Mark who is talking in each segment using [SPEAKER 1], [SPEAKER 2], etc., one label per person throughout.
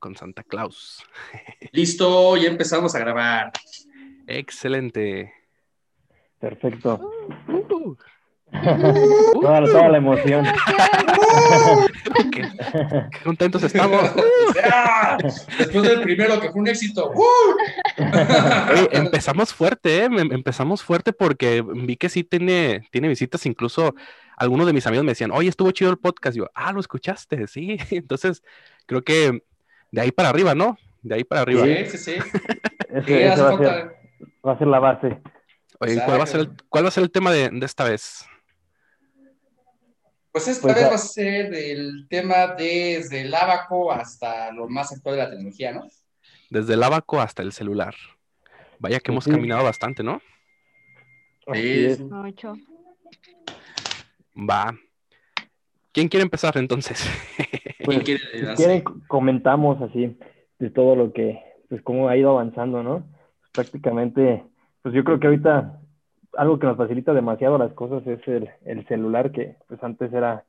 [SPEAKER 1] con Santa Claus.
[SPEAKER 2] Listo, ya empezamos a grabar.
[SPEAKER 1] Excelente.
[SPEAKER 3] Perfecto.
[SPEAKER 1] Uh,
[SPEAKER 3] toda, toda la emoción.
[SPEAKER 1] qué, qué contentos estamos.
[SPEAKER 2] Después del primero que fue un éxito. ¡uh!
[SPEAKER 1] Empezamos fuerte, ¿eh? Em- Empezamos fuerte porque vi que sí tiene, tiene visitas. Incluso algunos de mis amigos me decían, oye, estuvo chido el podcast. Yo, ah, lo escuchaste, sí. Entonces, creo que de ahí para arriba, ¿no? De ahí para arriba.
[SPEAKER 2] Sí, sí, sí.
[SPEAKER 3] Ese, ese va, a ser, va a ser la base.
[SPEAKER 1] Oye, ¿cuál va a ser el, cuál va a ser el tema de, de esta vez?
[SPEAKER 2] Pues esta
[SPEAKER 3] Pues,
[SPEAKER 2] vez va a ser el tema desde el abaco hasta lo más actual de la tecnología, ¿no?
[SPEAKER 1] Desde el abaco hasta el celular. Vaya que hemos
[SPEAKER 3] Sí.
[SPEAKER 1] caminado bastante, ¿no?
[SPEAKER 2] Sí.
[SPEAKER 4] Mucho.
[SPEAKER 1] Va. ¿Quién quiere empezar entonces?
[SPEAKER 3] Pues,
[SPEAKER 2] quiere
[SPEAKER 3] si quieren, comentamos así de todo lo que, pues cómo ha ido avanzando, ¿no? prácticamente, pues yo creo que ahorita algo que nos facilita demasiado las cosas es el, el celular, que pues antes era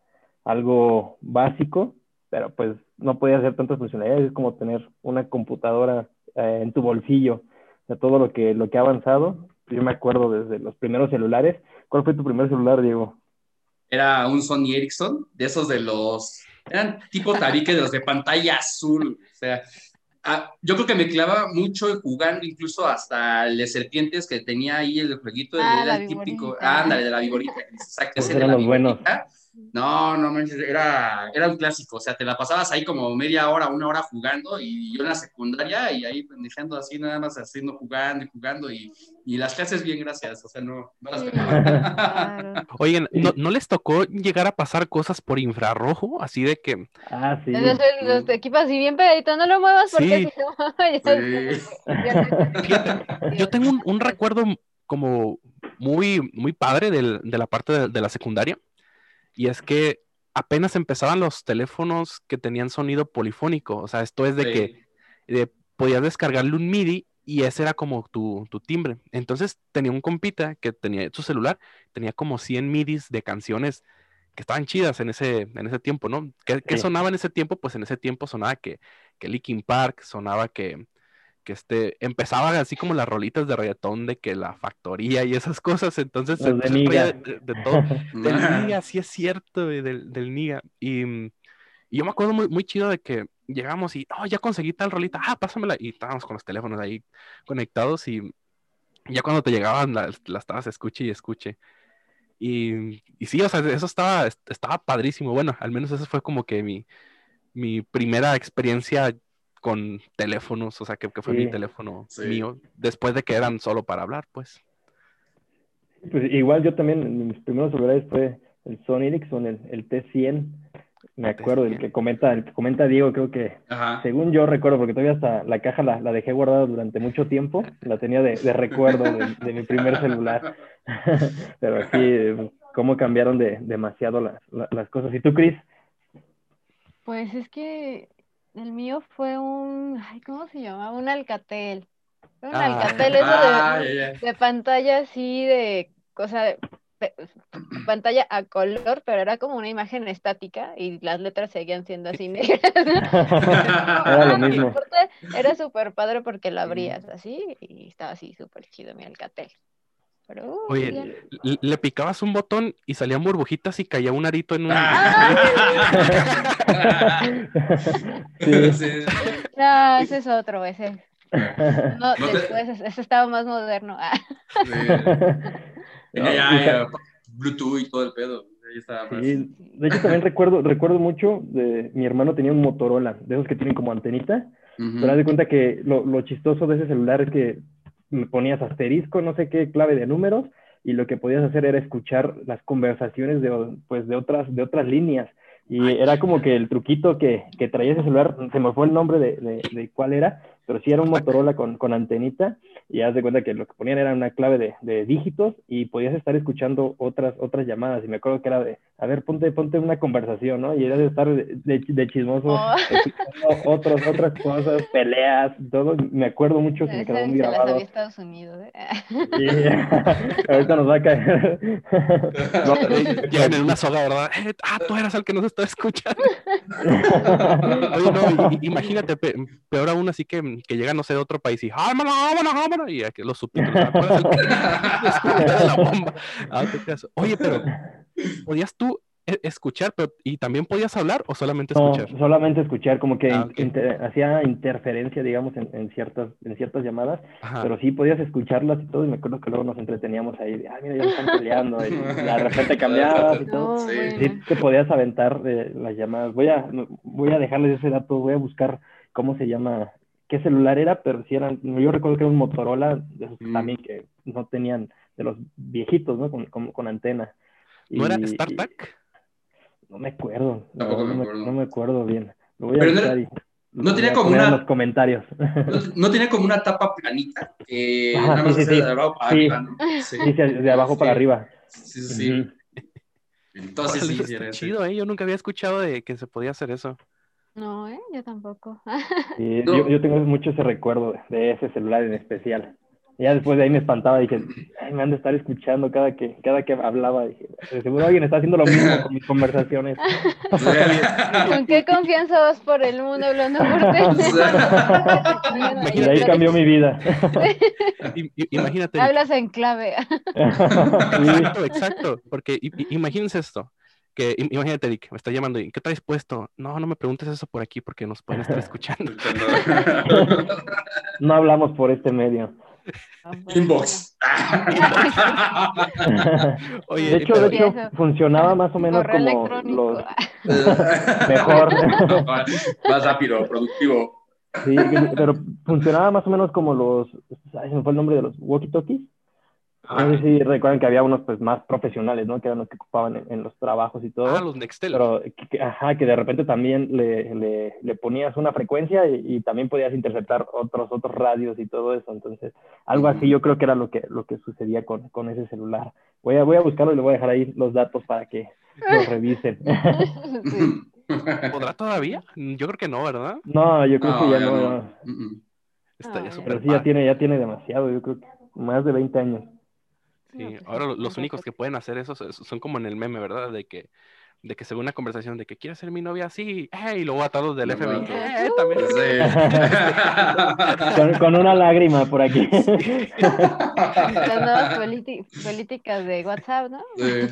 [SPEAKER 3] algo básico, pero pues no podía hacer tantas funcionalidades, es como tener una computadora eh, en tu bolsillo, o sea, todo lo que, lo que ha avanzado, yo me acuerdo desde los primeros celulares, ¿cuál fue tu primer celular, Diego?
[SPEAKER 2] Era un Sony Ericsson, de esos de los, eran tipo tabique de los de pantalla azul, o sea, ah, yo creo que me clavaba mucho jugando incluso hasta el de serpientes que tenía ahí el jueguito,
[SPEAKER 4] Ah,
[SPEAKER 2] era el típico,
[SPEAKER 4] viborita.
[SPEAKER 2] ándale, de la viborita, exacto, ese de la
[SPEAKER 3] buenos.
[SPEAKER 2] No, no manches, era, era un clásico, o sea, te la pasabas ahí como media hora, una hora jugando y yo en la secundaria y ahí pendejando así nada más haciendo, jugando y jugando y, y las clases bien, gracias, o sea, no, no las
[SPEAKER 4] claro.
[SPEAKER 1] Oigan, ¿no, ¿no les tocó llegar a pasar cosas por infrarrojo? Así de que,
[SPEAKER 3] Ah, sí.
[SPEAKER 4] Entonces, los equipos así bien pegaditos, no lo muevas porque
[SPEAKER 1] Sí.
[SPEAKER 4] si no, ya
[SPEAKER 2] Sí.
[SPEAKER 4] ya-
[SPEAKER 1] yo tengo un, un recuerdo como muy, muy padre del- de la parte de, de la secundaria. Y es que apenas empezaban los teléfonos que tenían sonido polifónico. O sea, esto es de
[SPEAKER 2] Sí.
[SPEAKER 1] que podías descargarle un MIDI y ese era como tu, tu timbre. Entonces tenía un compita que tenía su celular, tenía como 100 MIDIs de canciones que estaban chidas en ese, en ese tiempo, ¿no? ¿Qué, qué sonaba en ese tiempo? Pues en ese tiempo sonaba que, que Linkin Park, sonaba que, que este, empezaba así como las rolitas de reggaetón de que la factoría y esas cosas, entonces se de, de- de todo. Del Niga, sí es cierto, del, del Niga. Y, mm, y yo me acuerdo muy, muy chido de que llegamos y, oh, ya conseguí tal rolita, ah, pásamela. Y estábamos con los teléfonos ahí conectados y ya cuando te llegaban las, las estabas escuche y escuche. Y, y sí, o sea, eso estaba, estaba padrísimo. Bueno, al menos eso fue como que mi, mi primera experiencia con teléfonos, o sea, que, que fue mi teléfono
[SPEAKER 2] Sí.
[SPEAKER 1] mío, después de que eran solo para hablar, pues.
[SPEAKER 3] Pues igual yo también, en mis primeros celulares fue el Sony Ericsson, el, el T100. Me
[SPEAKER 1] El
[SPEAKER 3] acuerdo, el
[SPEAKER 1] T100.
[SPEAKER 3] que comenta, el que comenta Diego, creo que,
[SPEAKER 2] Ajá.
[SPEAKER 3] según yo recuerdo, porque todavía hasta la caja la, la dejé guardada durante mucho tiempo, la tenía de, de recuerdo de, de mi primer celular. Pero sí, cómo cambiaron de, demasiado las, la- las cosas. ¿Y tú, Cris?
[SPEAKER 4] Pues es que el mío fue un, ay, ¿cómo se llamaba? Un Alcatel. Fue un
[SPEAKER 1] Ah.
[SPEAKER 4] Alcatel, eso
[SPEAKER 2] Ah,
[SPEAKER 4] de,
[SPEAKER 2] ya.
[SPEAKER 4] de pantalla así de cosa de pantalla a color, pero era como una imagen estática y las letras seguían siendo así negras.
[SPEAKER 3] Era lo mismo.
[SPEAKER 4] Era súper padre porque lo abrías así y estaba así súper chido mi Alcatel. Pero, uh,
[SPEAKER 1] Oye, le, le picabas un botón y salían burbujitas y caía un arito en un...
[SPEAKER 3] Sí.
[SPEAKER 2] Sí.
[SPEAKER 4] No, ese es otro, ese. No, después, ese ese estaba más moderno. Ah,
[SPEAKER 2] Sí.
[SPEAKER 3] No,
[SPEAKER 2] Ya, ya, Bluetooth y todo el pedo. Ahí estaba más.
[SPEAKER 3] Sí, de hecho también recuerdo, recuerdo mucho, de, mi hermano tenía un Motorola, de esos que tienen como antenita, pero haz de cuenta que lo, lo chistoso de ese celular es que ponías asterisco, no sé qué clave de números, y lo que podías hacer era escuchar las conversaciones de, pues, de, otras, de otras líneas. Y era como que el truquito que, que traía ese celular, se me fue el nombre de, de, de cuál era, pero sí era un Motorola con, con antenita, y haz de cuenta que lo que ponían era una clave de, de, dígitos y podías estar escuchando otras, otras llamadas. Y me acuerdo que era de, a ver, ponte, ponte una conversación, ¿no? Y era de estar de, de chismoso, oh. otros, otras cosas, peleas, todo. Me acuerdo mucho que me quedó muy grabado.
[SPEAKER 4] Las Estados Unidos, ¿eh?
[SPEAKER 3] Sí, ahorita nos va a caer.
[SPEAKER 1] no, en una soga, ¿verdad? Eh, ah, tú eras el que nos estaba escuchando. Oye, no, imagínate, peor aún así que, que llega, no sé, de otro país y, vámonos, vámonos, vámonos y aquí los subtítulos. la bomba. Ah, Oye, pero ¿podías tú e, escuchar pero, y también podías hablar o solamente escuchar?
[SPEAKER 3] No, solamente escuchar, como que ah, hacía interferencia, digamos, en, en, ciertas, en ciertas llamadas, pero sí podías escucharlas y todo, y me acuerdo que luego nos entreteníamos ahí, de, ay, mira, ya están peleando, y de repente cambiabas y todo. sí. te podías aventar de las llamadas. Voy a, voy a dejarles ese dato, voy a buscar cómo se llama qué celular era, pero si eran, yo recuerdo que era un Motorola, de esos mm. también que no tenían, de los viejitos, ¿no? Con, con, antena.
[SPEAKER 1] ¿No era StarTAC?
[SPEAKER 3] No me acuerdo. No, me, acuerdo. no, me, acuerdo bien.
[SPEAKER 2] Lo voy a pero no, no tenía como una.
[SPEAKER 3] En los comentarios.
[SPEAKER 2] No, tenía como una tapa planita que nada más sí, sí, de abajo para arriba, ¿no?
[SPEAKER 3] Sí, de abajo para arriba.
[SPEAKER 2] Sí, sí, sí. Entonces sí,
[SPEAKER 1] sí, chido, ¿eh? Yo nunca había escuchado de que se podía hacer eso.
[SPEAKER 4] No, ¿eh? yo tampoco.
[SPEAKER 3] Yo, yo, tengo mucho ese recuerdo de ese celular en especial. ya después de ahí me espantaba, dije, Ay, me han de estar escuchando cada que, cada que hablaba. Dije, seguro alguien está haciendo lo mismo con mis conversaciones.
[SPEAKER 4] ¿Con qué confianza vas por el mundo hablando por
[SPEAKER 3] Y ahí cambió mi vida.
[SPEAKER 1] Imagínate.
[SPEAKER 4] Hablas en clave.
[SPEAKER 1] Exacto, exacto. Porque imagínense esto que imagínate, Eric, me está llamando y ¿qué traes puesto? No, no me preguntes eso por aquí porque nos pueden estar escuchando.
[SPEAKER 3] no hablamos por este medio.
[SPEAKER 2] Inbox.
[SPEAKER 3] Oye, de hecho, de hecho funcionaba más o menos como los
[SPEAKER 2] mejor, más rápido, productivo.
[SPEAKER 3] Sí, pero funcionaba más o menos como los, ¿sabes? me fue el nombre de los walkie-talkies. No sé si recuerdan que había unos pues más profesionales, ¿no? Que eran los que ocupaban en, los trabajos y todo.
[SPEAKER 1] Ah, los Nextel.
[SPEAKER 3] Pero, que, ajá, que de repente también le, le, le ponías una frecuencia y, también podías interceptar otros, otros radios y todo eso. Entonces, algo así yo creo que era lo que, lo que sucedía con, con ese celular. Voy a, voy a buscarlo y le voy a dejar ahí los datos para que lo revisen.
[SPEAKER 1] ¿Podrá todavía? Yo creo que no, ¿verdad?
[SPEAKER 3] No, yo creo que ya, no. Pero sí, ya tiene, ya tiene demasiado, yo creo que más de 20 años.
[SPEAKER 1] Sí, pues, ahora los únicos que pueden hacer eso son como en el meme, ¿verdad? De que, de que según una conversación de que quieres ser mi novia así, hey, y luego atados del FBI, ¡eh! También.
[SPEAKER 3] con, con, una lágrima por aquí.
[SPEAKER 4] Las nuevas políticas de WhatsApp, ¿no? Sí.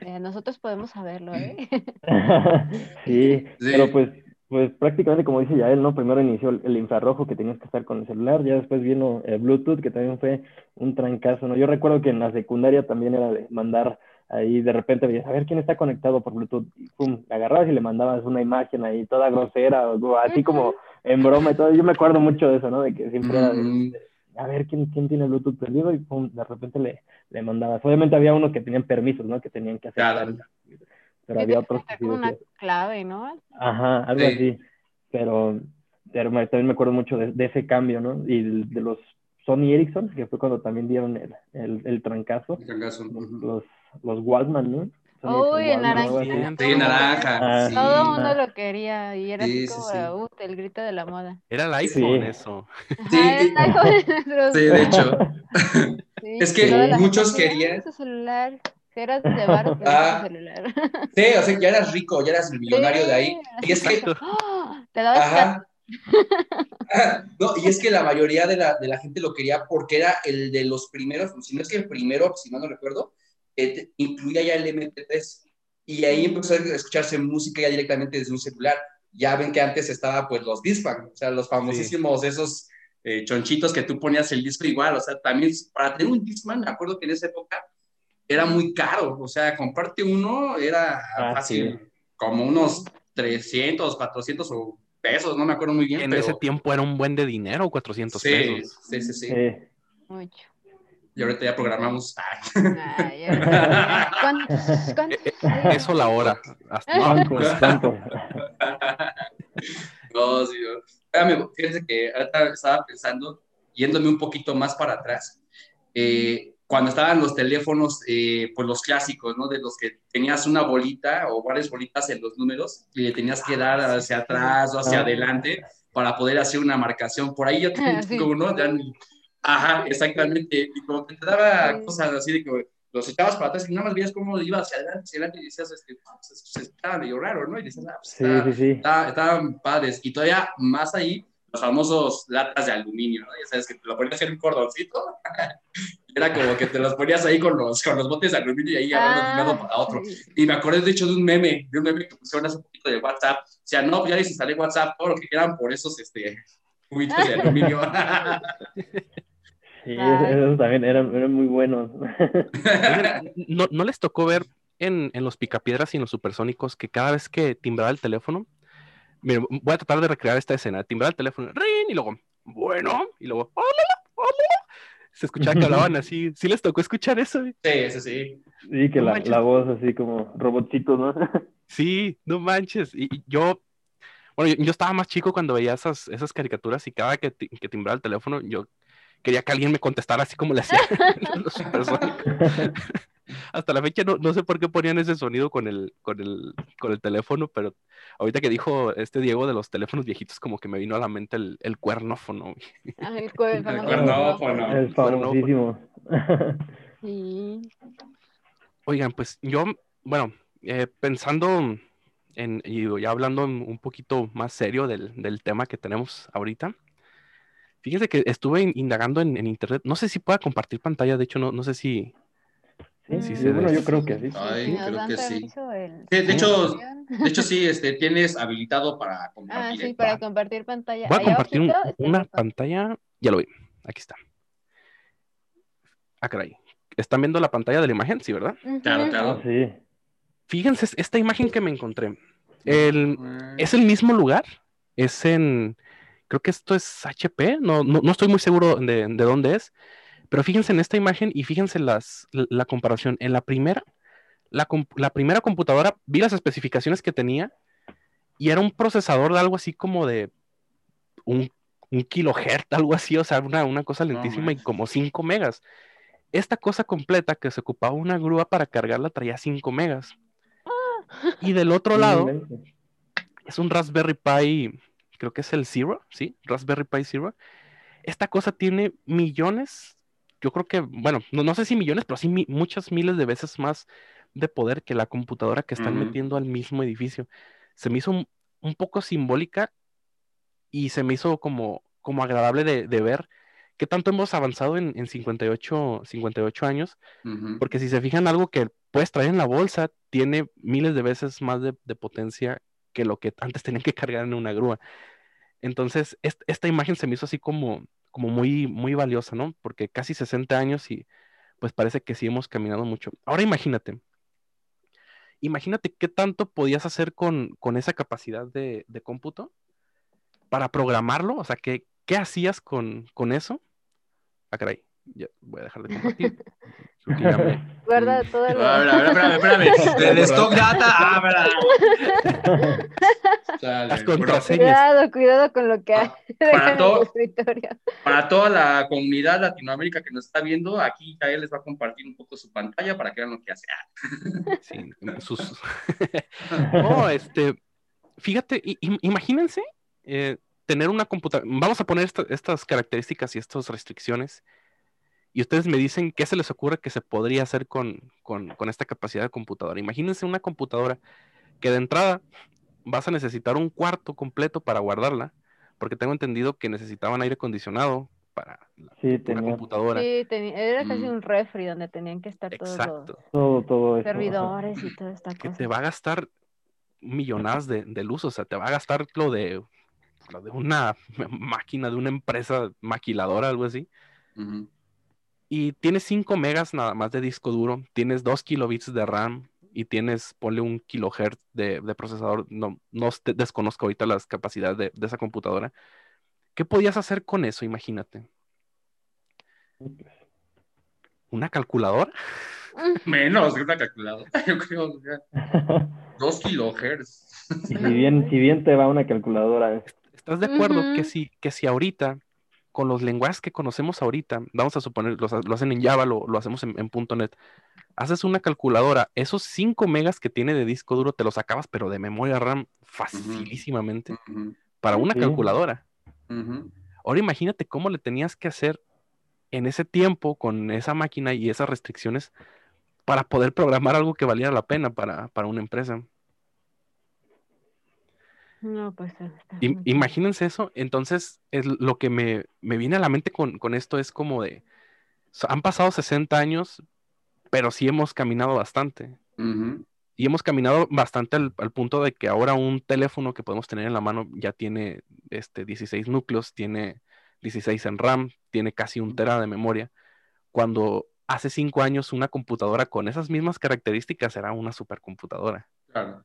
[SPEAKER 4] Eh, nosotros podemos saberlo, ¿eh?
[SPEAKER 3] sí, pero pues pues prácticamente como dice ya él, ¿no? Primero inició el, infrarrojo que tenías que estar con el celular, ya después vino el Bluetooth que también fue un trancazo, ¿no? Yo recuerdo que en la secundaria también era de mandar ahí de repente veías a ver quién está conectado por Bluetooth y pum, agarrabas y le mandabas una imagen ahí toda grosera, o, así como en broma y todo. Yo me acuerdo mucho de eso, ¿no? De que siempre era de, a ver quién, quién tiene Bluetooth perdido y pum, de repente le, le mandabas. Obviamente había unos que tenían permisos, ¿no? Que tenían que hacer pero había otros
[SPEAKER 4] que una clave, ¿no?
[SPEAKER 3] Ajá, algo así. Pero, pero también me acuerdo mucho de, ese cambio, ¿no? Y de, los Sony Ericsson, que fue cuando también dieron el, el, el trancazo.
[SPEAKER 2] El trancazo.
[SPEAKER 3] Los, los Walkman, ¿no?
[SPEAKER 4] Uy, el naranja.
[SPEAKER 2] Sí, naranja.
[SPEAKER 4] Ah, Todo el mundo lo quería y era así como uh, el grito de la moda.
[SPEAKER 1] Era el iPhone eso.
[SPEAKER 2] Sí, sí, de hecho. es que muchos querían.
[SPEAKER 4] celular eras de bar ah, celular.
[SPEAKER 2] Sí, o sea, ya eras rico, ya eras el millonario de ahí. Y es que...
[SPEAKER 4] Te dabas
[SPEAKER 2] No, y es que la mayoría de la, de la, gente lo quería porque era el de los primeros, si no es que el primero, si no no recuerdo, eh, incluía ya el MP3. Y ahí empezó a escucharse música ya directamente desde un celular. Ya ven que antes estaba pues los Discman, o sea, los famosísimos esos eh, chonchitos que tú ponías el disco igual, o sea, también para tener un Discman, me acuerdo que en esa época era muy caro, o sea, comparte uno era ah, fácil, como unos 300, 400 pesos, no me acuerdo muy bien.
[SPEAKER 1] En ese tiempo era un buen de dinero, 400 pesos.
[SPEAKER 2] Sí, sí, sí. Mucho. Y ahorita ya programamos.
[SPEAKER 1] Eso la hora.
[SPEAKER 2] no, sí, Fíjense que ahorita estaba pensando yéndome un poquito más para atrás, eh, cuando estaban los teléfonos, eh, pues los clásicos, ¿no? De los que tenías una bolita o varias bolitas en los números y le tenías que dar hacia atrás o hacia
[SPEAKER 3] Ah.
[SPEAKER 2] adelante para poder hacer una marcación. Por ahí yo tengo
[SPEAKER 4] Ah, sí.
[SPEAKER 2] como, ¿no? Ya ni- Ajá, exactamente. Y como que te daba
[SPEAKER 4] Sí.
[SPEAKER 2] cosas así de que los echabas para atrás y nada más veías cómo iba hacia adelante, hacia adelante y decías, este, "Ah, pues, se estaba medio raro, ¿no? Y decías, ah, pues,
[SPEAKER 3] Sí,
[SPEAKER 2] está-
[SPEAKER 3] sí, sí.
[SPEAKER 2] está- estaban padres. Y todavía más ahí, los famosos latas de aluminio, ¿no? Ya sabes que te lo ponías en un cordoncito. Era como que te los ponías ahí con los, con los botes de aluminio y ahí agarrando de un lado para otro.
[SPEAKER 4] Ah.
[SPEAKER 2] Y me acordé, de hecho, de un meme, de un meme que pusieron hace un poquito de WhatsApp. O sea, no, ya desinstalé WhatsApp, todo lo que quieran por esos, este, cubitos de aluminio.
[SPEAKER 3] Sí, esos también eran, eran muy buenos.
[SPEAKER 1] ¿no, ¿no les tocó ver en, en los picapiedras y en los supersónicos que cada vez que timbraba el teléfono, miren, voy a tratar de recrear esta escena, timbraba el teléfono, ring, y luego, bueno, y luego, hola, hola, se escuchaba que hablaban así, ¿sí les tocó escuchar eso?
[SPEAKER 2] sí, sí, sí.
[SPEAKER 3] Sí, que
[SPEAKER 1] No
[SPEAKER 3] la,
[SPEAKER 1] manches.
[SPEAKER 3] la voz así como robotcito, ¿no?
[SPEAKER 1] Sí, no manches, y, y yo, bueno, yo, yo estaba más chico cuando veía esas, esas caricaturas y cada que, que timbraba el teléfono, yo quería que alguien me contestara así como le los supersónicos. Hasta la fecha no, no sé por qué ponían ese sonido con el, con el, con el teléfono, pero ahorita que dijo este Diego de los teléfonos viejitos, como que me vino a la mente el, el cuernófono.
[SPEAKER 4] Ah, el el
[SPEAKER 2] cuernófono.
[SPEAKER 3] Es famosísimo.
[SPEAKER 4] Sí.
[SPEAKER 1] Oigan, pues yo, bueno, eh, pensando en, y ya hablando un poquito más serio del, del tema que tenemos ahorita, fíjense que estuve in- indagando en, en internet, no sé si pueda compartir pantalla, de hecho no, no sé si,
[SPEAKER 3] Sí,
[SPEAKER 1] Sí,
[SPEAKER 3] sí,
[SPEAKER 1] se
[SPEAKER 3] bueno, yo creo que sí.
[SPEAKER 2] Ay, creo que sí.
[SPEAKER 4] el-
[SPEAKER 2] Sí, de hecho,
[SPEAKER 4] Ah,
[SPEAKER 2] De hecho, sí, este, tienes habilitado para compartir.
[SPEAKER 4] sí,
[SPEAKER 2] ¿eh?
[SPEAKER 4] para compartir pantalla.
[SPEAKER 1] voy a compartir un- una pantalla, ya lo vi, aquí está. Ah, caray. ¿Están viendo la pantalla de la imagen? Sí, ¿verdad?
[SPEAKER 2] Claro, claro.
[SPEAKER 3] Ah, sí.
[SPEAKER 1] Fíjense es- esta imagen que me encontré. El,
[SPEAKER 2] Ah,
[SPEAKER 1] es el mismo lugar, es en, creo que esto es HP, no, no, no estoy muy seguro de, de dónde es, pero fíjense en esta imagen y fíjense las, la, la comparación. En la primera, la, primera computadora, vi las especificaciones que tenía y era un procesador de algo así como de un, un kilohertz, algo así, o sea, una, una cosa
[SPEAKER 2] No
[SPEAKER 1] lentísima y como 5 megas. Esta cosa completa que se ocupaba una grúa para cargarla traía 5 megas. Y del otro lado, es un Raspberry Pi, creo que es el Zero, ¿sí? Raspberry Pi Zero. Esta cosa tiene millones, yo creo que, bueno, no, no sé si millones, pero sí mi- muchas miles de veces más de poder que la computadora que están metiendo al mismo edificio. Se me hizo un, un poco simbólica y se me hizo como, como agradable de, de ver qué tanto hemos avanzado en, en 58, 58 años porque si se fijan, algo que puedes traer en la bolsa tiene miles de veces más de, de potencia que lo que antes tenían que cargar en una grúa. Entonces, est- esta imagen se me hizo así como, como muy, muy valiosa, ¿no? Porque casi 60 años y pues parece que sí hemos caminado mucho. Ahora imagínate, imagínate qué tanto podías hacer con, con esa capacidad de, de cómputo para programarlo, o sea, ¿qué, qué hacías con, con eso? Ah, caray, ya voy a dejar de compartir. Me-
[SPEAKER 4] Guarda todo
[SPEAKER 2] A
[SPEAKER 4] lo...
[SPEAKER 2] ver, a ver, espérame, espérame. El stock data. Ah, verdad. Sale,
[SPEAKER 1] Las contraseñas.
[SPEAKER 4] Cuidado, cuidado con lo que
[SPEAKER 2] Pa-
[SPEAKER 4] dejan
[SPEAKER 2] para todo- para toda la comunidad Latinoamérica que nos está viendo, aquí Jael les va a compartir un poco su pantalla para que vean lo que hace. Ah,
[SPEAKER 1] Sí, sus... No, este, fíjate, imagínense eh, tener una computadora, vamos a poner esta- estas características y estas restricciones, y ustedes me dicen qué se les ocurre que se podría hacer con, con, con esta capacidad de computadora. Imagínense una computadora que de entrada vas a necesitar un cuarto completo para guardarla, porque tengo entendido que necesitaban aire acondicionado para la,
[SPEAKER 3] Sí,
[SPEAKER 1] una
[SPEAKER 3] tenía
[SPEAKER 1] computadora.
[SPEAKER 4] Sí, tenía- era casi
[SPEAKER 2] Mm.
[SPEAKER 4] un refri donde tenían que estar todos los
[SPEAKER 1] Exacto.
[SPEAKER 3] todo, todo eso.
[SPEAKER 4] servidores y toda esta
[SPEAKER 1] que
[SPEAKER 4] cosa.
[SPEAKER 1] te va a gastar millonadas de, de luz, o sea, te va a gastar lo de, lo de una máquina, de una empresa maquiladora, algo así. Y tienes 5 megas nada más de disco duro, tienes 2 kilobits de RAM y tienes, ponle un kilohertz de, de procesador. No, no te- desconozco ahorita las capacidades de, de esa computadora. ¿Qué podías hacer con eso? Imagínate. ¿Una calculadora?
[SPEAKER 2] Menos que una calculadora, yo creo. ya. Dos kilohertz.
[SPEAKER 3] Si bien, si bien te va una calculadora,
[SPEAKER 1] ¿Estás de acuerdo que si, que si ahorita con los lenguajes que conocemos ahorita, vamos a suponer, lo hacen en Java, lo, hacemos en, .NET, haces una calculadora, esos 5 megas que tiene de disco duro te los acabas, pero de memoria RAM facilísimamente para una calculadora. Ahora imagínate cómo le tenías que hacer en ese tiempo con esa máquina y esas restricciones para poder programar algo que valiera la pena para, para una empresa.
[SPEAKER 4] No, pues.
[SPEAKER 1] imagínense eso. Entonces, es lo que me, viene a la mente con, esto es como de. Han pasado 60 años, pero sí hemos caminado bastante. Y hemos caminado bastante al, punto de que ahora un teléfono que podemos tener en la mano ya tiene este, 16 núcleos, tiene 16 en RAM, tiene casi un tera de memoria. Cuando hace 5 años una computadora con esas mismas características era una supercomputadora. Claro.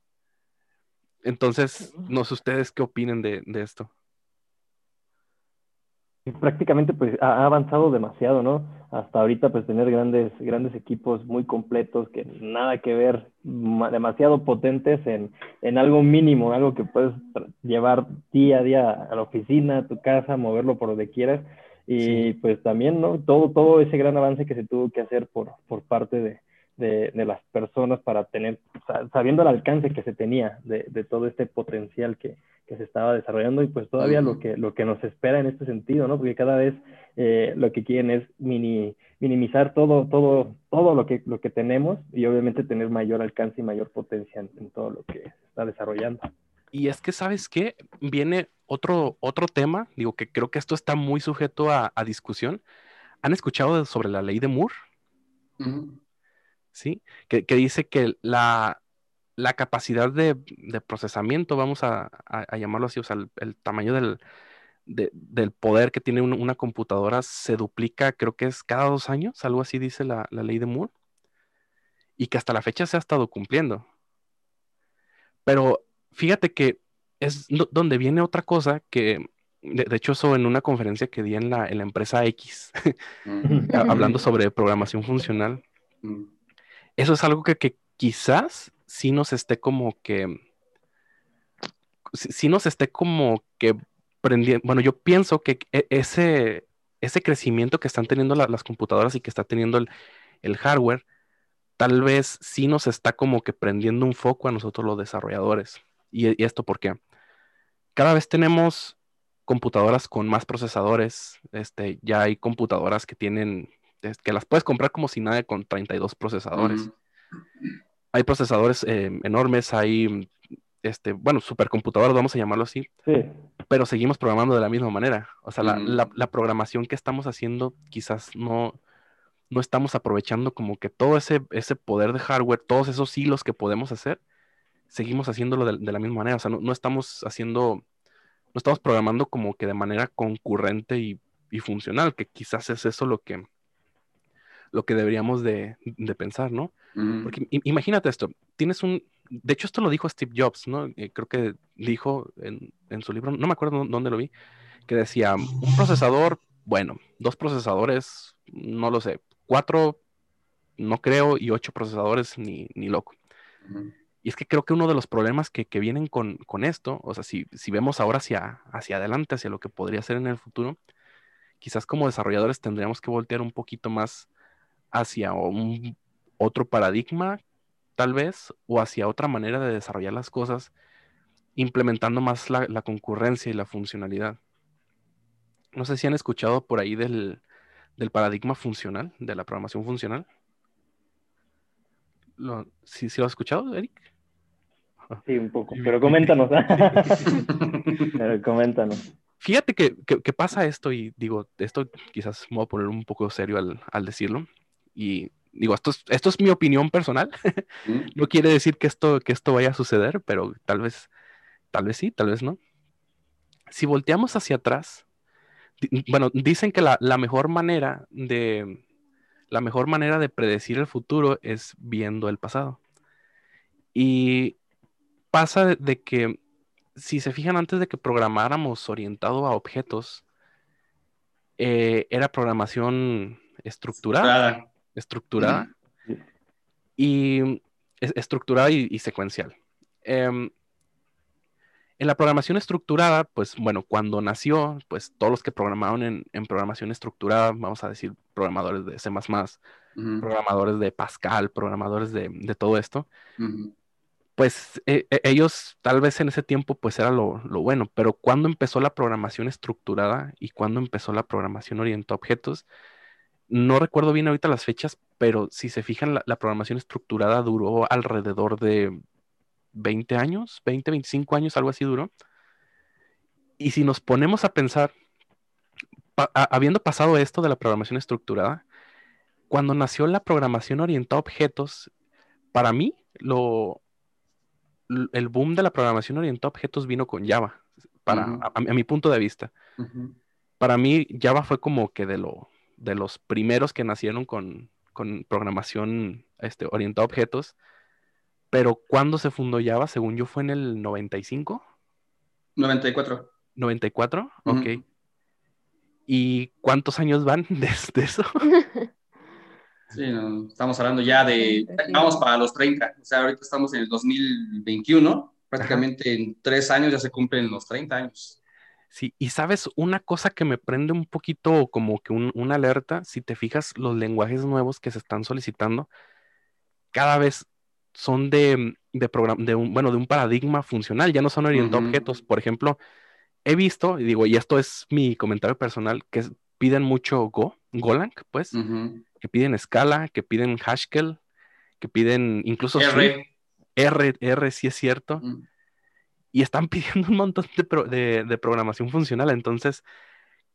[SPEAKER 1] Entonces, no sé ustedes qué opinen de, esto.
[SPEAKER 3] Prácticamente pues ha avanzado demasiado, ¿no? Hasta ahorita pues tener grandes, grandes equipos muy completos que nada que ver, demasiado potentes en, algo mínimo, algo que puedes llevar día a día a la oficina, a tu casa, moverlo por donde quieras. Y pues también, ¿no? Todo, todo ese gran avance que se tuvo que hacer por, por parte de, de, las personas para tener, sabiendo el alcance que se tenía de, todo este potencial que, se estaba desarrollando y pues todavía lo, que, lo que nos espera en este sentido, ¿no? Porque cada vez eh, lo que quieren es minimizar todo, todo, todo lo que, lo que tenemos y obviamente tener mayor alcance y mayor potencia en, todo lo que se está desarrollando.
[SPEAKER 1] Y es que, ¿sabes qué? Viene otro, otro tema, digo que creo que esto está muy sujeto a, discusión. ¿Han escuchado sobre la ley de Moore? ¿Sí? Que, dice que la, capacidad de, procesamiento, vamos a, llamarlo así, o sea, el, tamaño del, del, poder que tiene una, computadora se duplica, creo que es cada dos años, algo así dice la, ley de Moore, y que hasta la fecha se ha estado cumpliendo. Pero fíjate que es donde viene otra cosa que, de, hecho, eso en una conferencia que di en la, en la empresa X, hablando sobre programación funcional. Mm eso es algo que, quizás sí nos esté como que, sí nos esté como que prendiendo, bueno, yo pienso que e, ese, ese crecimiento que están teniendo las computadoras y que está teniendo el, hardware, tal vez sí nos está como que prendiendo un foco a nosotros los desarrolladores. ¿Y, esto por qué? Cada vez tenemos computadoras con más procesadores, este, ya hay computadoras que tienen que las puedes comprar como si nada con 32 procesadores. Hay procesadores eh, enormes, hay, este, bueno, supercomputadoras, vamos a llamarlo así. Pero seguimos programando de la misma manera. O sea, la, programación que estamos haciendo quizás no, no estamos aprovechando como que todo ese, ese poder de hardware, todos esos hilos que podemos hacer, seguimos haciéndolo de, la misma manera. O sea, no, estamos haciendo, no estamos programando como que de manera concurrente y, y funcional, que quizás es eso lo que, lo que deberíamos de, pensar, ¿no? Porque imagínate esto, tienes un, de hecho esto lo dijo Steve Jobs, ¿no? Eh, creo que dijo en, su libro, no me acuerdo dónde lo vi, que decía, un procesador, bueno, dos procesadores, no lo sé, cuatro, no creo, y ocho procesadores, ni, loco. Y es que creo que uno de los problemas que, vienen con, esto, o sea, si, si vemos ahora hacia, hacia adelante, hacia lo que podría ser en el futuro, quizás como desarrolladores tendríamos que voltear un poquito más hacia un otro paradigma, tal vez, o hacia otra manera de desarrollar las cosas, implementando más la, concurrencia y la funcionalidad. No sé si han escuchado por ahí del, paradigma funcional, de la programación funcional. Lo, ¿sí, lo has escuchado, Eric?
[SPEAKER 3] Sí, un poco, pero coméntanos. pero coméntanos.
[SPEAKER 1] Fíjate que, pasa esto y digo, esto quizás me voy a poner un poco serio al decirlo y digo, esto es, esto es mi opinión personal. no quiere decir que esto, que esto vaya a suceder, pero tal vez, tal vez sí, tal vez no. Si volteamos hacia atrás, bueno, dicen que la, mejor manera de la mejor manera de predecir el futuro es viendo el pasado. Y pasa de, que si se fijan antes de que programáramos orientado a objetos, eh, era programación estructurada estructurada y estructurada y, secuencial. Em, En la programación estructurada, pues bueno, cuando nació, pues todos los que programaron en, en programación estructurada, vamos a decir, programadores de C++,
[SPEAKER 2] Ujú,
[SPEAKER 1] programadores de Pascal, programadores de, de todo esto, pues e- e- ellos tal vez en ese tiempo pues era lo, lo bueno, pero cuando empezó la programación estructurada y cuando empezó la programación orientada a objetos, no recuerdo bien ahorita las fechas, pero si se fijan, la, la programación estructurada duró alrededor de 20 años, 20, 25 años, algo así duró. Y si nos ponemos a pensar, pa- a- habiendo pasado esto de la programación estructurada, cuando nació la programación orientada a objetos, para mí, lo, el boom de la programación orientada a objetos vino con Java, para, a, a mi punto de vista. Para mí, Java fue como que de, lo, de los primeros que nacieron con, con programación este, orientada a objetos. Pero cuando se fundó Java, según yo, fue en el 95,
[SPEAKER 2] 94.
[SPEAKER 1] 94,
[SPEAKER 2] Ujú.
[SPEAKER 1] ok. ¿Y cuántos años van desde eso?
[SPEAKER 2] Sí, no, estamos hablando ya de, vamos para los 30, o sea, ahorita estamos en el 2021, prácticamente en tres años ya se cumplen los 30 años.
[SPEAKER 1] Sí, y sabes, una cosa que me prende un poquito como que un- una alerta, si te fijas, los lenguajes nuevos que se están solicitando, cada vez son de, de, program- de un, bueno, de un paradigma funcional, ya no son orientados a objetos. Por ejemplo, he visto, y digo, y esto es mi comentario personal, que es- piden mucho Go, Golang, pues, que piden Scala, que piden Haskell, que piden incluso
[SPEAKER 2] R.
[SPEAKER 1] R, R, sí es cierto
[SPEAKER 2] Ujú.
[SPEAKER 1] Y están pidiendo un montón de, pro- de- de programación funcional. Entonces,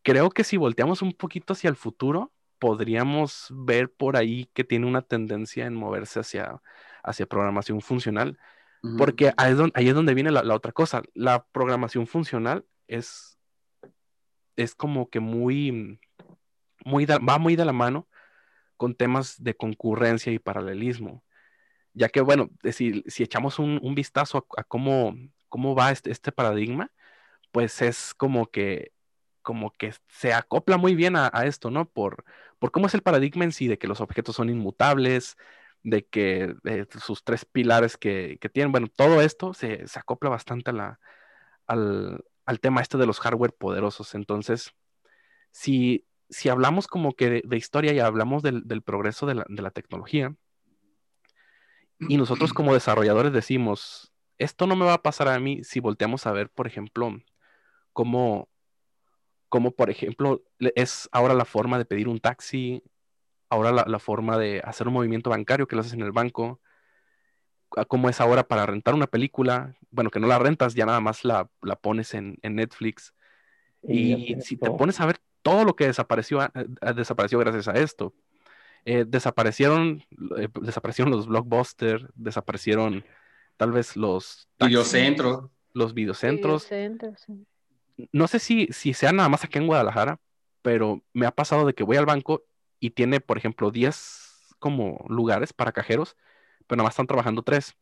[SPEAKER 1] creo que si volteamos un poquito hacia el futuro, podríamos ver por ahí que tiene una tendencia en moverse hacia, hacia programación funcional, porque ahí es donde, ahí es donde viene la, la otra cosa. La programación funcional es, es como que muy, muy da- va muy de la mano con temas de concurrencia y paralelismo ya que, bueno, si, si echamos un, un vistazo a, a cómo, cómo va este, este paradigma, pues es como que, como que se acopla muy bien a, esto, ¿no? Por, por cómo es el paradigma en sí, de que los objetos son inmutables, de que eh, sus tres pilares que, que tienen, bueno, todo esto se, se acopla bastante a la, al, al tema este de los hardware poderosos. Entonces, si, si hablamos como que de, de historia y hablamos del, del progreso de la, de la tecnología, y nosotros como desarrolladores decimos, esto no me va a pasar a mí si volteamos a ver, por ejemplo, cómo, cómo por ejemplo, es ahora la forma de pedir un taxi, ahora la, la forma de hacer un movimiento bancario que lo haces en el banco, cómo es ahora para rentar una película, bueno, que no la rentas, ya nada más la, la pones en, en Netflix. Y si te pones a ver todo lo que desapareció, a- a- desapareció gracias a esto. Eh, desaparecieron, eh, desaparecieron los blockbusters, desaparecieron tal vez los taxis,
[SPEAKER 2] Videocentro.
[SPEAKER 1] los videocentros.
[SPEAKER 4] Videocentro, sí.
[SPEAKER 1] No sé si, si sea nada más aquí en Guadalajara, pero me ha pasado de que voy al banco y tiene, por ejemplo, 10 como lugares para cajeros, pero nada más están trabajando tres.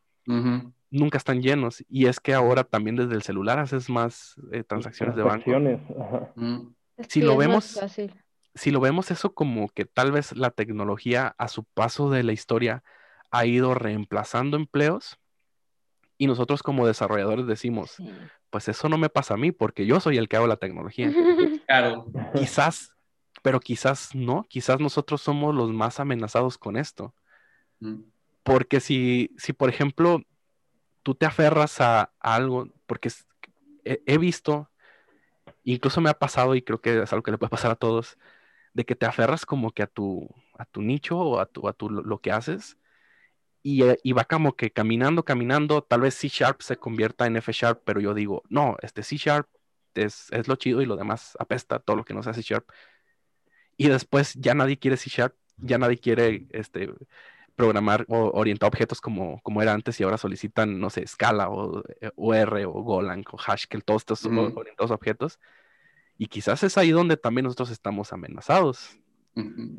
[SPEAKER 1] Nunca están llenos. Y es que ahora también desde el celular haces más eh, transacciones de banco.
[SPEAKER 3] Transacciones, ajá.
[SPEAKER 2] Ujú.
[SPEAKER 4] Es
[SPEAKER 1] Si lo vemos- si lo vemos eso como que tal vez la tecnología a su paso de la historia ha ido reemplazando empleos y nosotros como desarrolladores decimos,
[SPEAKER 4] Sí.
[SPEAKER 1] pues eso no me pasa a mí porque yo soy el que hago la tecnología.
[SPEAKER 2] Claro.
[SPEAKER 1] Quizás, pero quizás no, quizás nosotros somos los más amenazados con esto.
[SPEAKER 2] Ujú.
[SPEAKER 1] Porque si, si por ejemplo, tú te aferras a, a algo, porque he, he visto, incluso me ha pasado y creo que es algo que le puede pasar a todos, de que te aferras como que a tu, a tu nicho o a, tu, a tu, lo lo que haces y, eh, y va como que caminando, caminando, tal vez C Sharp se convierta en F Sharp, pero yo digo, no, este C Sharp es, es lo chido y lo demás apesta, todo lo que no sea C Sharp. Y después ya nadie quiere C Sharp, ya nadie quiere este, programar o orientar objetos como, como era antes y ahora solicitan, no sé, Scala o, eh, o R o Golang o Haskell, todos estos
[SPEAKER 2] Ujú.
[SPEAKER 1] orientados a objetos. Y quizás es ahí donde también nosotros estamos amenazados.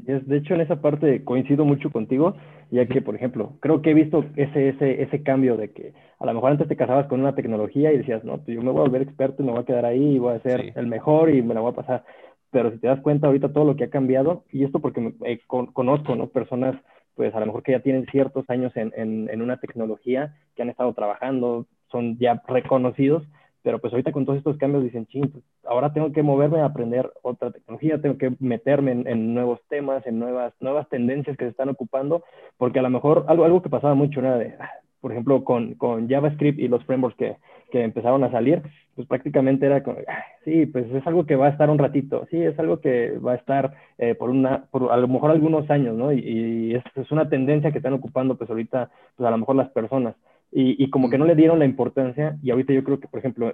[SPEAKER 3] Es, de hecho, en esa parte coincido mucho contigo, ya que, por ejemplo, creo que he visto ese, ese, ese cambio de que a lo mejor antes te casabas con una tecnología y decías, no, pues yo me voy a volver experto y me voy a quedar ahí y voy a ser
[SPEAKER 1] Sí.
[SPEAKER 3] el mejor y me la voy a pasar. Pero si te das cuenta ahorita todo lo que ha cambiado, y esto porque me- eh, con- conozco, ¿no? Personas, pues a lo mejor que ya tienen ciertos años en, en, en una tecnología, que han estado trabajando, son ya reconocidos, pero pues ahorita con todos estos cambios dicen, ching, pues, ahora tengo que moverme a aprender otra tecnología, tengo que meterme en, nuevos temas, en nuevas, nuevas tendencias que se están ocupando, porque a lo mejor algo, algo que pasaba mucho era de, ah, por ejemplo, con, con JavaScript y los frameworks que, que empezaron a salir, pues prácticamente era como, ah, sí, pues es algo que va a estar un ratito, sí, es algo que va a estar eh, por una, por a lo mejor algunos años, ¿no? Y, es, es, una tendencia que están ocupando pues ahorita, pues a lo mejor las personas. Y, y como que no le dieron la importancia, y ahorita yo creo que, por ejemplo,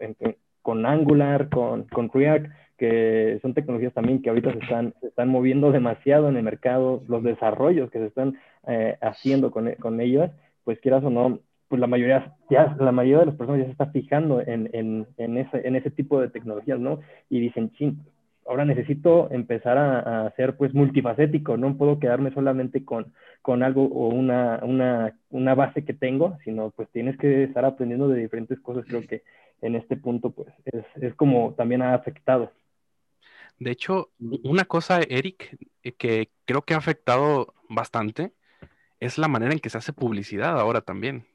[SPEAKER 3] con Angular, con, con React, que son tecnologías también que ahorita se están, se están moviendo demasiado en el mercado, los desarrollos que se están eh, haciendo con, con ellas, pues quieras o no, pues la mayoría, ya, la mayoría de las personas ya se está fijando en, en, en, ese, en ese tipo de tecnologías, ¿no? Y dicen, ching, ahora necesito empezar a, a, ser pues multifacético, no puedo quedarme solamente con, con algo o una, una, una, base que tengo, sino pues tienes que estar aprendiendo de diferentes cosas, creo que en este punto pues es, es como también ha afectado.
[SPEAKER 1] De hecho, una cosa, Eric, eh, que creo que ha afectado bastante, es la manera en que se hace publicidad ahora también.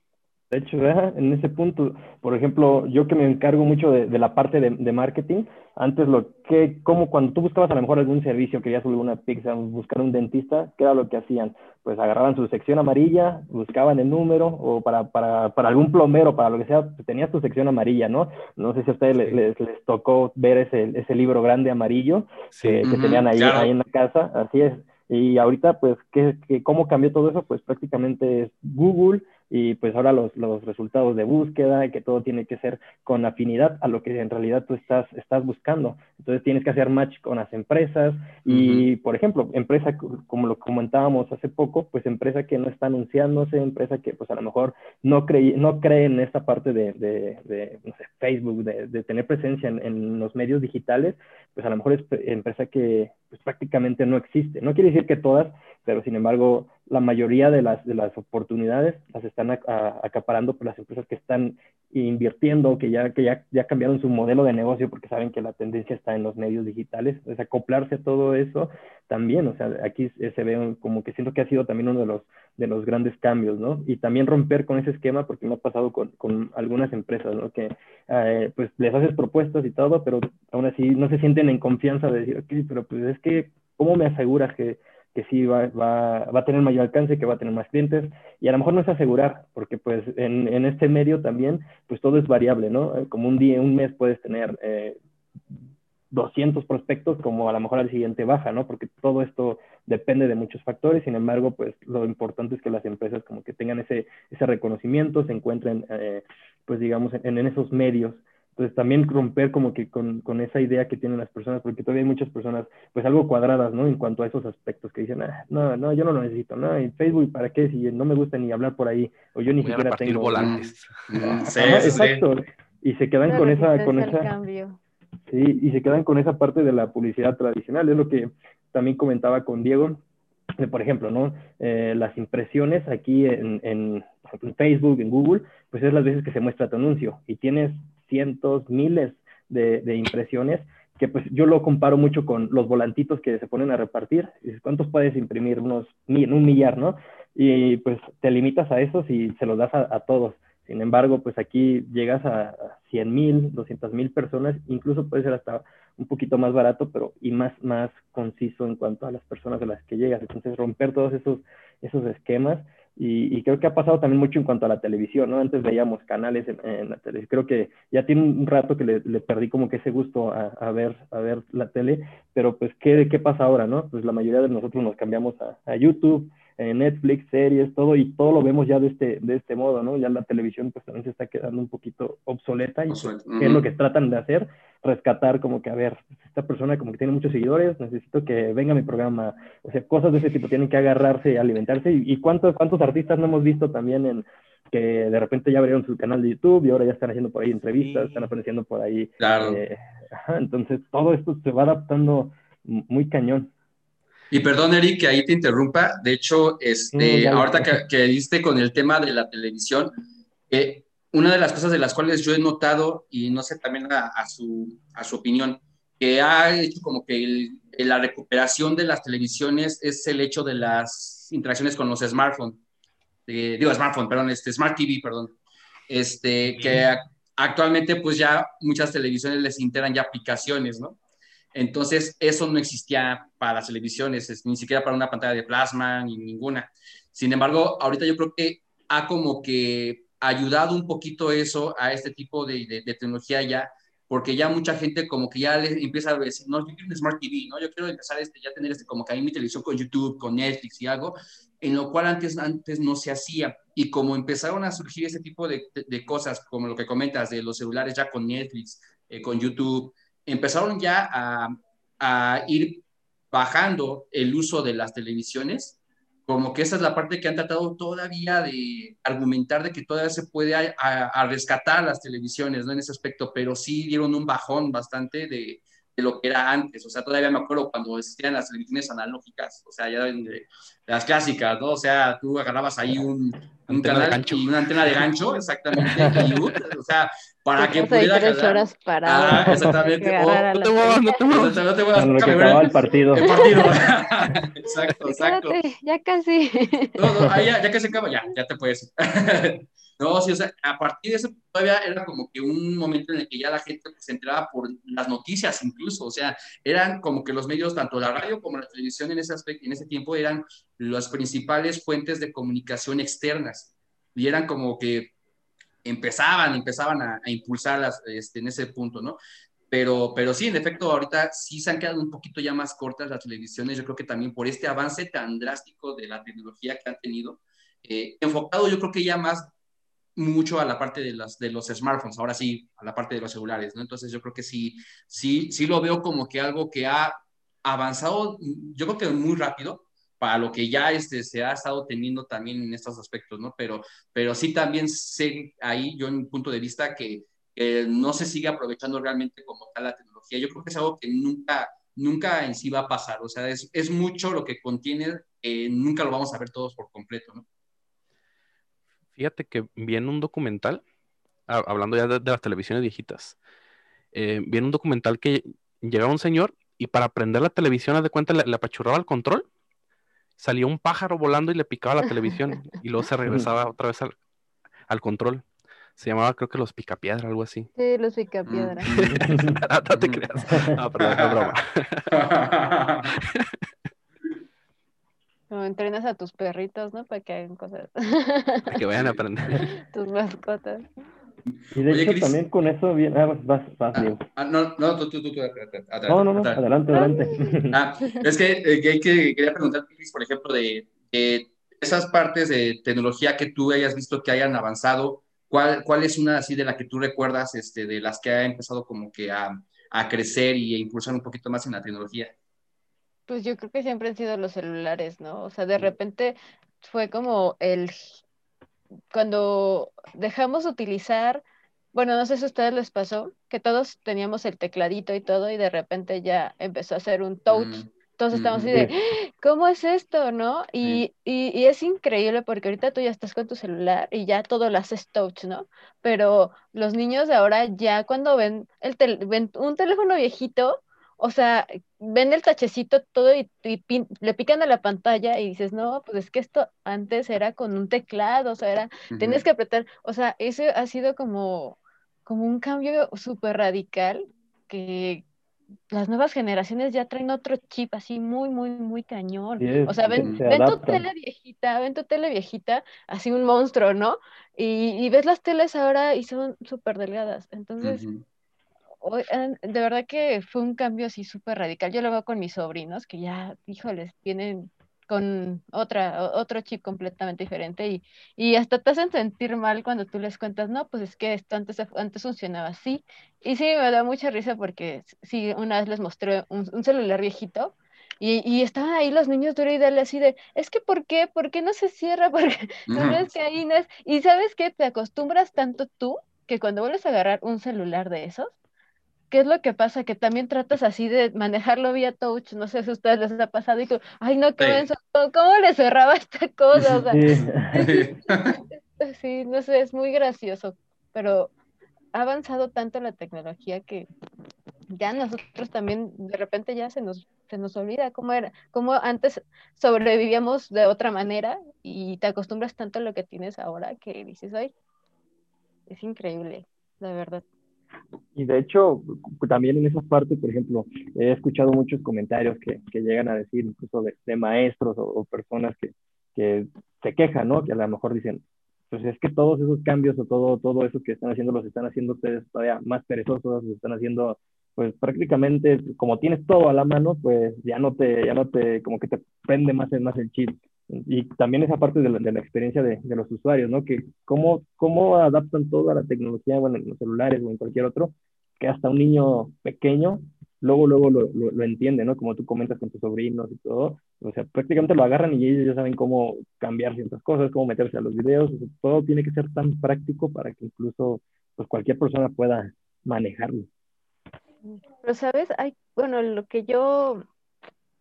[SPEAKER 3] De hecho, en ese punto, por ejemplo, yo que me encargo mucho de, la parte de, marketing, antes lo que, como cuando tú buscabas a lo mejor algún servicio, querías subir una pizza, buscar un dentista, ¿qué era lo que hacían? Pues agarraban su sección amarilla, buscaban el número, o para, para, para algún plomero, para lo que sea, pues tenías tu sección amarilla, ¿no? No sé si a ustedes les, les, tocó ver ese, ese libro grande amarillo que, tenían ahí, ahí en la casa, así es. Y ahorita, pues, ¿qué, qué, cómo cambió todo eso? Pues prácticamente es Google, y pues ahora los, los, resultados de búsqueda y que todo tiene que ser con afinidad a lo que en realidad tú estás, estás buscando. Entonces tienes que hacer match con las empresas y, por ejemplo, empresa, como lo comentábamos hace poco, pues empresa que no está anunciándose, empresa que pues a lo mejor no cree, no cree en esta parte de, de, no sé, Facebook, de, de tener presencia en, en, los medios digitales, pues a lo mejor es empresa que pues prácticamente no existe. No quiere decir que todas, pero sin embargo la mayoría de las, de las oportunidades las están acaparando por las empresas que están invirtiendo, que, ya, que ya, ya cambiaron su modelo de negocio porque saben que la tendencia está en los medios digitales. Entonces, acoplarse a todo eso también, o sea, aquí se ve como que siento que ha sido también uno de los, de los grandes cambios, ¿no? Y también romper con ese esquema, porque me ha pasado con, con algunas empresas, ¿no? Que eh, pues les haces propuestas y todo, pero aún así no se sienten en confianza de decir, ok, pero pues es que, ¿cómo me aseguras que que sí va, va, va, a tener mayor alcance, que va a tener más clientes, y a lo mejor no es asegurar, porque pues en, en este medio también, pues todo es variable, ¿no? Eh, como un día, un mes puedes tener eh, 200 prospectos, como a lo mejor al siguiente baja, ¿no? Porque todo esto depende de muchos factores, sin embargo, pues lo importante es que las empresas como que tengan ese, ese reconocimiento, se encuentren, eh, pues digamos, en, en esos medios entonces también romper como que con, con, esa idea que tienen las personas, porque todavía hay muchas personas pues algo cuadradas, ¿no? En cuanto a esos aspectos que dicen, ah, no, no, yo no lo necesito, ¿no? Y Facebook, ¿para qué? Si no me gusta ni hablar por ahí, o yo ni siquiera tengo...
[SPEAKER 1] volantes.
[SPEAKER 3] sí, exacto. Y se quedan con esa... Con esa Sí, y se quedan con esa parte de la publicidad tradicional, es lo que también comentaba con Diego, de, por ejemplo, ¿no? Eh, las impresiones aquí en, en, en, Facebook, en Google, pues es las veces que se muestra tu anuncio y tienes cientos, miles de, impresiones, que pues yo lo comparo mucho con los volantitos que se ponen a repartir. ¿Cuántos puedes imprimir? Unos un millar, ¿no? Y pues te limitas a esos y se los das a, todos. Sin embargo, pues aquí llegas a 100 mil, 200 mil personas, incluso puede ser hasta un poquito más barato, pero y más, más conciso en cuanto a las personas a las que llegas. Entonces, romper todos esos, esos esquemas y, creo que ha pasado también mucho en cuanto a la televisión, ¿no? Antes veíamos canales en, la televisión. Creo que ya tiene un rato que le, perdí como que ese gusto a, ver, a ver la tele, pero pues, ¿qué, ¿qué pasa ahora, no? Pues la mayoría de nosotros nos cambiamos a, a YouTube, Netflix, series, todo, y todo lo vemos ya de este, de este modo, ¿no? Ya la televisión pues también se está quedando un poquito obsoleta y ¿qué es lo que tratan de hacer? Rescatar como que, a ver, esta persona como que tiene muchos seguidores, necesito que venga a mi programa, o sea, cosas de ese tipo tienen que agarrarse y alimentarse, y, cuántos, cuántos artistas no hemos visto también en que de repente ya abrieron su canal de YouTube y ahora ya están haciendo por ahí entrevistas, están apareciendo por ahí.
[SPEAKER 2] Claro.
[SPEAKER 3] Eh, entonces todo esto se va adaptando muy cañón.
[SPEAKER 2] Y perdón, Eric, que ahí te interrumpa. De hecho, este, ahorita que, que, diste con el tema de la televisión, eh, una de las cosas de las cuales yo he notado, y no sé también a, su, a su opinión, que ha hecho como que la recuperación de las televisiones es el hecho de las interacciones con los smartphones. digo, smartphone, perdón, este, Smart TV, perdón. Este, que actualmente pues ya muchas televisiones les integran ya aplicaciones, ¿no? Entonces, eso no existía para las televisiones, ni siquiera para una pantalla de plasma, ni ninguna. Sin embargo, ahorita yo creo que ha como que ayudado un poquito eso a este tipo de, tecnología ya, porque ya mucha gente como que ya le empieza a decir, no, yo quiero un Smart TV, ¿no? Yo quiero empezar este, ya tener este, como que ahí mi televisión con YouTube, con Netflix y algo, en lo cual antes, antes no se hacía. Y como empezaron a surgir ese tipo de, de cosas, como lo que comentas, de los celulares ya con Netflix, eh, con YouTube, empezaron ya a, a ir bajando el uso de las televisiones como que esa es la parte que han tratado todavía de argumentar de que todavía se puede a, rescatar las televisiones, ¿no? En ese aspecto, pero sí dieron un bajón bastante de, de, lo que era antes. O sea, todavía me acuerdo cuando existían las televisiones analógicas, o sea, ya de, las clásicas, ¿no? O sea, tú agarrabas ahí un, un canal y una antena de gancho, exactamente, y, o sea, para que pudiera
[SPEAKER 4] tres horas para
[SPEAKER 2] ah, exactamente.
[SPEAKER 1] oh, no te muevas no te muevas
[SPEAKER 3] no te muevas que acababa el partido.
[SPEAKER 2] El partido. Exacto exacto.
[SPEAKER 4] ya casi.
[SPEAKER 2] No, no, ah, ya, ya que se acaba ya ya te puedes no sí o sea a partir de eso todavía era como que un momento en el que ya la gente pues, se enteraba por las noticias incluso o sea eran como que los medios tanto la radio como la televisión en ese aspecto en ese tiempo eran las principales fuentes de comunicación externas. Y eran como que empezaban, empezaban a, impulsarlas este, en ese punto, ¿no? Pero, pero sí, en efecto, ahorita sí se han quedado un poquito ya más cortas las televisiones, yo creo que también por este avance tan drástico de la tecnología que han tenido, eh, enfocado yo creo que ya más mucho a la parte de, las, de los smartphones, ahora sí, a la parte de los celulares, ¿no? Entonces yo creo que sí, sí, sí lo veo como que algo que ha avanzado, yo creo que muy rápido, para lo que ya este, se ha estado teniendo también en estos aspectos, ¿no? Pero, pero sí también sé ahí, yo en un punto de vista, que no se sigue aprovechando realmente como tal la tecnología. Yo creo que es algo que nunca, nunca en sí va a pasar. O sea, es, es mucho lo que contiene, nunca lo vamos a ver todos por completo, ¿no?
[SPEAKER 1] Fíjate que viene un documental, hablando ya de, las televisiones viejitas, eh, un documental que llegaba un señor y para prender la televisión, haz de cuenta, le, le apachurraba el control salía un pájaro volando y le picaba la televisión y luego se regresaba otra vez al, al control. Se llamaba, creo que los picapiedra, algo así.
[SPEAKER 4] Sí, los picapiedra.
[SPEAKER 1] no, te creas. No, perdón, es broma.
[SPEAKER 4] Entrenas a tus perritos, ¿no? Para que hagan cosas.
[SPEAKER 1] Para que vayan a aprender.
[SPEAKER 4] Tus mascotas.
[SPEAKER 3] Y de hecho también con eso viene... Ah, vas, vas,
[SPEAKER 2] ah, ah, no, no, tú, tú, tú, tú
[SPEAKER 3] adelante, No, no, no, adelante, adelante.
[SPEAKER 2] Ah, es que, eh, que, que, quería preguntar, por ejemplo, de, esas partes de tecnología que tú hayas visto que hayan avanzado, ¿cuál, cuál es una así de la que tú recuerdas, este, de las que ha empezado como que a, a crecer y a impulsar un poquito más en la tecnología?
[SPEAKER 4] Pues yo creo que siempre han sido los celulares, ¿no? O sea, de repente fue como el cuando dejamos de utilizar, bueno, no sé si a ustedes les pasó, que todos teníamos el tecladito y todo y de repente ya empezó a hacer un touch. Mm, todos estamos así de, ¡Ah! ¿cómo es esto? ¿No? Y, y, es increíble porque ahorita tú ya estás con tu celular y ya todo lo haces touch, ¿no? Pero los niños de ahora ya cuando ven, el ven un teléfono viejito, o sea, ven el tachecito todo y, le pican a la pantalla y dices, no, pues es que esto antes era con un teclado, o sea, era, tienes que apretar, o sea, eso ha sido como, como un cambio súper radical que las nuevas generaciones ya traen otro chip así muy, muy, muy cañón. o sea, ven, ven tu tele viejita, ven tu tele viejita, así un monstruo, ¿no? Y, ves las teles ahora y son súper delgadas. Entonces, de verdad que fue un cambio así súper radical. Yo lo veo con mis sobrinos, que ya, híjoles, tienen con otra, otro chip completamente diferente y, y hasta te hacen sentir mal cuando tú les cuentas, no, pues es que esto antes, antes funcionaba así. Y sí, me da mucha risa porque sí, una vez les mostré un, celular viejito y, y, estaban ahí los niños duro y dale así de, es que ¿por qué? ¿Por qué no se cierra? Porque no es que ahí no es. Y sabes que te acostumbras tanto tú que cuando vuelves a agarrar un celular de esos, ¿qué es lo que pasa? Que también tratas así de manejarlo vía touch, no sé si a ustedes les ha pasado y tú, ay no, qué sí. ¿cómo le cerraba esta cosa? sí. no sé, es muy gracioso, pero ha avanzado tanto la tecnología que ya nosotros también de repente ya se nos, se nos olvida cómo era, cómo antes sobrevivíamos de otra manera y te acostumbras tanto a lo que tienes ahora que dices, ay, es increíble. la verdad.
[SPEAKER 3] Y de hecho, también en esas partes, por ejemplo, he escuchado muchos comentarios que, que llegan a decir, incluso de, maestros o, o personas que, que, se quejan, ¿no? Que a lo mejor dicen, pues es que todos esos cambios o todo, todo eso que están haciendo los están haciendo ustedes todavía más perezosos, los están haciendo, pues prácticamente, como tienes todo a la mano, pues ya no te, ya no te, como que te prende más, más el chip. Y también esa parte de la, de la experiencia de, de, los usuarios, ¿no? Que cómo, cómo adaptan toda la tecnología, bueno, en los celulares o en cualquier otro, que hasta un niño pequeño luego, luego lo, lo, lo, entiende, ¿no? Como tú comentas con tus sobrinos y todo. O sea, prácticamente lo agarran y ellos ya saben cómo cambiar ciertas cosas, cómo meterse a los videos. O sea, todo tiene que ser tan práctico para que incluso pues, cualquier persona pueda manejarlo.
[SPEAKER 4] Pero, ¿sabes? Hay, bueno, lo que yo,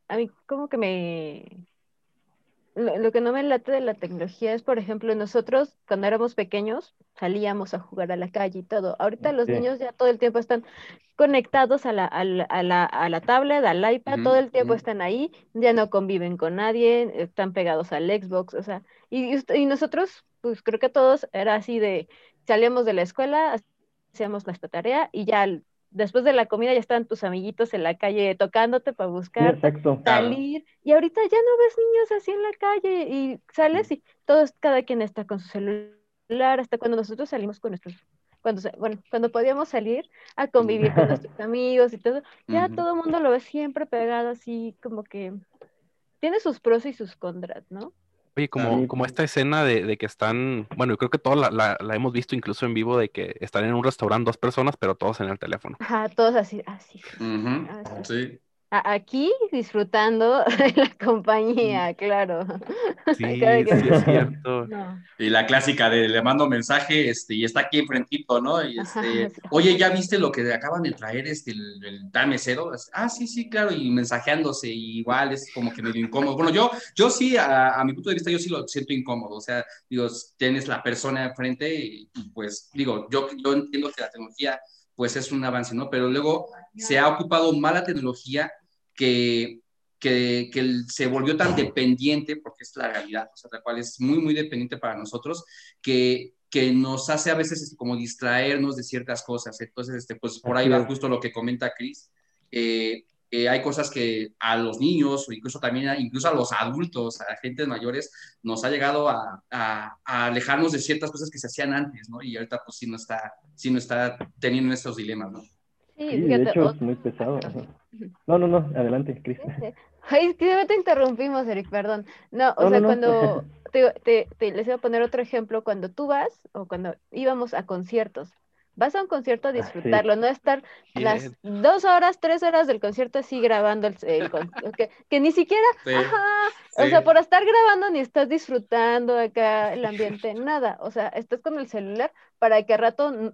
[SPEAKER 4] a mí como que me, lo, lo, que no me late de la tecnología es, por ejemplo, nosotros cuando éramos pequeños salíamos a jugar a la calle y todo. Ahorita los sí. niños ya todo el tiempo están conectados a la, a la, a la, a la tablet, al iPad, uh -huh, todo el tiempo uh -huh. están ahí, ya no conviven con nadie, están pegados al Xbox, o sea, y, y nosotros, pues creo que todos era así de, salíamos de la escuela, hacíamos nuestra tarea y ya después de la comida ya están tus amiguitos en la calle tocándote para buscar,
[SPEAKER 3] Exacto.
[SPEAKER 4] salir, y ahorita ya no ves niños así en la calle y sales y todos, cada quien está con su celular, hasta cuando nosotros salimos con nuestros, cuando, bueno, cuando podíamos salir a convivir con nuestros amigos y todo, ya uh -huh. todo el mundo lo ve siempre pegado así, como que tiene sus pros y sus contras, ¿no?
[SPEAKER 1] Oye, como, como esta escena de, de, que están, bueno, yo creo que todos la, la, la, hemos visto incluso en vivo, de que están en un restaurante dos personas, pero todos en el teléfono.
[SPEAKER 4] Ajá, todos así, así.
[SPEAKER 2] Uh -huh. así. Sí.
[SPEAKER 4] Aquí disfrutando de la compañía, claro.
[SPEAKER 1] Sí, sí es cierto.
[SPEAKER 2] No. Y la clásica de le mando mensaje este, y está aquí enfrentito, ¿no? Y este, Ajá, oye, ¿ya viste lo que acaban de traer este, el, el tal mesero? Ah, sí, sí, claro, y mensajeándose, y igual es como que medio incómodo. Bueno, yo, yo sí, a, a mi punto de vista, yo sí lo siento incómodo. O sea, digo, tienes la persona enfrente y, y pues, digo, yo, yo entiendo que la tecnología pues es un avance, ¿no? Pero luego se ha ocupado mala tecnología que, que, que, se volvió tan dependiente, porque es la realidad, o sea, la cual es muy, muy dependiente para nosotros, que, que nos hace a veces este, como distraernos de ciertas cosas. Entonces, este, pues por ahí va justo lo que comenta Chris. Eh, eh, hay cosas que a los niños o incluso también a, incluso a los adultos, a gente mayores, nos ha llegado a, a, a, alejarnos de ciertas cosas que se hacían antes, ¿no? Y ahorita pues sí no está, sí no está teniendo estos dilemas, ¿no?
[SPEAKER 3] Sí, sí de hecho es muy pesado. No, no, no, adelante, Cris.
[SPEAKER 4] Ay, es que te interrumpimos, Eric, perdón. No, o no, sea, no, cuando te, te, te, les voy a poner otro ejemplo, cuando tú vas o cuando íbamos a conciertos, vas a un concierto a disfrutarlo, ah, sí. no estar Bien. las dos horas, tres horas del concierto así grabando el, el que, que, ni siquiera, sí. ajá, sí. o sea, por estar grabando ni estás disfrutando acá el ambiente, nada, o sea, estás con el celular para que a rato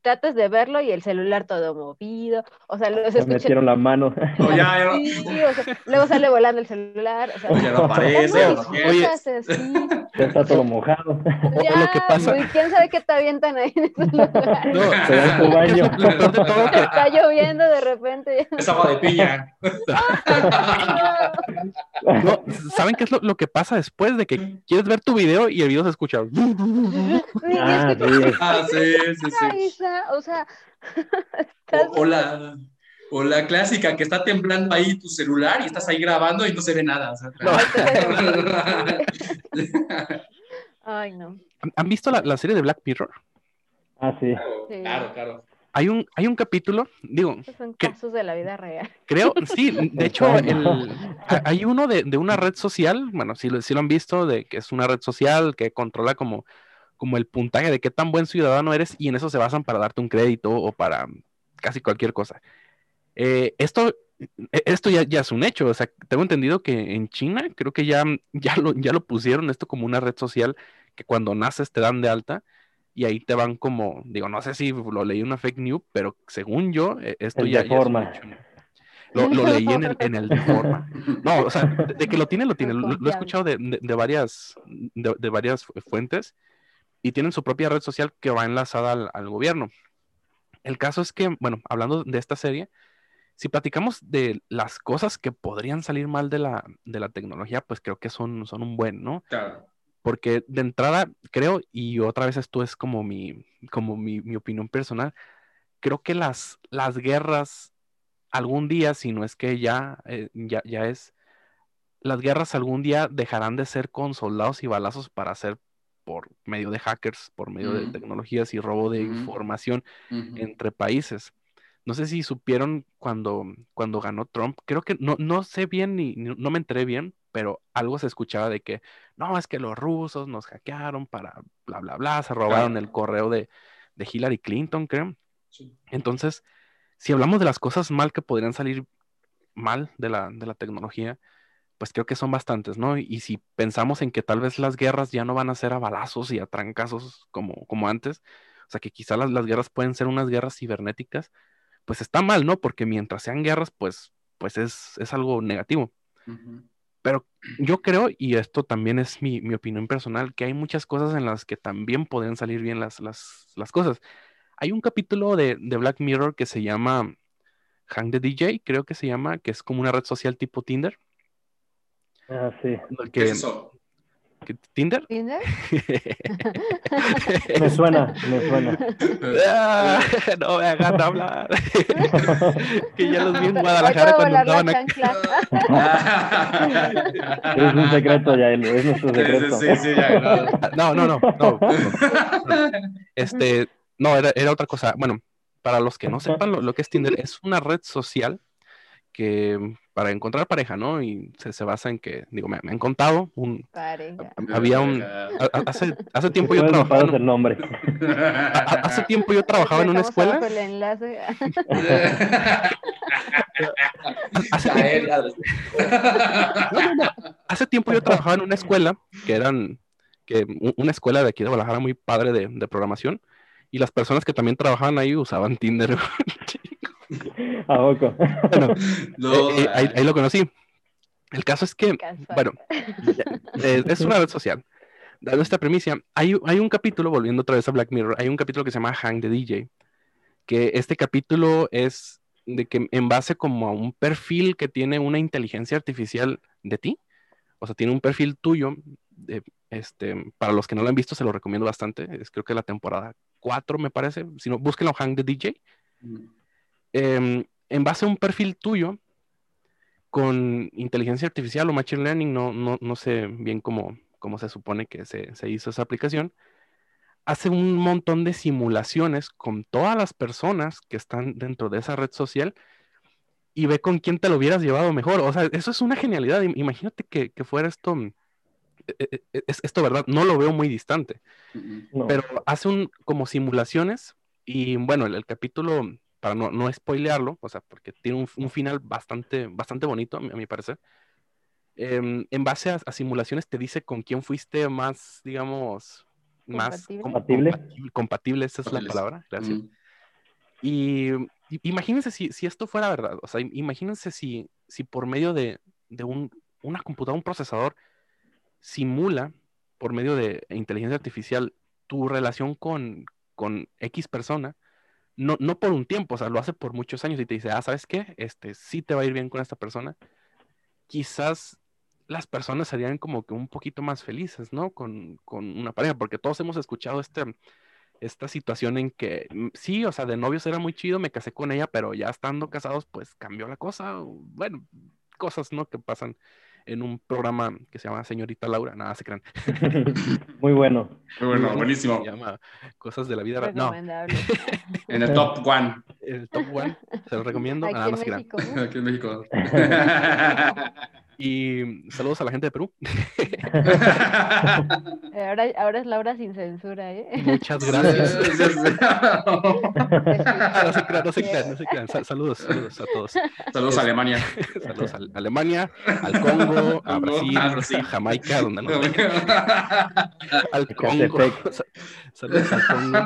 [SPEAKER 4] tratas de verlo y el celular todo movido, o sea, los
[SPEAKER 3] escuché... metieron la mano.
[SPEAKER 2] Oh, ya, ya.
[SPEAKER 4] Sí, sí, o sea, luego sale volando el celular, o sea,
[SPEAKER 2] ya no aparece,
[SPEAKER 3] Oye, ya está todo mojado.
[SPEAKER 4] Ya, lo que pasa... quién sabe qué te avientan ahí en ese lugar.
[SPEAKER 3] No, se da tu baño.
[SPEAKER 4] Está lloviendo de repente.
[SPEAKER 2] Es agua de piña.
[SPEAKER 1] no, ¿saben qué es lo, lo, que pasa después de que quieres ver tu video y el video se escucha?
[SPEAKER 2] ah, sí. ah, sí, sí,
[SPEAKER 4] o sea.
[SPEAKER 2] o, o, la, o, la, clásica que está temblando ahí tu celular y estás ahí grabando y no se ve nada. O sea, no.
[SPEAKER 4] Ay, no.
[SPEAKER 1] ¿Han visto la, la, serie de Black Mirror?
[SPEAKER 3] Ah, sí.
[SPEAKER 2] sí. Claro, claro.
[SPEAKER 1] Hay un, hay un capítulo, digo.
[SPEAKER 4] Estos son casos de la vida real.
[SPEAKER 1] Creo, sí, de hecho, el, hay uno de, de, una red social, bueno, si, si lo han visto, de que es una red social que controla como como el puntaje de qué tan buen ciudadano eres y en eso se basan para darte un crédito o para casi cualquier cosa. Eh, esto esto ya, ya, es un hecho, o sea, tengo entendido que en China creo que ya, ya, lo, ya lo pusieron esto como una red social que cuando naces te dan de alta y ahí te van como, digo, no sé si lo leí una fake news, pero según yo, e, esto
[SPEAKER 3] el
[SPEAKER 1] ya, ya es un hecho. Lo, lo, leí en el, en el de forma. No, o sea, de, de que lo tiene, lo tiene. Lo, lo he escuchado de, de, de varias, de, varias fuentes y tienen su propia red social que va enlazada al, al, gobierno. El caso es que, bueno, hablando de esta serie, si platicamos de las cosas que podrían salir mal de la, de la tecnología, pues creo que son, son un buen, ¿no?
[SPEAKER 2] Claro.
[SPEAKER 1] Porque de entrada, creo, y otra vez esto es como mi, como mi, mi opinión personal, creo que las, las guerras algún día, si no es que ya, eh, ya, ya es, las guerras algún día dejarán de ser con soldados y balazos para ser por medio de hackers, por medio de
[SPEAKER 2] Ujú.
[SPEAKER 1] tecnologías y robo de
[SPEAKER 2] Ujú.
[SPEAKER 1] información
[SPEAKER 2] Ujú.
[SPEAKER 1] entre países. No sé si supieron cuando, cuando ganó Trump, creo que no, no sé bien ni, no me enteré bien, pero algo se escuchaba de que no, es que los rusos nos hackearon para bla, bla, bla, se robaron el
[SPEAKER 2] Claro.
[SPEAKER 1] correo de, de Hillary Clinton, creo.
[SPEAKER 2] Sí.
[SPEAKER 1] Entonces, si hablamos de las cosas mal que podrían salir mal de la, de la tecnología, pues creo que son bastantes, ¿no? Y, si pensamos en que tal vez las guerras ya no van a ser a balazos y a trancazos como, como antes, o sea, que quizá las, las guerras pueden ser unas guerras cibernéticas, pues está mal, ¿no? Porque mientras sean guerras, pues, pues es, es algo negativo. Pero yo creo, y esto también es mi, mi opinión personal, que hay muchas cosas en las que también podrían salir bien las, las, las cosas. Hay un capítulo de, de Black Mirror que se llama Hang the DJ, creo que se llama, que es como una red social tipo Tinder.
[SPEAKER 3] Ah, sí.
[SPEAKER 2] ¿Qué es eso?
[SPEAKER 1] ¿Tinder?
[SPEAKER 4] ¿Tinder?
[SPEAKER 3] Me suena, me suena.
[SPEAKER 1] Ah, no me hagan hablar. que ya los vi en Guadalajara cuando andaban aquí.
[SPEAKER 3] Es un secreto, ya, es nuestro secreto.
[SPEAKER 2] Sí, sí, sí, ya, no.
[SPEAKER 1] No, no, no, no. Este, no, era, era otra cosa. Bueno, para los que no sepan lo, lo que es Tinder, es una red social que para encontrar pareja, ¿no? Y se, se basa en que, digo, me, me han contado, un,
[SPEAKER 4] Pareja.
[SPEAKER 1] había un, a- a- hace, hace tiempo yo trabajaba, en,
[SPEAKER 3] el nombre.
[SPEAKER 1] a- a- hace tiempo yo trabajaba en una escuela,
[SPEAKER 4] el enlace.
[SPEAKER 1] hace tiempo,
[SPEAKER 2] ya.
[SPEAKER 1] no, no, no. Hace tiempo yo trabajaba en una escuela que eran, que una escuela de aquí de Guadalajara muy padre de, de programación, y las personas que también trabajaban ahí usaban Tinder.
[SPEAKER 3] ¿A poco?
[SPEAKER 1] Bueno,
[SPEAKER 2] No,
[SPEAKER 1] Eh, eh, ahí, ahí lo conocí. El caso es que,
[SPEAKER 4] Casual.
[SPEAKER 1] bueno, eh, es una red social. Dando esta premisa, hay, hay un capítulo, volviendo otra vez a Black Mirror, hay un capítulo que se llama Hang the DJ, que este capítulo es de que en base como a un perfil que tiene una inteligencia artificial de ti, o sea, tiene un perfil tuyo, de, este, para los que no lo han visto, se lo recomiendo bastante, es creo que la temporada 4 me parece, si no, búsquenlo Hang the DJ, em, en base a un perfil tuyo con inteligencia artificial o machine learning, no, no, no sé bien cómo, cómo se supone que se, se hizo esa aplicación, hace un montón de simulaciones con todas las personas que están dentro de esa red social y ve con quién te lo hubieras llevado mejor. O sea, eso es una genialidad. Im- Imagínate que, que fuera esto, mm, eh, eh, es, esto, ¿verdad? No lo veo muy distante
[SPEAKER 3] No.
[SPEAKER 1] pero hace un, como simulaciones y bueno, el, el capítulo, para no, no spoilearlo, o sea, porque tiene un, un final bastante, bastante bonito, a mi, a mi parecer. em, en base a, a simulaciones te dice con quién fuiste más, digamos, más
[SPEAKER 4] Compatible.
[SPEAKER 1] com-
[SPEAKER 3] Compatible.
[SPEAKER 1] compatible, compatible, esa es la palabra, gracias. Y, y imagínense si, si esto fuera verdad, o sea, im- imagínense si, si por medio de, de un, una computadora, un procesador, simula por medio de inteligencia artificial tu relación con, con X persona, no, no por un tiempo, o sea, lo hace por muchos años y te dice, ah, ¿sabes qué? Este, sí te va a ir bien con esta persona. Quizás las personas serían como que un poquito más felices, ¿no? Con, con una pareja, porque todos hemos escuchado este, esta situación en que mm, sí, o sea, de novios era muy chido, me casé con ella, pero ya estando casados, pues cambió la cosa. Bueno, cosas, ¿no? Que pasan en un programa que se llama Señorita Laura, nada, se crean.
[SPEAKER 3] Muy bueno.
[SPEAKER 2] Muy bueno, buenísimo.
[SPEAKER 1] Se llama Cosas de la vida. real. No.
[SPEAKER 2] En el top one
[SPEAKER 1] el top one, se lo recomiendo.
[SPEAKER 4] Aquí
[SPEAKER 1] nada,
[SPEAKER 4] en
[SPEAKER 1] no se crean.
[SPEAKER 4] México.
[SPEAKER 2] aquí en México.
[SPEAKER 1] Y saludos a la gente de Perú.
[SPEAKER 4] Ahora, ahora es Laura sin censura, ¿eh?
[SPEAKER 1] Muchas gracias. Ah, no se crean, no se crean, no se crean. Sa- saludos, saludos a todos.
[SPEAKER 2] Saludos a Alemania.
[SPEAKER 1] Saludos a Alemania, al Congo, a Brasil,
[SPEAKER 2] A Brasil.
[SPEAKER 1] a Jamaica, donde no al Congo. Saludos al Congo.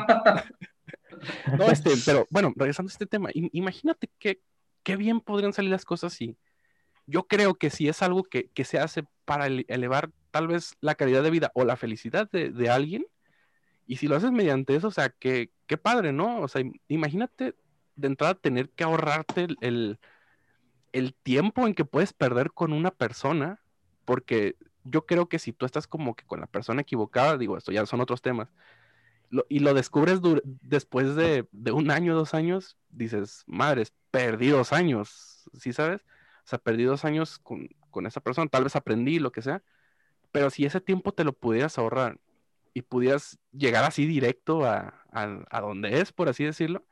[SPEAKER 1] No, este, pero bueno, regresando a este tema, im- imagínate que qué bien podrían salir las cosas si yo creo que si es algo que, que se hace para ele- elevar tal vez la calidad de vida o la felicidad de, de alguien, y si lo haces mediante eso, o sea, que qué padre, ¿no? O sea, im- imagínate de entrada tener que ahorrarte el, el, tiempo en que puedes perder con una persona, porque yo creo que si tú estás como que con la persona equivocada, digo, esto ya son otros temas, y lo descubres después de, un año, dos años, dices, madres, perdí dos años, ¿sí sabes? O sea, perdí dos años con, esa persona, tal vez aprendí, lo que sea, pero si ese tiempo te lo pudieras ahorrar y pudieras llegar así directo a, donde es, por así decirlo,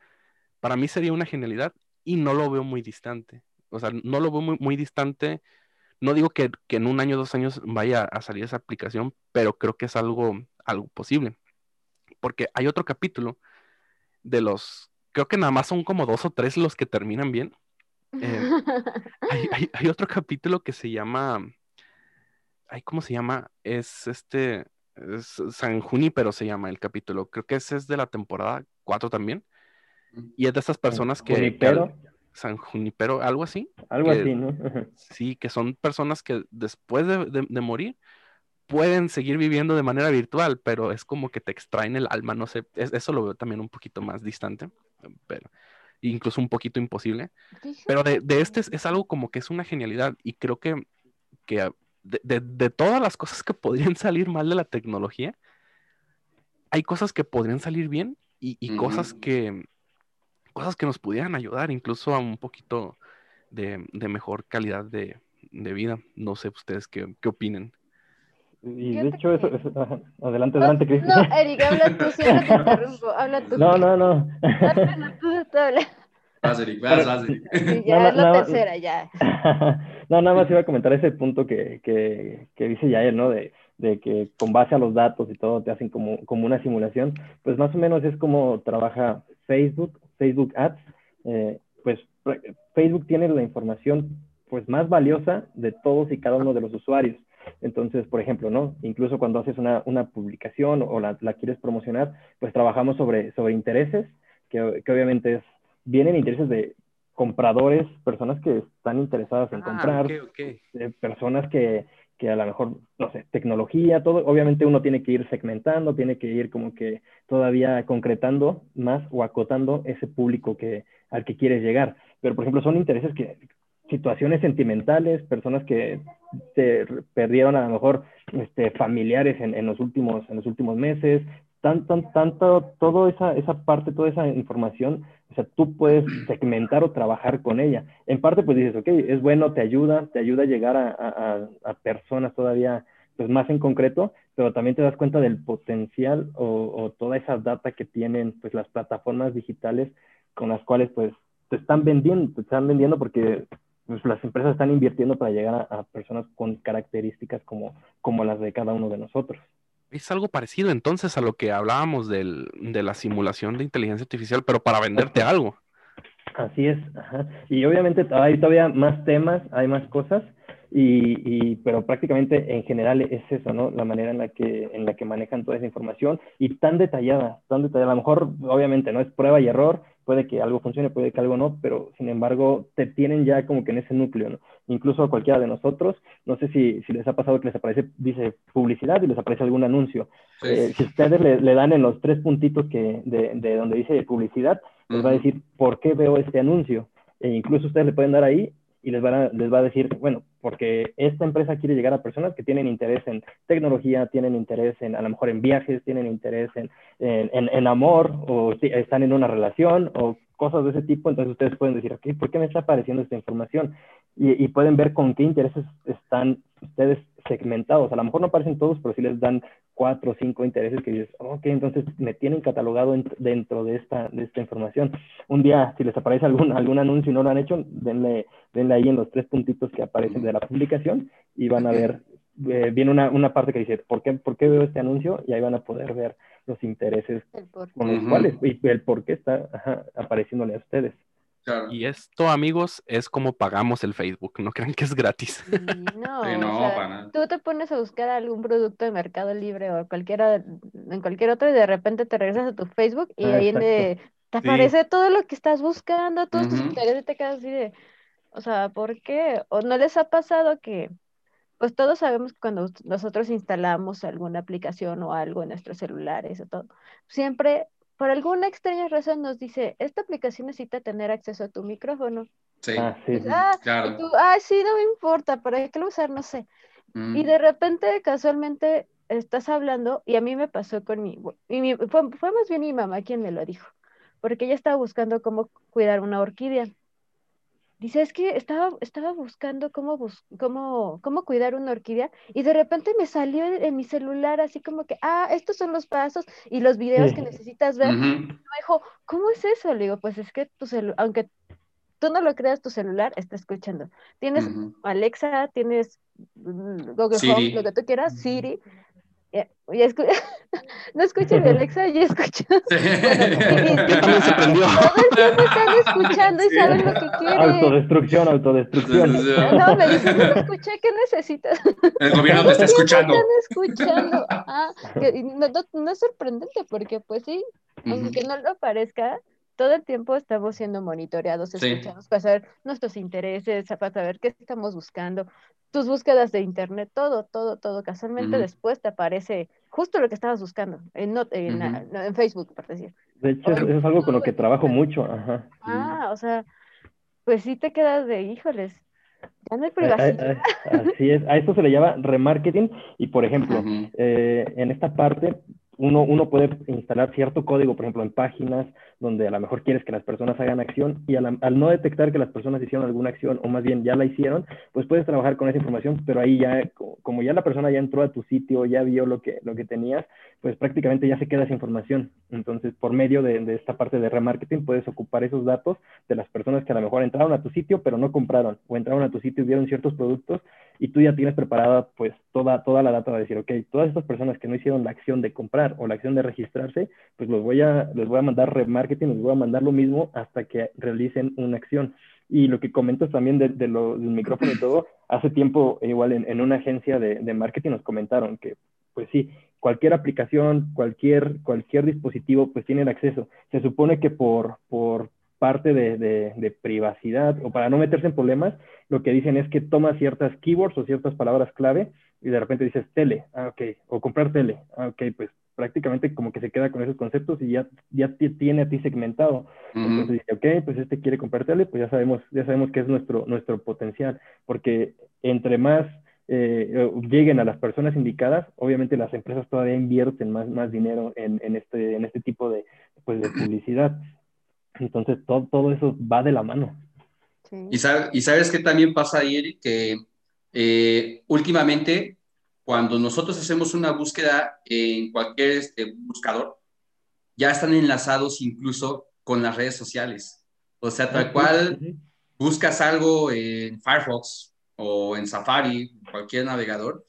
[SPEAKER 1] para mí sería una genialidad y no lo veo muy distante. O sea, no lo veo muy, muy distante. No digo que, que, en un año, dos años vaya a salir esa aplicación, pero creo que es algo, algo posible porque hay otro capítulo de los, creo que nada más son como dos o tres los que terminan bien. Eh, hay, otro capítulo que se llama, ay, ¿cómo se llama? Es este, es San pero se llama el capítulo. Creo que ese es de la temporada 4 también. Y es de esas personas que...
[SPEAKER 3] Junipero.
[SPEAKER 1] San Junipero, algo así.
[SPEAKER 3] Algo así, ¿no?
[SPEAKER 1] sí, que son personas que después de morir pueden seguir viviendo de manera virtual, pero es como que te extraen el alma, no sé, eso lo veo también un poquito más distante, pero incluso un poquito imposible. Pero de, este es, algo como que es una genialidad y creo que, que de, todas las cosas que podrían salir mal de la tecnología, hay cosas que podrían salir bien y, cosas que cosas que nos pudieran ayudar incluso a un poquito de, mejor calidad de, vida. No sé ustedes qué, qué opinen.
[SPEAKER 3] Y de hecho, eso, adelante, adelante, Cris.
[SPEAKER 4] No, Eric, habla tú, siempre te interrumpo, habla tú.
[SPEAKER 3] No, no, no.
[SPEAKER 4] No, tú, tú hablas.
[SPEAKER 2] Vas, Eric, vas, vas, Eric.
[SPEAKER 4] ya es la tercera, ya.
[SPEAKER 3] no, nada más iba a comentar ese punto que, que, que dice Yael, ¿no? De, de que con base a los datos y todo te hacen como, como una simulación. Pues más o menos es como trabaja Facebook, Facebook Ads. Eh, pues Facebook tiene la información pues más valiosa de todos y cada uno de los usuarios. Entonces, por ejemplo, ¿no? Incluso cuando haces una, una publicación o la, la, quieres promocionar, pues trabajamos sobre, sobre intereses, que, que, obviamente es, vienen intereses de compradores, personas que están interesadas en ah, comprar, personas que, que a lo mejor, no sé, tecnología, todo, obviamente uno tiene que ir segmentando, tiene que ir como que todavía concretando más o acotando ese público que, al que quieres llegar. Pero, por ejemplo, son intereses que, situaciones sentimentales, personas que se perdieron a lo mejor este, familiares en, en, los últimos, en los últimos meses, tanto, tanto, toda esa, esa parte, toda esa información, o sea, tú puedes segmentar o trabajar con ella. En parte, pues dices, ok, es bueno, te ayuda, te ayuda a llegar a, a, personas todavía pues más en concreto, pero también te das cuenta del potencial o, o, toda esa data que tienen pues las plataformas digitales con las cuales pues te están vendiendo, te están vendiendo porque pues, las empresas están invirtiendo para llegar a, personas con características como, como las de cada uno de nosotros.
[SPEAKER 1] Es algo parecido entonces a lo que hablábamos del, de la simulación de inteligencia artificial, pero para venderte algo.
[SPEAKER 3] Así es, y obviamente hay todavía más temas, hay más cosas, y, y, pero prácticamente en general es eso, ¿no? La manera en la que en la que manejan toda esa información y tan detallada, tan detallada. A lo mejor, obviamente, no es prueba y error, puede que algo funcione, puede que algo no, pero sin embargo te tienen ya como que en ese núcleo, ¿no? Incluso a cualquiera de nosotros, no sé si, si les ha pasado que les aparece, dice publicidad y les aparece algún anuncio. Eh, si ustedes le, dan en los tres puntitos que de, de donde dice publicidad, les va a decir por qué veo este anuncio. E incluso ustedes le pueden dar ahí y les, van a, les va a decir, bueno, porque esta empresa quiere llegar a personas que tienen interés en tecnología, tienen interés en, a lo mejor en viajes, tienen interés en, en, en, amor, o están en una relación, o cosas de ese tipo, entonces ustedes pueden decir, ok, ¿por qué me está apareciendo esta información? Y, y pueden ver con qué intereses están ustedes segmentados. A lo mejor no aparecen todos, pero sí les dan cuatro o cinco intereses que dices, ok, entonces me tienen catalogado dentro de esta, de esta información. Un día, si les aparece algún, algún anuncio y no lo han hecho, denle, denle ahí en los tres puntitos que aparecen de la publicación y van a ver, eh, viene una, una, parte que dice, ¿por qué, ¿por qué veo este anuncio? Y ahí van a poder ver los intereses con los cuales y el por qué está apareciéndole a ustedes.
[SPEAKER 1] Y esto, amigos, es como pagamos el Facebook. No crean que es gratis.
[SPEAKER 4] No, tú te pones a buscar algún producto de Mercado Libre o cualquiera, en cualquier otro y de repente te regresas a tu Facebook y ahí te aparece todo lo que estás buscando, todos tus intereses y te quedas así de, o sea, ¿por qué? ¿O no les ha pasado que, pues todos sabemos que cuando nosotros instalamos alguna aplicación o algo en nuestros celulares o todo, siempre por alguna extraña razón nos dice, esta aplicación necesita tener acceso a tu micrófono.
[SPEAKER 2] Sí, ah,
[SPEAKER 3] sí,
[SPEAKER 4] ah, claro. ah, sí, no me importa, ¿para qué lo usar? No sé.
[SPEAKER 2] Mm.
[SPEAKER 4] Y de repente, casualmente, estás hablando, y a mí me pasó con mi, y mi- fue, fue más bien mi mamá quien me lo dijo, porque ella estaba buscando cómo cuidar una orquídea. Dice, es que estaba, estaba buscando cómo, bus- cómo, cómo cuidar una orquídea y de repente me salió en, en mi celular así como que, ah, estos son los pasos y los videos que necesitas ver.
[SPEAKER 2] Ujú.
[SPEAKER 4] Me dijo, ¿cómo es eso? Le digo, pues es que tu celular, aunque tú no lo creas, tu celular está escuchando. Tienes
[SPEAKER 2] Ujú.
[SPEAKER 4] Alexa, tienes mm, Google
[SPEAKER 2] Siri.
[SPEAKER 4] Home, lo que tú quieras, Siri. eh, y escu- no escucho mi Alexa, yo escucho.
[SPEAKER 2] Sí.
[SPEAKER 4] y-
[SPEAKER 1] También se prendió.
[SPEAKER 4] Todo el tiempo están escuchando y
[SPEAKER 2] Sí.
[SPEAKER 4] saben lo que quieren.
[SPEAKER 3] Autodestrucción, autodestrucción.
[SPEAKER 4] No, me dicen, no escuché, ¿qué necesitas?
[SPEAKER 2] El gobierno te está escuchando.
[SPEAKER 4] Están escuchando. Ah, que- no, no- no es sorprendente porque pues sí, aunque no lo parezca, todo el tiempo estamos siendo monitoreados,
[SPEAKER 2] Sí.
[SPEAKER 4] escuchados para saber nuestros intereses, para saber qué estamos buscando, tus búsquedas de internet, todo, todo, todo. Casualmente después te aparece justo lo que estabas buscando en, not- en, ah, no, en Facebook, por decir.
[SPEAKER 3] De hecho, eso es algo con lo que trabajo mucho. Ajá.
[SPEAKER 4] Ah, o sea, pues sí te quedas de, híjoles, ya no hay
[SPEAKER 3] A- a-
[SPEAKER 4] privacidad.
[SPEAKER 3] a- Así es. A esto se le llama remarketing y, por ejemplo, eh, en esta parte uno, uno puede instalar cierto código, por ejemplo, en páginas donde a lo mejor quieres que las personas hagan acción y al, al no detectar que las personas hicieron alguna acción o más bien ya la hicieron, pues puedes trabajar con esa información, pero ahí ya, co- como ya la persona ya entró a tu sitio, ya vio lo que, lo que tenías, pues prácticamente ya se queda esa información. Entonces, por medio de, de esta parte de remarketing, puedes ocupar esos datos de las personas que a lo mejor entraron a tu sitio, pero no compraron, o entraron a tu sitio y vieron ciertos productos y tú ya tienes preparada pues toda, toda la data de decir, ok, todas estas personas que no hicieron la acción de comprar o la acción de registrarse, pues los voy a, les voy a mandar remarketing, les voy a mandar lo mismo hasta que realicen una acción. Y lo que comentas también de, de lo, del micrófono y todo, hace tiempo igual en, en una agencia de, de marketing nos comentaron que pues sí, cualquier aplicación, cualquier, cualquier dispositivo pues tiene el acceso. Se supone que por, por parte de, de, de privacidad o para no meterse en problemas, lo que dicen es que toma ciertas keywords o ciertas palabras clave y de repente dices tele, ah, ok, o comprar tele, ah, ok, pues prácticamente como que se queda con esos conceptos y ya, ya te tiene a ti segmentado.
[SPEAKER 2] Ujú.
[SPEAKER 3] Entonces dice, ok, pues este quiere comprar tele, pues ya sabemos, ya sabemos que es nuestro, nuestro potencial, porque entre más eh, lleguen a las personas indicadas, obviamente las empresas todavía invierten más, más dinero en, en, este, en este tipo de, pues, de publicidad. Entonces todo, todo eso va de la mano.
[SPEAKER 4] Sí.
[SPEAKER 2] Y, sab- y sabes qué también pasa ahí, Eric? que eh, últimamente cuando nosotros hacemos una búsqueda en cualquier este, buscador, ya están enlazados incluso con las redes sociales. O sea, tal cual buscas algo en Firefox o en Safari, cualquier navegador,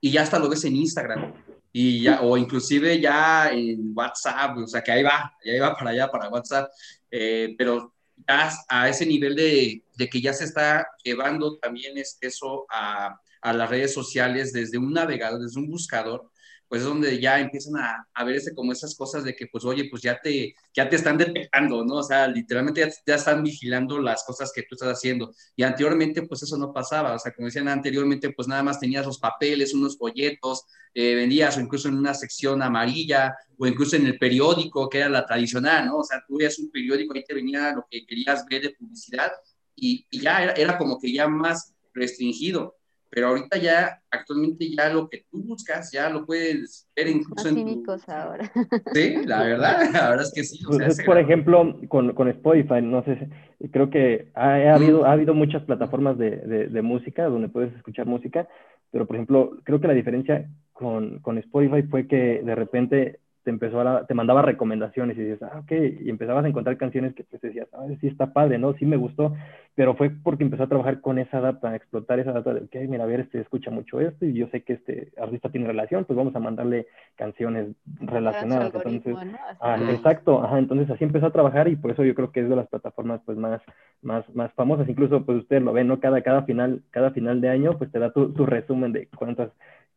[SPEAKER 2] y ya hasta lo ves en Instagram. Y ya, o inclusive ya en WhatsApp, o sea que ahí va, ya iba para allá, para WhatsApp, eh, pero ya a ese nivel de, de, que ya se está llevando también es eso a, a, las redes sociales desde un navegador, desde un buscador, pues es donde ya empiezan a, a verse como esas cosas de que, pues, oye, pues ya te, ya te están detectando, ¿no? O sea, literalmente ya, ya, están vigilando las cosas que tú estás haciendo. Y anteriormente, pues eso no pasaba. O sea, como decían anteriormente, pues nada más tenías los papeles, unos folletos, eh, vendías o incluso en una sección amarilla o incluso en el periódico, que era la tradicional, ¿no? O sea, tú veías un periódico, ahí te venía lo que querías ver de publicidad y, y ya era, era como que ya más restringido pero ahorita ya, actualmente ya lo que tú buscas, ya lo puedes ver incluso
[SPEAKER 4] Más
[SPEAKER 2] en
[SPEAKER 4] cínicos tu... ahora.
[SPEAKER 2] Sí, la verdad, la verdad es que sí.
[SPEAKER 3] O sea, pues, por ejemplo, con, con, Spotify, no sé, creo que ha, ha habido, mm. ha habido muchas plataformas de, de, de, música donde puedes escuchar música, pero por ejemplo, creo que la diferencia con, con Spotify fue que de repente te empezó a, te mandaba recomendaciones y dices, ah, ok, y empezabas a encontrar canciones que pues decías, ah, sí está padre, ¿no? Sí me gustó, pero fue porque empezó a trabajar con esa data, a explotar esa data de, ok, mira, a ver, este escucha mucho esto y yo sé que este artista tiene relación, pues vamos a mandarle canciones relacionadas. Entonces,
[SPEAKER 4] ¿no?
[SPEAKER 3] ah, exacto, ajá, entonces así empezó a trabajar y por eso yo creo que es de las plataformas pues más, más, más famosas, incluso pues ustedes lo ven, ¿no? Cada, cada final, cada final de año pues te da tu, tu resumen de cuántas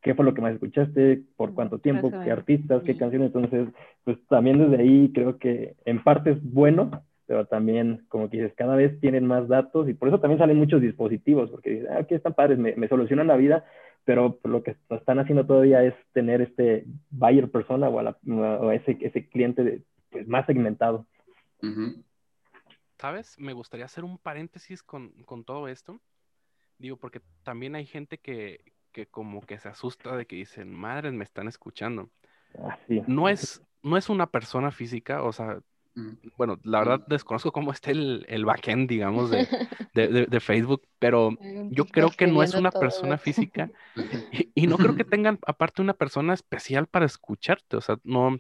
[SPEAKER 3] qué fue lo que más escuchaste, por cuánto tiempo, qué artistas, qué canciones. Entonces, pues también desde ahí creo que en parte es bueno, pero también, como que dices, cada vez tienen más datos y por eso también salen muchos dispositivos, porque dices, ah, aquí están padres, me, me solucionan la vida, pero lo que están haciendo todavía es tener este buyer persona o, a la, o a ese, ese cliente de, pues, más segmentado.
[SPEAKER 2] Uh -huh.
[SPEAKER 1] ¿Sabes? Me gustaría hacer un paréntesis con, con todo esto. Digo, porque también hay gente que, que como que se asusta de que dicen, madres, me están escuchando. No es, no es una persona física, o sea,
[SPEAKER 2] Mm.
[SPEAKER 1] bueno, la verdad desconozco cómo está el, el backend, digamos, de, de- de- de Facebook, pero yo creo que no es una persona física y, y no creo que tengan aparte una persona especial para escucharte, o sea, no,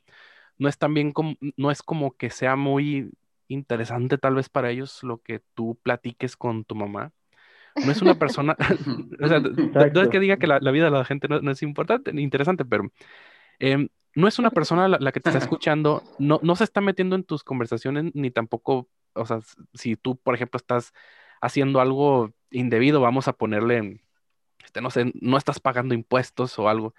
[SPEAKER 1] no es también como, no es como que sea muy interesante tal vez para ellos lo que tú platiques con tu mamá. No es una persona, o sea, no- es que diga que la, la vida de la gente no, no es importante, ni interesante, pero em, no es una persona la, la que te está escuchando, no, no se está metiendo en tus conversaciones, ni tampoco, o sea, si tú, por ejemplo, estás haciendo algo indebido, vamos a ponerle, este, no sé, no estás pagando impuestos o algo,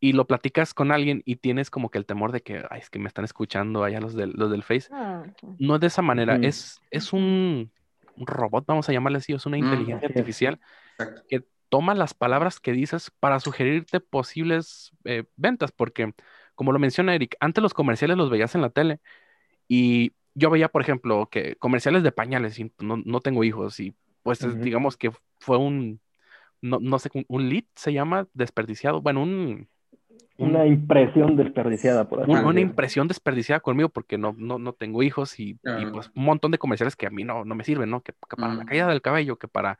[SPEAKER 1] y lo platicas con alguien y tienes como que el temor de que, ay, es que me están escuchando allá los del, los del Face.
[SPEAKER 4] Ah,
[SPEAKER 1] No es de esa manera, es, es un, un robot, vamos a llamarle así, es una inteligencia artificial
[SPEAKER 2] Exacto.
[SPEAKER 1] que toma las palabras que dices para sugerirte posibles eh, ventas, porque como lo menciona Eric, antes los comerciales los veías en la tele y yo veía, por ejemplo, que comerciales de pañales, y no, no tengo hijos, y pues digamos que fue un, no, no sé, un, lead se llama desperdiciado, bueno, un-
[SPEAKER 3] Una impresión desperdiciada, por así
[SPEAKER 1] un- una
[SPEAKER 3] decirlo.
[SPEAKER 1] impresión desperdiciada conmigo porque no, no, no tengo hijos y, y, pues un montón de comerciales que a mí no, no me sirven, ¿no? Que, que para la
[SPEAKER 2] Mm.
[SPEAKER 1] caída del cabello, que para,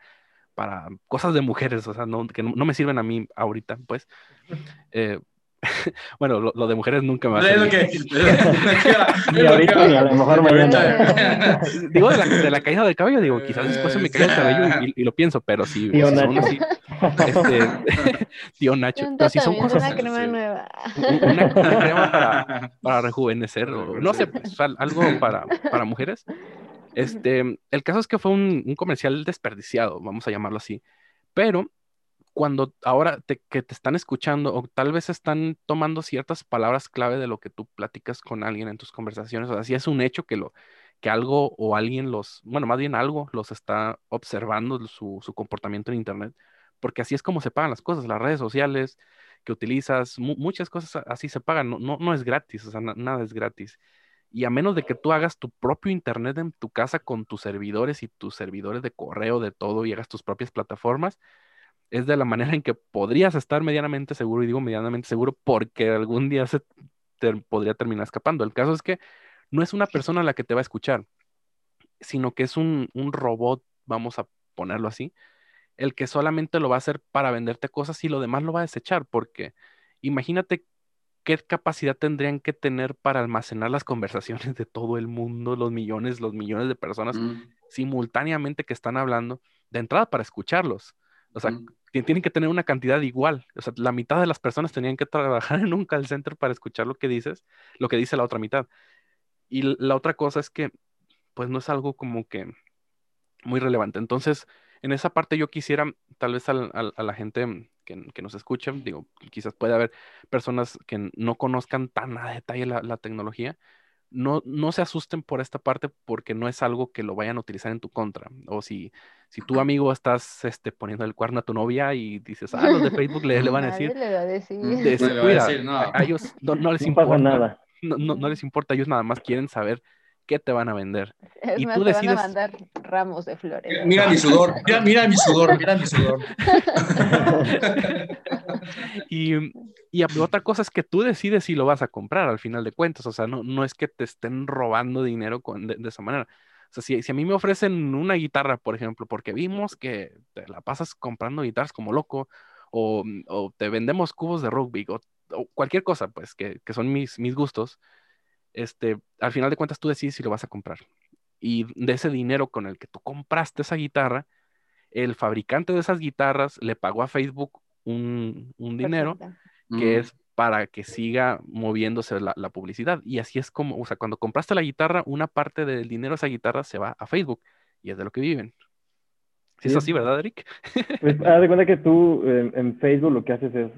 [SPEAKER 1] para cosas de mujeres, o sea, no, que no, no me sirven a mí ahorita, pues. Eh, bueno, lo, lo de mujeres nunca me va a
[SPEAKER 2] Es lo que.
[SPEAKER 3] Ahorita a lo mejor
[SPEAKER 2] mañana.
[SPEAKER 1] Digo, de la, de la caída del cabello, digo, quizás después se me caiga el cabello y, y lo pienso, pero si,
[SPEAKER 3] Tío
[SPEAKER 1] si son
[SPEAKER 3] Nacho.
[SPEAKER 1] así, este, tío Nacho, pero si son cosas,
[SPEAKER 4] una crema nueva.
[SPEAKER 1] una, una crema para, para rejuvenecer o no sé, pues, al- algo para, para mujeres. Este, el caso es que fue un, un comercial desperdiciado, vamos a llamarlo así, pero cuando ahora te, que te están escuchando o tal vez están tomando ciertas palabras clave de lo que tú platicas con alguien en tus conversaciones, o sea, si es un hecho que lo que algo o alguien los, bueno, más bien algo los está observando su, su comportamiento en internet, porque así es como se pagan las cosas, las redes sociales que utilizas, mu- muchas cosas así se pagan, no, no, no es gratis, o sea, na- nada es gratis. Y a menos de que tú hagas tu propio internet en tu casa con tus servidores y tus servidores de correo, de todo, y hagas tus propias plataformas, es de la manera en que podrías estar medianamente seguro, y digo medianamente seguro porque algún día se te podría terminar escapando. El caso es que no es una persona la que te va a escuchar, sino que es un, un robot, vamos a ponerlo así, el que solamente lo va a hacer para venderte cosas y lo demás lo va a desechar, porque imagínate qué capacidad tendrían que tener para almacenar las conversaciones de todo el mundo, los millones, los millones de personas
[SPEAKER 2] Mm,
[SPEAKER 1] simultáneamente que están hablando, de entrada para escucharlos. O sea,
[SPEAKER 2] mm.
[SPEAKER 1] ti- tienen que tener una cantidad igual. O sea, la mitad de las personas tenían que trabajar en un call center para escuchar lo que dices, lo que dice la otra mitad. Y la otra cosa es que, pues no es algo como que muy relevante. Entonces, en esa parte yo quisiera, tal vez al- al- a la gente que, que nos escuche, digo, quizás puede haber personas que no conozcan tan a detalle la, la tecnología, no, no se asusten por esta parte porque no es algo que lo vayan a utilizar en tu contra. O si, si tu amigo estás este, poniendo el cuerno a tu novia y dices, ah, los de Facebook le, le van a
[SPEAKER 4] Nadie
[SPEAKER 1] decir,
[SPEAKER 4] le va a decir.
[SPEAKER 2] No le va a
[SPEAKER 1] cuida,
[SPEAKER 2] decir, no.
[SPEAKER 1] a, a ellos no, no les importa,
[SPEAKER 3] nada.
[SPEAKER 1] no, no, no les importa, ellos nada más quieren saber qué te van a vender.
[SPEAKER 4] Es
[SPEAKER 1] y
[SPEAKER 4] más,
[SPEAKER 1] tú
[SPEAKER 4] te
[SPEAKER 1] decides-
[SPEAKER 4] van a mandar ramos de flores.
[SPEAKER 2] Mira mi sudor, mira, mira mi sudor, mira mi sudor.
[SPEAKER 1] Y, y otra cosa es que tú decides si lo vas a comprar al final de cuentas. O sea, no, no es que te estén robando dinero con- de, de esa manera. O sea, si, si a mí me ofrecen una guitarra, por ejemplo, porque vimos que te la pasas comprando guitarras como loco, o, o te vendemos cubos de rugby, o, o cualquier cosa, pues, que, que son mis, mis gustos, este, al final de cuentas tú decides si lo vas a comprar. Y de ese dinero con el que tú compraste esa guitarra, el fabricante de esas guitarras le pagó a Facebook un, un dinero
[SPEAKER 4] Perfecto.
[SPEAKER 1] que
[SPEAKER 2] Mm.
[SPEAKER 1] es para que siga moviéndose la, la publicidad. Y así es como, o sea, cuando compraste la guitarra, una parte del dinero de esa guitarra se va a Facebook y es de lo que viven. Sí, es
[SPEAKER 3] Sí.
[SPEAKER 1] así, ¿verdad, Eric?
[SPEAKER 3] Pues haz de cuenta que tú eh, en Facebook lo que haces es,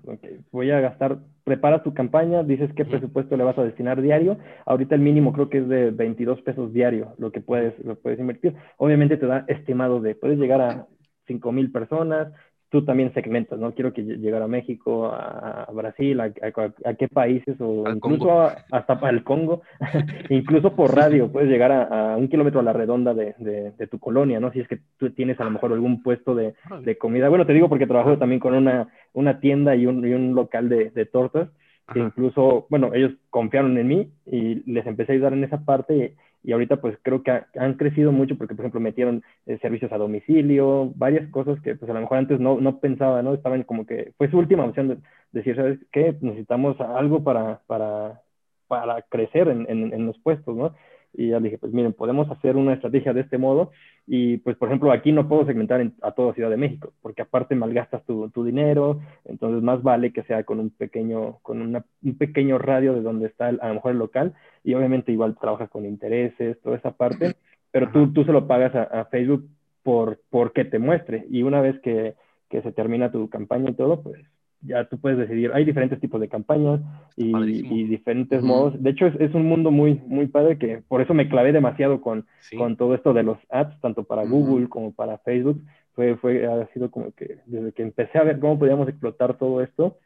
[SPEAKER 3] voy a gastar, preparas tu campaña, dices qué presupuesto le vas a destinar diario. Ahorita el mínimo creo que es de 22 pesos diario lo que puedes, lo puedes invertir. Obviamente te da estimado de, puedes llegar a 5 mil personas, tú también segmentas, ¿no? Quiero que llegar a México, a, Brasil, a, qué países, o incluso hasta para el Congo, incluso por radio, puedes llegar a, un kilómetro a la redonda de, de, tu colonia, ¿no? Si es que tú tienes a lo mejor algún puesto de, de comida. Bueno, te digo porque trabajo también con una, una tienda y un, y un local de, tortas, que incluso, bueno, ellos confiaron en mí y les empecé a ayudar en esa parte y ahorita pues creo que han crecido mucho porque, por ejemplo, metieron eh, servicios a domicilio, varias cosas que pues a lo mejor antes no, no pensaba, ¿no? Estaban como que, fue su última opción de, decir, ¿sabes qué? Necesitamos algo para, para, para crecer en, en, en los puestos, ¿no? Y ya dije, pues miren, podemos hacer una estrategia de este modo y pues por ejemplo aquí no puedo segmentar a toda Ciudad de México porque aparte malgastas tu, tu dinero, entonces más vale que sea con un pequeño, con una, un pequeño radio de donde está a lo mejor el local y obviamente igual trabajas con intereses, toda esa parte, pero tú, tú se lo pagas a, a Facebook por, por que te muestre y una vez que, que se termina tu campaña y todo, pues ya tú puedes decidir, hay diferentes tipos de campañas y, diferentes modos. De hecho, es, un mundo muy, muy padre que por eso me clavé demasiado con, con todo esto de los ads, tanto para Google como para Facebook. Fue, fue, ha sido como que desde que empecé a ver cómo podíamos explotar todo esto,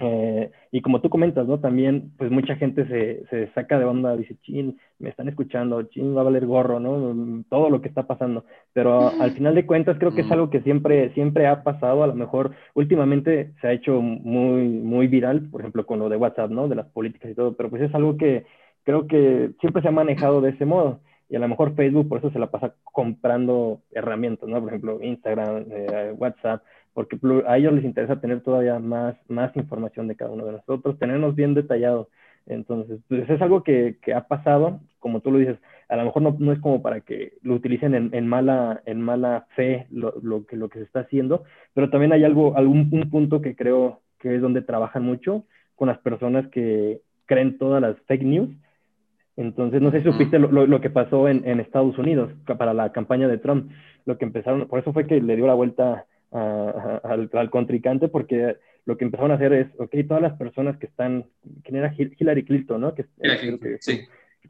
[SPEAKER 3] eh, y como tú comentas, ¿no? También, pues mucha gente se, se, saca de onda, dice, chin, me están escuchando, chin, va a valer gorro, ¿no? Todo lo que está pasando. Pero al final de cuentas creo que es algo que siempre, siempre ha pasado. A lo mejor últimamente se ha hecho muy, muy viral, por ejemplo, con lo de WhatsApp, ¿no? De las políticas y todo, pero pues es algo que creo que siempre se ha manejado de ese modo. Y a lo mejor Facebook por eso se la pasa comprando herramientas, ¿no? Por ejemplo, Instagram, eh, WhatsApp porque a ellos les interesa tener todavía más, más información de cada uno de nosotros, tenernos bien detallado. Entonces, pues es algo que, que, ha pasado, como tú lo dices, a lo mejor no, no es como para que lo utilicen en, en mala, en mala fe lo, lo, que, lo que se está haciendo, pero también hay algo, algún un punto que creo que es donde trabajan mucho con las personas que creen todas las fake news. Entonces, no sé si supiste lo, lo, lo que pasó en, en, Estados Unidos para la campaña de Trump. Lo que empezaron, por eso fue que le dio la vuelta al, al, contrincante porque lo que empezaron a hacer es, ok, todas las personas que están, ¿quién era Hillary Clinton, no? Que,
[SPEAKER 2] sí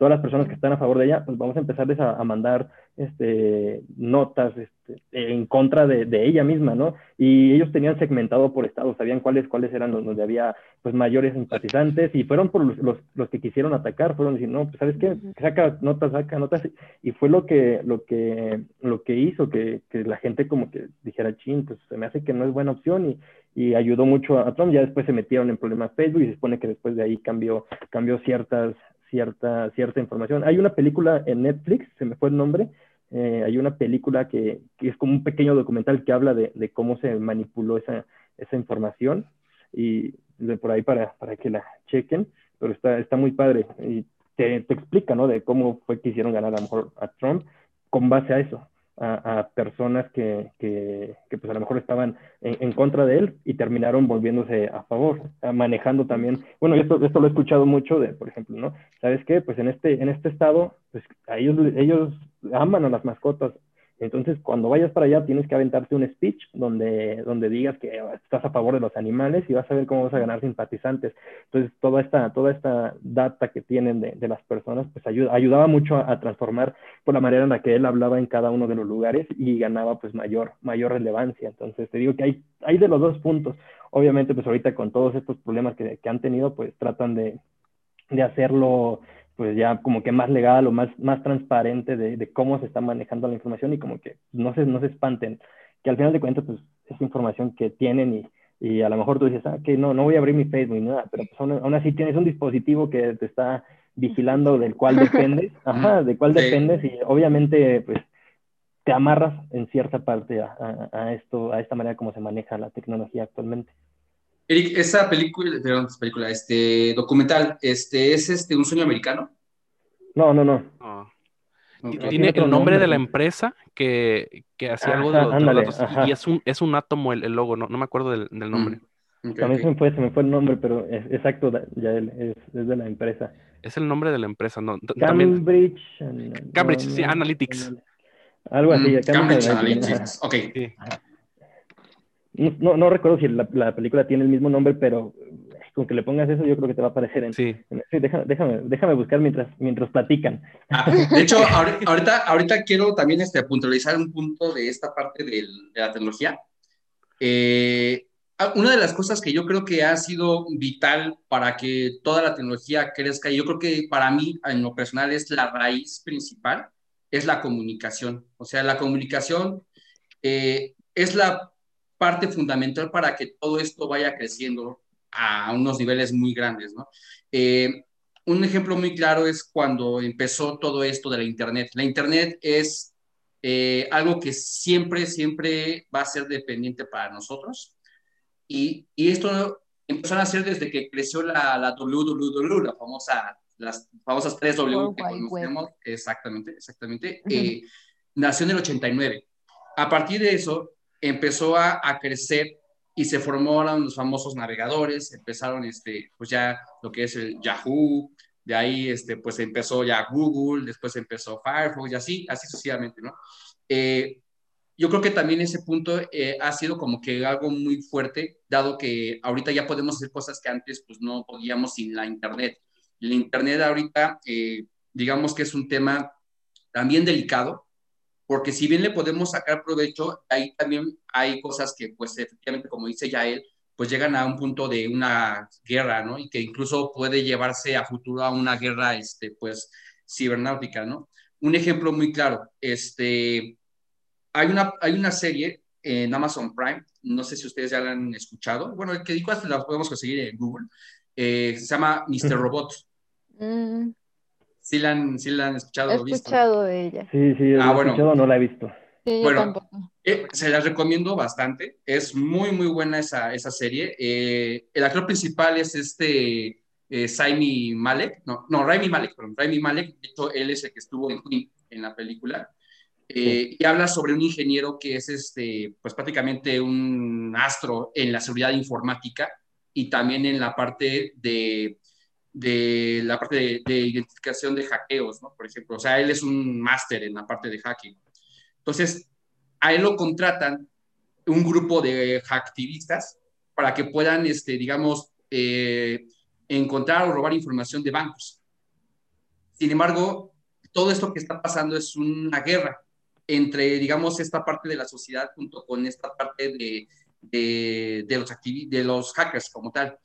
[SPEAKER 3] todas las personas que están a favor de ella, pues vamos a empezarles a, mandar este, notas este, en contra de, de, ella misma, ¿no? Y ellos tenían segmentado por estado, sabían cuáles, cuáles eran los donde había pues mayores simpatizantes y fueron por los, los, los que quisieron atacar, fueron decir, no, pues sabes qué, saca notas, saca notas, y fue lo que, lo que, lo que hizo que, que la gente como que dijera, ching, pues se me hace que no es buena opción y, y ayudó mucho a Trump, ya después se metieron en problemas Facebook y se supone que después de ahí cambió, cambió ciertas cierta, cierta información. Hay una película en Netflix, se me fue el nombre, eh, hay una película que, que, es como un pequeño documental que habla de, de cómo se manipuló esa, esa información y de por ahí para, para que la chequen, pero está, está muy padre y te, te explica, ¿no? De cómo fue que hicieron ganar a lo mejor a Trump con base a eso a, personas que, que, pues a lo mejor estaban en, contra de él y terminaron volviéndose a favor, manejando también, bueno, esto, esto lo he escuchado mucho de, por ejemplo, ¿no? ¿Sabes qué? Pues en este, en este estado, pues a ellos, ellos aman a las mascotas, entonces, cuando vayas para allá, tienes que aventarte un speech donde, donde digas que estás a favor de los animales y vas a ver cómo vas a ganar simpatizantes. Entonces, toda esta, toda esta data que tienen de, de las personas, pues ayuda, ayudaba mucho a, transformar por la manera en la que él hablaba en cada uno de los lugares y ganaba pues mayor, mayor relevancia. Entonces, te digo que hay, hay de los dos puntos. Obviamente, pues ahorita con todos estos problemas que, que han tenido, pues tratan de, de hacerlo pues ya como que más legal o más, más transparente de, de, cómo se está manejando la información y como que no se, no se espanten, que al final de cuentas pues es información que tienen y, y a lo mejor tú dices, ah, que no, no voy a abrir mi Facebook ni nada, pero pues aún, así tienes un dispositivo que te está vigilando del cual dependes, ajá, de cuál dependes y obviamente pues te amarras en cierta parte a, a, a, esto, a esta manera como se maneja la tecnología actualmente.
[SPEAKER 2] Eric, esa película, perdón, película, este documental, este, ¿es este un sueño americano?
[SPEAKER 3] No, no, no.
[SPEAKER 1] Tiene el nombre de la empresa que, que hacía algo de los, datos, y es un, es un átomo el, el logo, no, no me acuerdo del, del nombre.
[SPEAKER 3] Mm. También se, me fue, se me fue el nombre, pero es, exacto, ya es, es, de la empresa.
[SPEAKER 1] Es el nombre de la empresa, ¿no?
[SPEAKER 3] Cambridge.
[SPEAKER 1] Cambridge, sí, Analytics.
[SPEAKER 3] Algo así.
[SPEAKER 2] Mm, Cambridge, Analytics, ok. Sí.
[SPEAKER 3] No, no recuerdo si la, la, película tiene el mismo nombre, pero con que le pongas eso, yo creo que te va a aparecer en.
[SPEAKER 1] Sí.
[SPEAKER 3] sí déjame, déjame, déjame, buscar mientras, mientras platican.
[SPEAKER 2] Ah, de hecho, ahorita, ahorita quiero también este, puntualizar un punto de esta parte de la tecnología. Eh, ah, una de las cosas que yo creo que ha sido vital para que toda la tecnología crezca, y yo creo que para mí, en lo personal, es la raíz principal, es la comunicación. O sea, la comunicación eh, es la parte fundamental para que todo esto vaya creciendo a unos niveles muy grandes, ¿no? Eh, un ejemplo muy claro es cuando empezó todo esto de la Internet. La Internet es eh, algo que siempre, siempre va a ser dependiente para nosotros. Y, y esto empezó a hacer desde que creció la, la WWW, la famosa, las famosas 3W que conocemos. Exactamente, exactamente. Eh, nació en el 89. A partir de eso, empezó a, a crecer y se formaron los famosos navegadores, empezaron este, pues ya lo que es el Yahoo, de ahí este, pues empezó ya Google, después empezó Firefox y así, así sucesivamente, ¿no? Eh, yo creo que también ese punto eh, ha sido como que algo muy fuerte, dado que ahorita ya podemos hacer cosas que antes pues no podíamos sin la Internet. La Internet ahorita, eh, digamos que es un tema también delicado, porque si bien le podemos sacar provecho, ahí también hay cosas que, pues efectivamente, como dice ya él, pues llegan a un punto de una guerra, ¿no? Y que incluso puede llevarse a futuro a una guerra, este, pues, cibernáutica, ¿no? Un ejemplo muy claro, este, hay una, hay una serie en Amazon Prime, no sé si ustedes ya la han escuchado, bueno, el que digo la podemos conseguir en Google, eh, se llama Mr. Robot. Mm. ¿Sí la han, sí la han escuchado?
[SPEAKER 4] He escuchado de ella.
[SPEAKER 3] Sí, sí, ah, bueno. escuchado, no la he visto.
[SPEAKER 4] Sí,
[SPEAKER 2] bueno, eh, se la recomiendo bastante. Es muy, muy buena esa, esa serie. Eh, el actor principal es este eh, Saimi Malek. No, no, Raimi Malek, perdón. Raimi Malek. De hecho, él es el que estuvo en en la película. Eh, y habla sobre un ingeniero que es este, pues prácticamente un astro en la seguridad informática y también en la parte de de la parte de, identificación de hackeos. Por ejemplo, o sea, él es un máster en la parte de hacking. Entonces, a él lo contratan un grupo de hacktivistas para que puedan, este, digamos, eh, encontrar o robar información de bancos. Sin embargo, todo esto que está pasando es una guerra entre, digamos, esta parte de la sociedad junto con esta parte de, de, de los, de los hackers como tal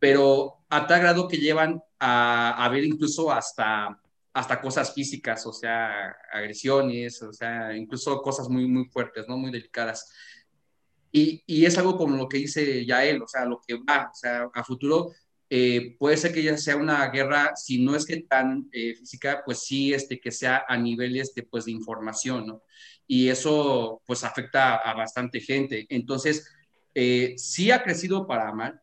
[SPEAKER 2] pero a tal grado que llevan a, a ver incluso hasta, hasta cosas físicas, o sea, agresiones, o sea, incluso cosas muy, muy fuertes, ¿no? Muy delicadas. Y, y es algo como lo que dice ya él, o sea, lo que va, o sea, a futuro eh, puede ser que ya sea una guerra, si no es que tan eh, física, pues sí, este, que sea a niveles de, pues, de información, ¿no? Y eso, pues, afecta a bastante gente. Entonces, eh, sí ha crecido para mal,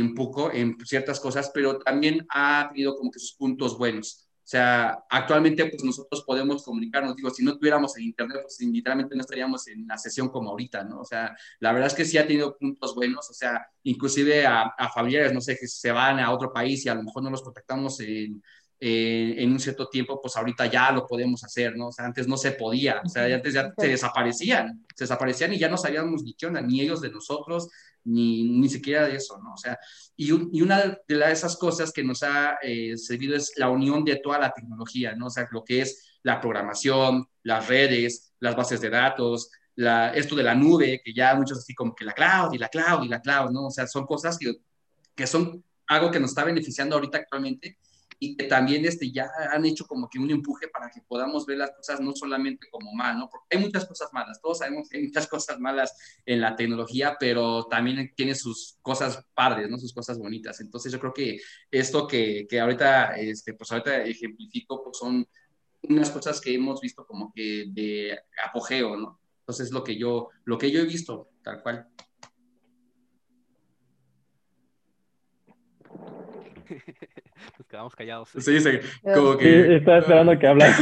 [SPEAKER 2] un poco en ciertas cosas, pero también ha tenido como que sus puntos buenos. O sea, actualmente pues nosotros podemos comunicarnos, digo, si no tuviéramos el internet, pues literalmente no estaríamos en la sesión como ahorita, ¿no? O sea, la verdad es que sí ha tenido puntos buenos, o sea, inclusive a, a familiares, no sé, que se van a otro país y a lo mejor no los contactamos en, en un cierto tiempo, pues ahorita ya lo podemos hacer, ¿no? O sea, antes no se podía, o sea, antes ya se desaparecían, se desaparecían y ya no sabíamos ni qué onda, ni ellos de nosotros, ni, ni siquiera de eso, ¿no? O sea, y, una de esas cosas que nos ha eh, servido es la unión de toda la tecnología, ¿no? O sea, lo que es la programación, las redes, las bases de datos, la, esto de la nube, que ya muchos así como que la cloud y la cloud y la cloud, ¿no? O sea, son cosas que, que son algo que nos está beneficiando ahorita actualmente y que también este, ya han hecho como que un empuje para que podamos ver las cosas no solamente como mal, ¿no? Porque hay muchas cosas malas, todos sabemos que hay muchas cosas malas en la tecnología, pero también tiene sus cosas padres, ¿no? Sus cosas bonitas. Entonces yo creo que esto que, que ahorita, este, pues ahorita ejemplifico, pues son unas cosas que hemos visto como que de apogeo, ¿no? Entonces lo que yo, lo que yo he visto, tal cual.
[SPEAKER 1] Nos quedamos callados.
[SPEAKER 2] Sí, sí, como que...
[SPEAKER 3] estaba esperando que hablara.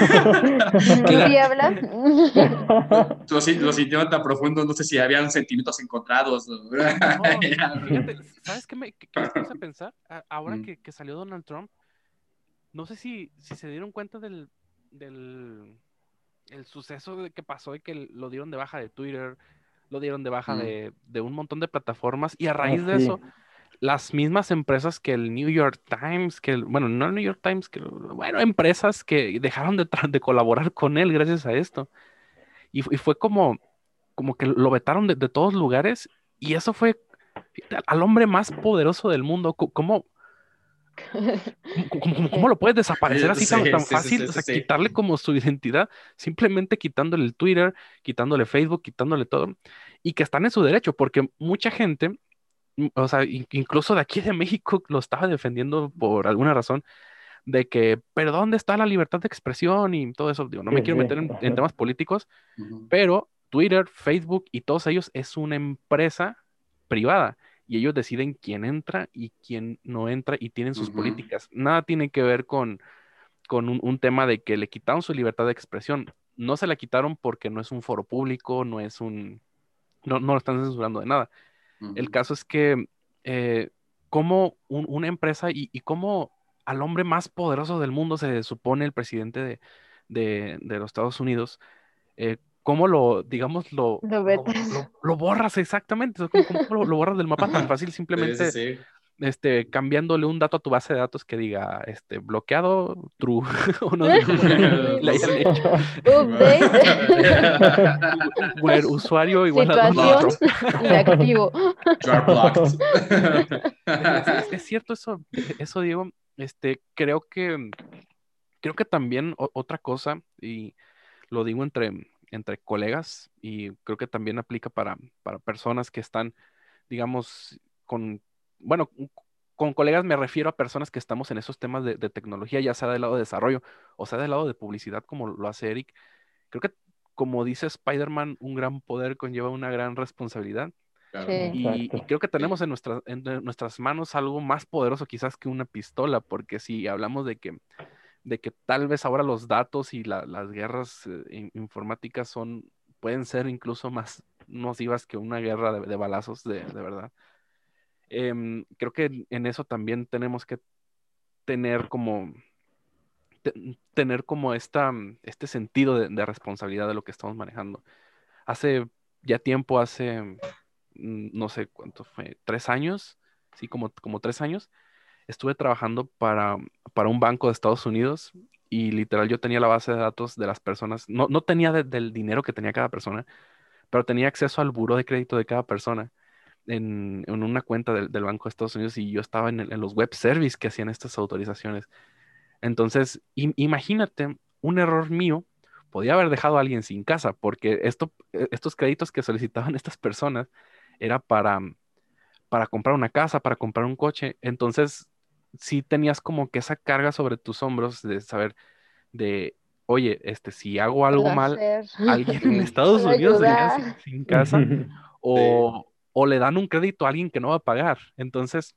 [SPEAKER 4] ¿Y habla?
[SPEAKER 2] Lo, lo sintió tan profundo, no sé si habían sentimientos encontrados.
[SPEAKER 1] ¿sabes qué me, qué, a pensar? Ahora mm. que, que, salió Donald Trump, no sé si, si se dieron cuenta del, del el suceso que pasó y que lo dieron de baja de Twitter, lo dieron de baja mm. de, de, un montón de plataformas y a raíz ah, de eso las mismas empresas que el New York Times, que bueno, no el New York Times, que bueno, empresas que dejaron de, de colaborar con él gracias a esto. Y, fue como, como que lo vetaron de, de todos lugares y eso fue al hombre más poderoso del mundo. ¿Cómo, cómo, cómo, lo puedes desaparecer así tan, tan fácil? o sea, quitarle como su identidad, simplemente quitándole el Twitter, quitándole Facebook, quitándole todo, y que están en su derecho, porque mucha gente, o sea, incluso de aquí de México lo estaba defendiendo por alguna razón, de que, pero ¿dónde está la libertad de expresión y todo eso? Digo, no me quiero meter en, en temas políticos, pero Twitter, Facebook y todos ellos es una empresa privada y ellos deciden quién entra y quién no entra y tienen sus políticas. Nada tiene que ver con, con un, tema de que le quitaron su libertad de expresión. No se la quitaron porque no es un foro público, no es un... No, no lo están censurando de nada. El caso es que eh, como una empresa y, y como al hombre más poderoso del mundo se supone el presidente de, de, de los Estados Unidos, eh, cómo lo, digamos, lo, lo, borras. Exactamente, cómo, lo, borras del mapa tan fácil, simplemente Este, cambiándole un dato a tu base de datos que diga este, bloqueado, true, o no sé le hayan hecho. Where usuario igual a
[SPEAKER 4] activo.
[SPEAKER 1] es, es, cierto eso, eso Diego, este, creo que creo que también otra cosa, y lo digo entre, entre colegas y creo que también aplica para, para personas que están, digamos, con, bueno, con colegas me refiero a personas que estamos en esos temas de, tecnología, ya sea del lado de desarrollo o sea del lado de publicidad, como lo hace Eric. Creo que, como dice Spider-Man, un gran poder conlleva una gran responsabilidad. Y, creo que tenemos en, en nuestras manos algo más poderoso quizás que una pistola, porque si hablamos de que de que tal vez ahora los datos y las guerras eh, informáticas son, pueden ser incluso más nocivas que una guerra de, balazos, de, verdad. Em, creo que en eso también tenemos que tener como, tener como esta, este sentido de, responsabilidad de lo que estamos manejando. Hace ya tiempo, hace, mm, no sé cuánto fue, tres años, sí, como, como tres años, estuve trabajando para, para un banco de Estados Unidos y literal yo tenía la base de datos de las personas, no, no tenía del dinero que tenía cada persona, pero tenía acceso al buro de crédito de cada persona en, en una cuenta del, del, Banco de Estados Unidos y yo estaba en, en, los web service que hacían estas autorizaciones. Entonces, imagínate, un error mío podía haber dejado a alguien sin casa, porque esto, e, estos créditos que solicitaban estas personas era para, para comprar una casa, para comprar un coche. Entonces, sí tenías como que esa carga sobre tus hombros de saber de, oye, este, si hago algo mal, alguien en Estados Unidos se sin, casa o, o, le dan un crédito a alguien que no va a pagar. Entonces,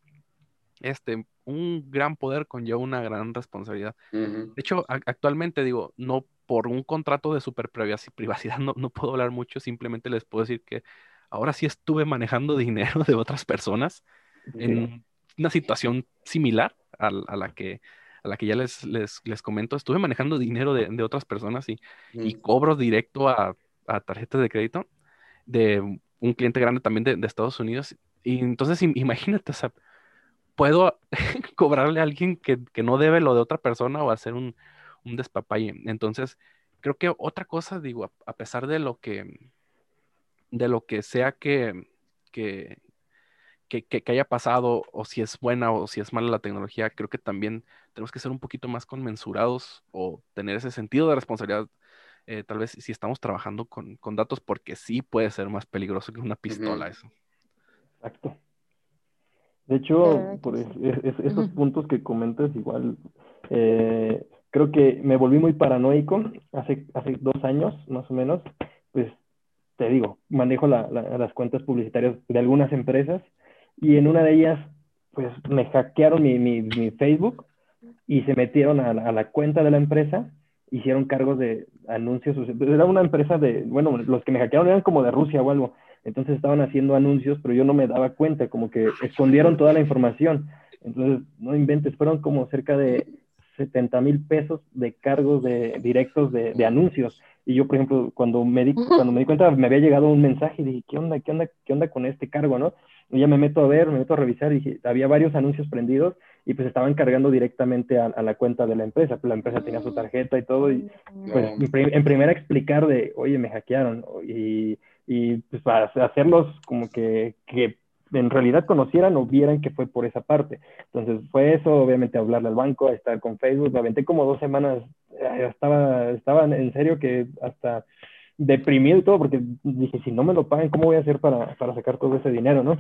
[SPEAKER 1] este, un gran poder conlleva una gran responsabilidad. De hecho, actualmente digo, no por un contrato de super privacidad no, no puedo hablar mucho, simplemente les puedo decir que ahora sí estuve manejando dinero de otras personas en una situación similar a, la que a la que ya les, les, les comento, estuve manejando dinero de, de otras personas y, y cobro directo a, a, tarjetas de crédito de un cliente grande también de, Estados Unidos. Y entonces imagínate, o sea, puedo cobrarle a alguien que, que, no debe lo de otra persona o hacer un, un despapalle. Entonces, creo que otra cosa, digo, a, pesar de lo que, de lo que sea que, que, que, haya pasado o si es buena o si es mala la tecnología, creo que también tenemos que ser un poquito más conmensurados o tener ese sentido de responsabilidad. Eh, tal vez si estamos trabajando con, con, datos, porque sí puede ser más peligroso que una pistola eso.
[SPEAKER 3] Exacto. De hecho, por esos puntos que comentas, igual, eh, creo que me volví muy paranoico hace, hace dos años, más o menos, pues te digo, manejo las cuentas publicitarias de algunas empresas y en una de ellas, pues me hackearon mi, mi, mi Facebook y se metieron a la, a la, cuenta de la empresa, hicieron cargos de anuncios, era una empresa de, bueno, los que me hackearon eran como de Rusia o algo, entonces estaban haciendo anuncios, pero yo no me daba cuenta, como que escondieron toda la información, entonces no inventes, fueron como cerca de 70 mil pesos de cargos de, directos de, de anuncios, y yo, por ejemplo, cuando me, di, cuando me di cuenta, me había llegado un mensaje y dije, ¿qué onda, qué onda, qué onda con este cargo, no? Y ya me meto a ver, me meto a revisar y dije, había varios anuncios prendidos y pues estaban cargando directamente a, la cuenta de la empresa. Pues la empresa tenía su tarjeta y todo y pues en, primera explicar de, oye, me hackearon y y pues para hacerlos como que, que en realidad conocieran o vieran que fue por esa parte. Entonces fue eso, obviamente hablarle al banco, a estar con Facebook, me aventé como dos semanas, eh, estaba, estaba en serio que hasta deprimido y todo, porque dije, si no me lo pagan, ¿cómo voy a hacer para, para sacar todo ese dinero, no?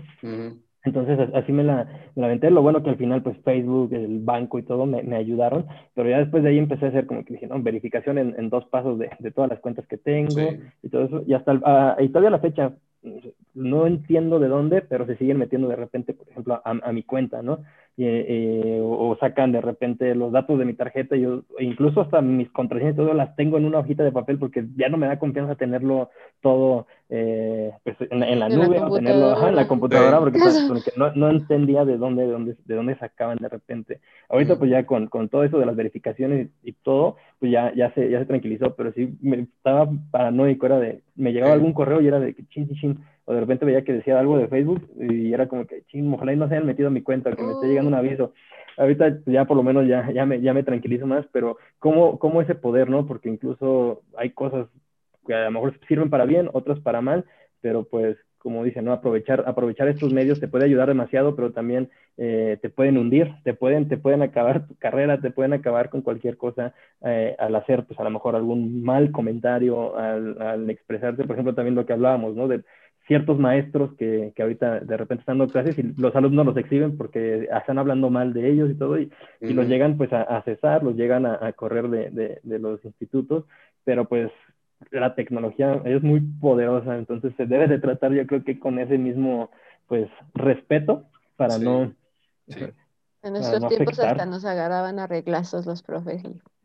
[SPEAKER 3] Entonces así me la, me la aventé, lo bueno que al final pues Facebook, el banco y todo me, me, ayudaron, pero ya después de ahí empecé a hacer como que dije, no, verificación en, en dos pasos de, de, todas las cuentas que tengo y todo eso, y hasta, uh, y todavía la fecha, no entiendo de dónde, pero se siguen metiendo de repente, por ejemplo, a, a mi cuenta, ¿no? Y, eh, o, sacan de repente los datos de mi tarjeta, yo incluso hasta mis contraseñas todo las tengo en una hojita de papel porque ya no me da confianza tenerlo todo eh, pues, en, en, la en nube la o tenerlo ajá, en la computadora porque, pues, porque no, no, entendía de dónde, de dónde, de dónde sacaban de repente. Ahorita pues ya con, con, todo eso de las verificaciones y todo, pues ya, ya, se, ya se tranquilizó, pero sí me estaba paranoico, era de, me llegaba algún correo y era de que chin, chin, chin o de repente veía que decía algo de Facebook y era como que, ching, ojalá y no se hayan metido a mi cuenta, que me esté llegando un aviso. Ahorita ya por lo menos ya, ya, me, ya me tranquilizo más, pero ¿cómo, ¿cómo ese poder, no? Porque incluso hay cosas que a lo mejor sirven para bien, otras para mal, pero pues como dicen, ¿no? Aprovechar, aprovechar estos medios te puede ayudar demasiado, pero también eh, te pueden hundir, te pueden, te pueden acabar tu carrera, te pueden acabar con cualquier cosa eh, al hacer, pues a lo mejor algún mal comentario, al, al, expresarte, por ejemplo, también lo que hablábamos, ¿no? De ciertos maestros que, que, ahorita de repente están dando clases y los alumnos los exhiben porque están hablando mal de ellos y todo, y, uh -huh. y los llegan pues a, a, cesar, los llegan a, a correr de, de, de, los institutos, pero pues la tecnología es muy poderosa, entonces se debe de tratar yo creo que con ese mismo pues respeto para sí. no...
[SPEAKER 4] Sí. En nuestros no tiempos afectar. hasta nos agarraban a reglazos los profes.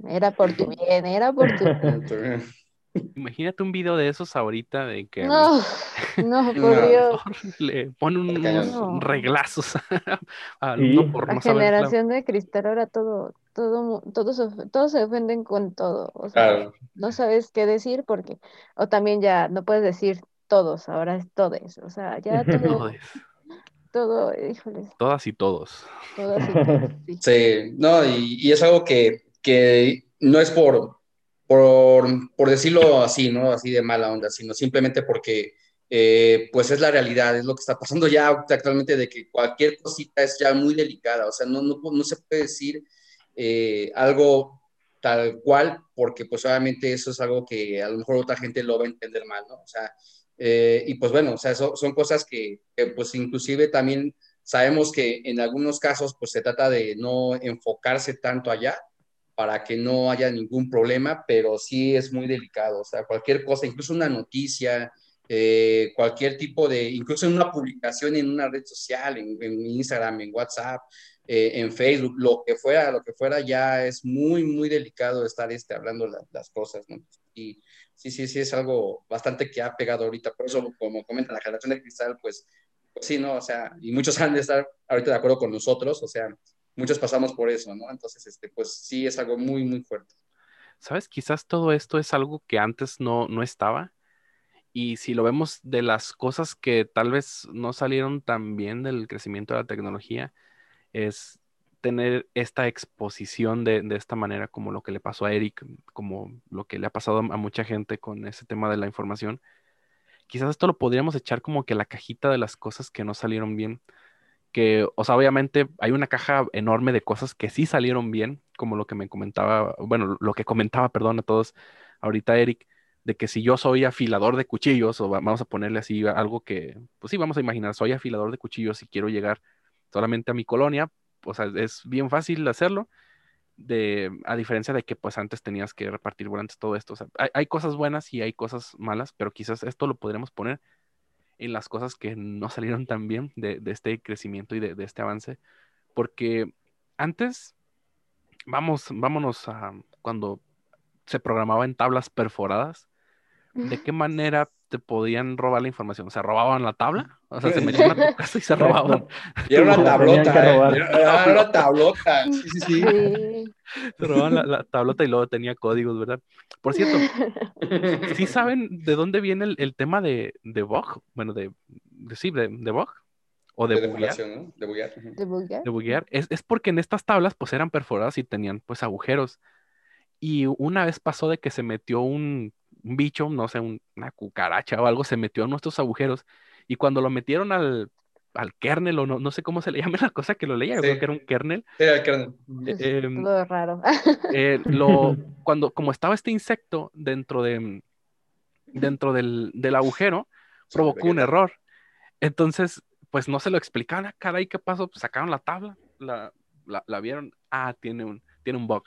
[SPEAKER 4] Era por tu bien, era por tu bien.
[SPEAKER 1] Imagínate un video de esos ahorita de que
[SPEAKER 4] no, no, por Dios.
[SPEAKER 1] le pone un, unos no. reglazos
[SPEAKER 4] al sí. por La no generación de cristal ahora todo, todo, todos, todos se ofenden con todo. O sea, claro. no sabes qué decir porque, o también ya no puedes decir todos, ahora es todes. O sea, ya todo. todo, híjoles.
[SPEAKER 1] Todas y todos.
[SPEAKER 4] Todas y todos,
[SPEAKER 2] sí. sí. no, y, y es algo que, que no es por, por, por, decirlo así, ¿no? Así de mala onda, sino simplemente porque, eh, pues es la realidad, es lo que está pasando ya actualmente de que cualquier cosita es ya muy delicada, o sea, no, no, no se puede decir eh, algo tal cual, porque pues obviamente eso es algo que a lo mejor otra gente lo va a entender mal, ¿no? O sea, eh, y pues bueno, o sea, son cosas que, que, pues inclusive también sabemos que en algunos casos pues se trata de no enfocarse tanto allá, para que no haya ningún problema, pero sí es muy delicado, o sea, cualquier cosa, incluso una noticia, eh, cualquier tipo de, incluso en una publicación en una red social, en, Instagram, en WhatsApp, eh, en Facebook, lo que fuera, lo que fuera, ya es muy, muy delicado estar este, hablando la, las cosas, ¿no? Y sí, sí, sí, es algo bastante que ha pegado ahorita, por eso, como comenta la generación de cristal, pues, pues sí, ¿no? O sea, y muchos han de estar ahorita de acuerdo con nosotros, o sea, muchos pasamos por eso, ¿no? Entonces, este, pues sí es algo muy, muy fuerte.
[SPEAKER 1] ¿Sabes? Quizás todo esto es algo que antes no, no estaba. Y si lo vemos de las cosas que tal vez no salieron tan bien del crecimiento de la tecnología, es tener esta exposición de, de, esta manera, como lo que le pasó a Eric, como lo que le ha pasado a mucha gente con ese tema de la información. Quizás esto lo podríamos echar como que la cajita de las cosas que no salieron bien que, o sea, obviamente hay una caja enorme de cosas que sí salieron bien, como lo que me comentaba, bueno, lo que comentaba, perdón, a todos ahorita Eric, de que si yo soy afilador de cuchillos, o vamos a ponerle así algo que, pues sí, vamos a imaginar, soy afilador de cuchillos y quiero llegar solamente a mi colonia, o sea, es bien fácil hacerlo, de, a diferencia de que pues antes tenías que repartir volantes, todo esto, o sea, hay, cosas buenas y hay cosas malas, pero quizás esto lo podremos poner en las cosas que no salieron tan bien de, de este crecimiento y de, de, este avance. Porque antes, vamos, vámonos a cuando se programaba en tablas perforadas, ¿de qué manera te podían robar la información? ¿Se robaban la tabla? O sea, se metían a tu casa y se robaban.
[SPEAKER 2] Y era una tablota. ¿eh? Era, era, una tablota. Sí, sí, sí.
[SPEAKER 1] Se robaban la, la, tablota y luego tenía códigos, ¿verdad? Por cierto, ¿sí saben de dónde viene el, el tema de, de Bog? Bueno, de, de sí, de, de Bog. O de,
[SPEAKER 2] de
[SPEAKER 1] buguear.
[SPEAKER 2] ¿no? De buguear.
[SPEAKER 4] ¿De buguear?
[SPEAKER 1] De buguear. Es, es porque en estas tablas pues eran perforadas y tenían pues agujeros. Y una vez pasó de que se metió un, un bicho, no sé, una cucaracha o algo se metió en nuestros agujeros y cuando lo metieron al, al kernel o no, no sé cómo se le llama la cosa que lo leía, creo que era un kernel.
[SPEAKER 2] Era el kernel.
[SPEAKER 1] Eh, em,
[SPEAKER 4] Todo raro.
[SPEAKER 1] eh, lo, cuando, como estaba este insecto dentro, de, dentro del, del agujero, provocó un error. Entonces, pues no se lo explicaban, ah, caray, ¿qué pasó? Pues sacaron la tabla, la, la, la vieron, ah, tiene un, tiene un bug.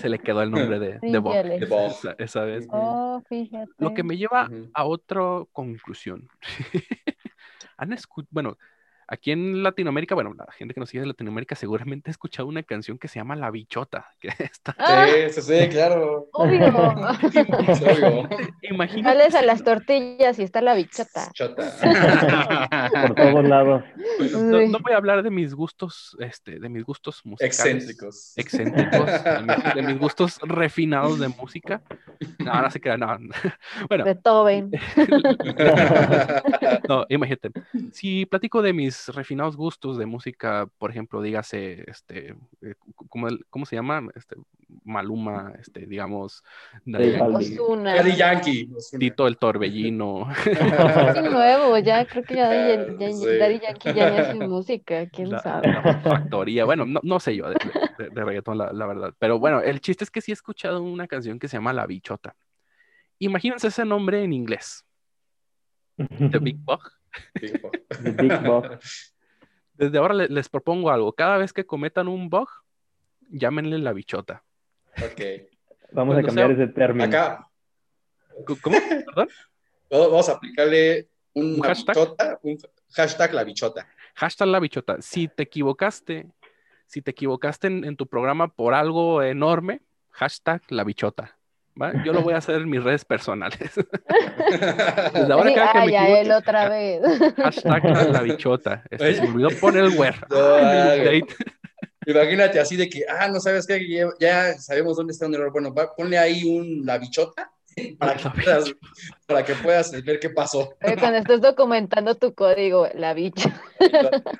[SPEAKER 1] Se le quedó el nombre de, de bug.
[SPEAKER 2] De bug.
[SPEAKER 1] esa, esa vez.
[SPEAKER 4] Oh, fíjate.
[SPEAKER 1] Lo que me lleva a otra conclusión. Han bueno, aquí en Latinoamérica, bueno, la gente que nos sigue de Latinoamérica seguramente ha escuchado una canción que se llama La Bichota, que está,
[SPEAKER 4] Ah,
[SPEAKER 2] Sí, sí, sí, claro.
[SPEAKER 4] obvio.
[SPEAKER 2] Es obvio.
[SPEAKER 1] imagínate,
[SPEAKER 4] Sales a las tortillas y está la bichota.
[SPEAKER 2] Chota.
[SPEAKER 3] Por todos lados.
[SPEAKER 1] no, voy a hablar de mis gustos, este, de mis gustos musicales.
[SPEAKER 2] Excéntricos.
[SPEAKER 1] excéntricos, de mis, de mis gustos refinados de música. No, no se crean, no. Bueno,
[SPEAKER 4] Beethoven.
[SPEAKER 1] no, imagínate. Si platico de mis refinados gustos de música, por ejemplo, dígase, este, eh, ¿cómo, cómo se llama? Este, Maluma, este, digamos.
[SPEAKER 4] Ozuna.
[SPEAKER 2] Daddy Yankee.
[SPEAKER 1] Tito el Torbellino.
[SPEAKER 4] Sí, nuevo, ya creo que ya, Daddy- ya-
[SPEAKER 2] Sí.
[SPEAKER 4] Daddy Yankee ya ni hace música, quién
[SPEAKER 1] la,
[SPEAKER 4] sabe.
[SPEAKER 1] la factoría. Bueno, no, no sé yo de, de- de reggaetón, la, la verdad. Pero bueno, el chiste es que sí he escuchado una canción que se llama La Bichota. Imagínense ese nombre en inglés. The Big Bug.
[SPEAKER 3] The Big Bug.
[SPEAKER 1] Desde ahora le- les propongo algo. Cada vez que cometan un bug, llámenle La Bichota.
[SPEAKER 2] Ok.
[SPEAKER 3] Vamos a cambiar
[SPEAKER 1] sea-
[SPEAKER 3] ese término.
[SPEAKER 2] Acá
[SPEAKER 1] ¿Cómo? ¿Perdón?
[SPEAKER 2] vamos a aplicarle un
[SPEAKER 1] ¿Un hashtag?
[SPEAKER 2] bichota, un hashtag la bichota.
[SPEAKER 1] Hashtag La Bichota. Si te equivocaste, si te equivocaste en, en tu programa por algo enorme, hashtag La Bichota. ¿Va? Yo lo voy a hacer en mis redes personales. Desde ahora
[SPEAKER 4] Sí,
[SPEAKER 1] cada que
[SPEAKER 4] ah,
[SPEAKER 1] me
[SPEAKER 4] ya él otra vez.
[SPEAKER 1] Hashtag la, bichota. Este, se me olvidó poner el Ah, update.
[SPEAKER 2] Imagínate así de que, ah, no sabes qué, ya, ya sabemos dónde está un error. Bueno, va, ponle ahí un la bichota para que puedas, para que puedas ver qué pasó.
[SPEAKER 4] Oye, Cuando estés documentando tu código, la bicha.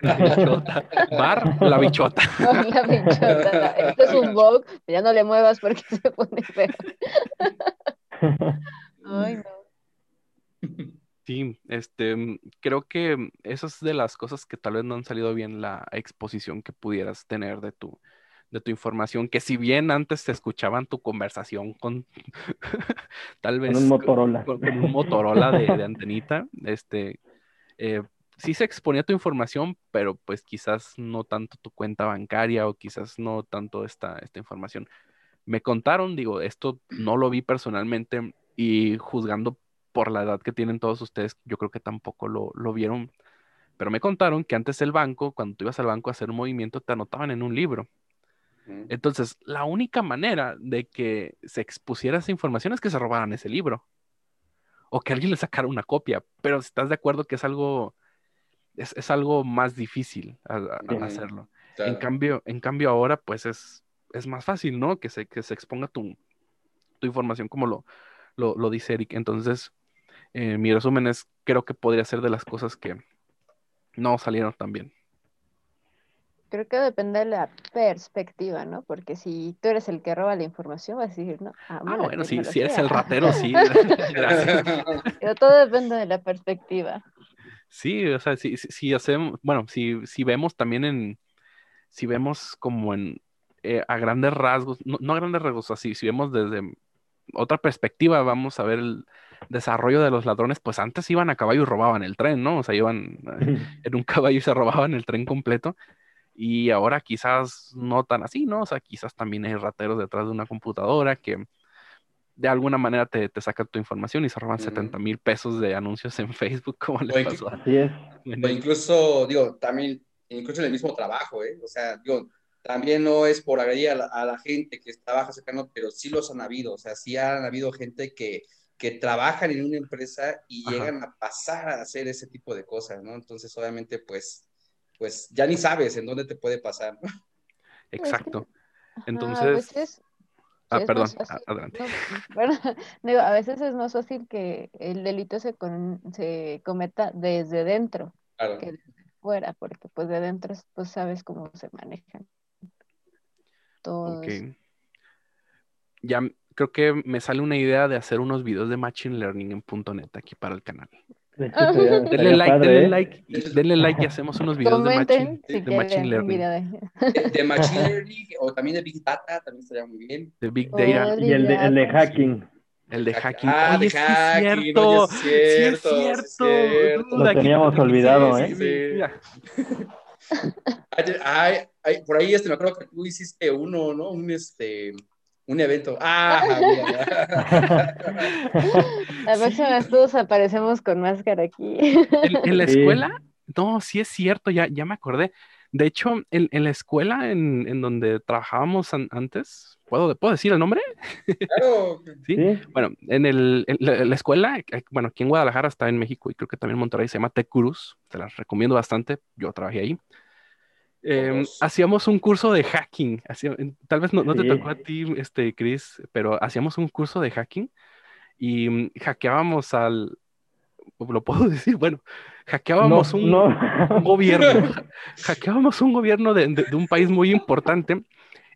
[SPEAKER 1] La bichota. Bar, la bichota.
[SPEAKER 4] La bichota. Este es un bug, ya no le muevas porque se pone feo. Ay, no.
[SPEAKER 1] Sí, este, creo que mm, eso es de las cosas que tal vez no han salido bien la exposición que pudieras tener de tu, de tu información, que si bien antes te escuchaban tu conversación con tal vez
[SPEAKER 3] Con un Motorola.
[SPEAKER 1] con, con un Motorola de, de antenita, este, eh, sí se exponía tu información, pero pues quizás no tanto tu cuenta bancaria o quizás no tanto esta, esta información. Me contaron, digo, esto no lo vi personalmente y juzgando por la edad que tienen todos ustedes, yo creo que tampoco lo, lo vieron, pero me contaron que antes el banco, cuando tú ibas al banco a hacer un movimiento, te anotaban en un libro. Entonces, la única manera de que se expusiera esa información es que se robaran ese libro o que alguien le sacara una copia, pero si estás de acuerdo que es algo, es, es algo más difícil a- a- a
[SPEAKER 3] Sí.
[SPEAKER 1] hacerlo.
[SPEAKER 2] Claro.
[SPEAKER 1] En cambio, en cambio ahora pues es, es más fácil, ¿no? Que se, que se exponga tu, tu información como lo, lo, lo dice Eric. Entonces, eh, mi resumen es, creo que podría ser de las cosas que no salieron tan bien.
[SPEAKER 4] Creo que depende de la perspectiva, ¿no? Porque si tú eres el que roba la información, vas a decir, no, amo
[SPEAKER 1] Ah,
[SPEAKER 4] la
[SPEAKER 1] bueno, si, si eres el ratero, sí. Gracias.
[SPEAKER 4] Pero todo depende de la perspectiva.
[SPEAKER 1] Sí, o sea, si, si, si hacemos, bueno, si, si vemos también en, si vemos como en, eh, a grandes rasgos, no, no a grandes rasgos, así, si vemos desde otra perspectiva, vamos a ver el desarrollo de los ladrones, pues antes iban a caballo y robaban el tren, ¿no? O sea, iban eh, en un caballo y se robaban el tren completo. Y ahora quizás no tan así, ¿no? O sea, quizás también hay rateros detrás de una computadora que de alguna manera te, te sacan tu información y se roban
[SPEAKER 2] Ujú.
[SPEAKER 1] 70 mil pesos de anuncios en Facebook, como le pasó a
[SPEAKER 3] Así es.
[SPEAKER 2] O incluso, digo, también, incluso en el mismo trabajo, ¿eh? O sea, digo, también no es por agredir a la, a la gente que trabaja cercano, pero sí los han habido, o sea, sí han habido gente que, que trabajan en una empresa y
[SPEAKER 1] Ajá.
[SPEAKER 2] llegan a pasar a hacer ese tipo de cosas, ¿no? Entonces, obviamente, pues, pues ya ni sabes en dónde te puede pasar, ¿no?
[SPEAKER 1] Exacto.
[SPEAKER 4] Ajá,
[SPEAKER 1] Entonces-
[SPEAKER 4] a veces
[SPEAKER 1] Ah,
[SPEAKER 4] sí es
[SPEAKER 1] perdón, adelante.
[SPEAKER 4] No, bueno, digo, a veces es más fácil que el delito se, con- se cometa desde dentro
[SPEAKER 2] Claro.
[SPEAKER 4] que desde fuera, porque pues de dentro pues sabes cómo se manejan todo
[SPEAKER 1] Ok.
[SPEAKER 4] eso.
[SPEAKER 1] Ya creo que me sale una idea de hacer unos videos de Machine Learning en .NET aquí para el canal. Denle like,
[SPEAKER 3] padre,
[SPEAKER 1] denle
[SPEAKER 3] ¿eh?
[SPEAKER 1] like, y denle like y hacemos unos videos de Machine,
[SPEAKER 4] si
[SPEAKER 1] de Machine Learning,
[SPEAKER 4] video de...
[SPEAKER 2] De, Machine Learning o también de Big Data, también estaría muy bien.
[SPEAKER 1] de Big
[SPEAKER 4] Oh,
[SPEAKER 1] Data,
[SPEAKER 3] Y el de, el de hacking.
[SPEAKER 1] el de hacking.
[SPEAKER 2] Ah,
[SPEAKER 1] Oye,
[SPEAKER 2] de
[SPEAKER 1] sí
[SPEAKER 2] hacking,
[SPEAKER 1] es
[SPEAKER 2] oye,
[SPEAKER 1] cierto,
[SPEAKER 2] sí es cierto, sí es cierto.
[SPEAKER 3] Lo teníamos olvidado,
[SPEAKER 1] sí,
[SPEAKER 3] ¿eh?
[SPEAKER 1] sí,
[SPEAKER 2] ay, por ahí este, me acuerdo que tú hiciste uno, ¿no? Un este un evento. Ah.
[SPEAKER 4] La próxima vez todos aparecemos con máscara aquí.
[SPEAKER 1] En, en la
[SPEAKER 3] Sí.
[SPEAKER 1] escuela, no, sí es cierto, ya, ya me acordé. De hecho, en, en la escuela en, en donde trabajábamos an- antes, ¿puedo, ¿puedo decir el nombre?
[SPEAKER 2] Claro.
[SPEAKER 1] Sí.
[SPEAKER 3] Sí,
[SPEAKER 1] Bueno, en, el, en la, la escuela, eh, bueno, aquí en Guadalajara está en México y creo que también en Monterrey se llama Tec Cruz, te las recomiendo bastante, yo trabajé ahí. Eh,
[SPEAKER 2] Todos.
[SPEAKER 1] hacíamos un curso de hacking, hacía- tal vez no, no te
[SPEAKER 3] Sí.
[SPEAKER 1] tocó a ti, este, Chris, pero hacíamos un curso de hacking y mm, hackeábamos al, ¿lo puedo decir? Bueno, hackeábamos
[SPEAKER 3] no,
[SPEAKER 1] un,
[SPEAKER 3] no.
[SPEAKER 1] un gobierno, hackeábamos un gobierno de, de- de un país muy importante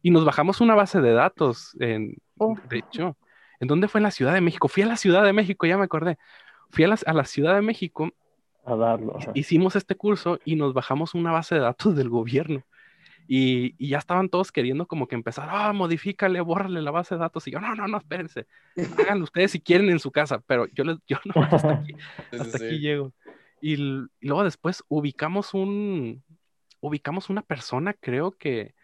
[SPEAKER 1] y nos bajamos una base de datos, en,
[SPEAKER 4] Uf.
[SPEAKER 1] de hecho, ¿en dónde fue? En la Ciudad de México. Fui a la Ciudad de México, ya me acordé. Fui a la, a la Ciudad de México,
[SPEAKER 3] A darlo. ajá.
[SPEAKER 1] hicimos este curso y nos bajamos una base de datos del gobierno. Y, y ya estaban todos queriendo como que empezar, ah, modifícale, bórrale la base de datos. Y yo, no, no, no, espérense. Háganlo ustedes si quieren en su casa, pero yo, les, yo no, hasta aquí,
[SPEAKER 2] Sí,
[SPEAKER 1] hasta
[SPEAKER 2] sí,
[SPEAKER 1] aquí
[SPEAKER 2] sí.
[SPEAKER 1] llego. Y, luego después ubicamos un, ubicamos una persona, creo que,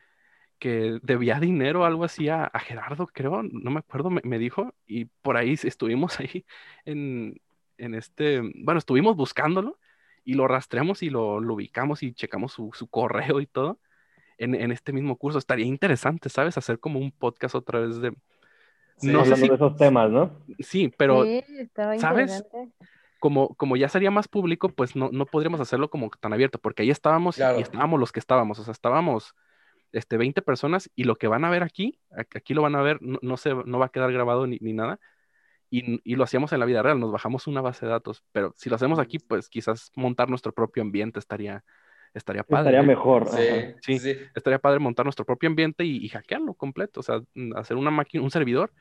[SPEAKER 1] que debía dinero o algo así a, a Gerardo, creo, no me acuerdo, me, me dijo, y por ahí estuvimos ahí en, en este, bueno, estuvimos buscándolo y lo rastreamos y lo, lo ubicamos y checamos su, su correo y todo en, en este mismo curso. Estaría interesante, ¿sabes? Hacer como un podcast otra vez de...
[SPEAKER 2] Sí.
[SPEAKER 1] No sé si-
[SPEAKER 3] de esos temas, ¿no?
[SPEAKER 1] Sí, pero
[SPEAKER 4] sí, estaba
[SPEAKER 1] ¿sabes?
[SPEAKER 4] interesante.
[SPEAKER 1] como, como ya sería más público, pues no, no podríamos hacerlo como tan abierto, porque ahí estábamos y-
[SPEAKER 2] Claro.
[SPEAKER 1] y estábamos los que estábamos, o sea, estábamos este, 20 personas y lo que van a ver aquí, aquí lo van a ver, no, no, se, no va a quedar grabado ni, ni nada, y, y lo hacíamos en la vida real, nos bajamos una base de datos, pero si lo hacemos aquí, pues quizás montar nuestro propio ambiente estaría, estaría padre.
[SPEAKER 3] Estaría mejor.
[SPEAKER 2] Sí.
[SPEAKER 1] Sí.
[SPEAKER 2] sí.
[SPEAKER 1] Estaría padre montar nuestro propio ambiente y, y hackearlo completo, o sea, hacer una máquina, un servidor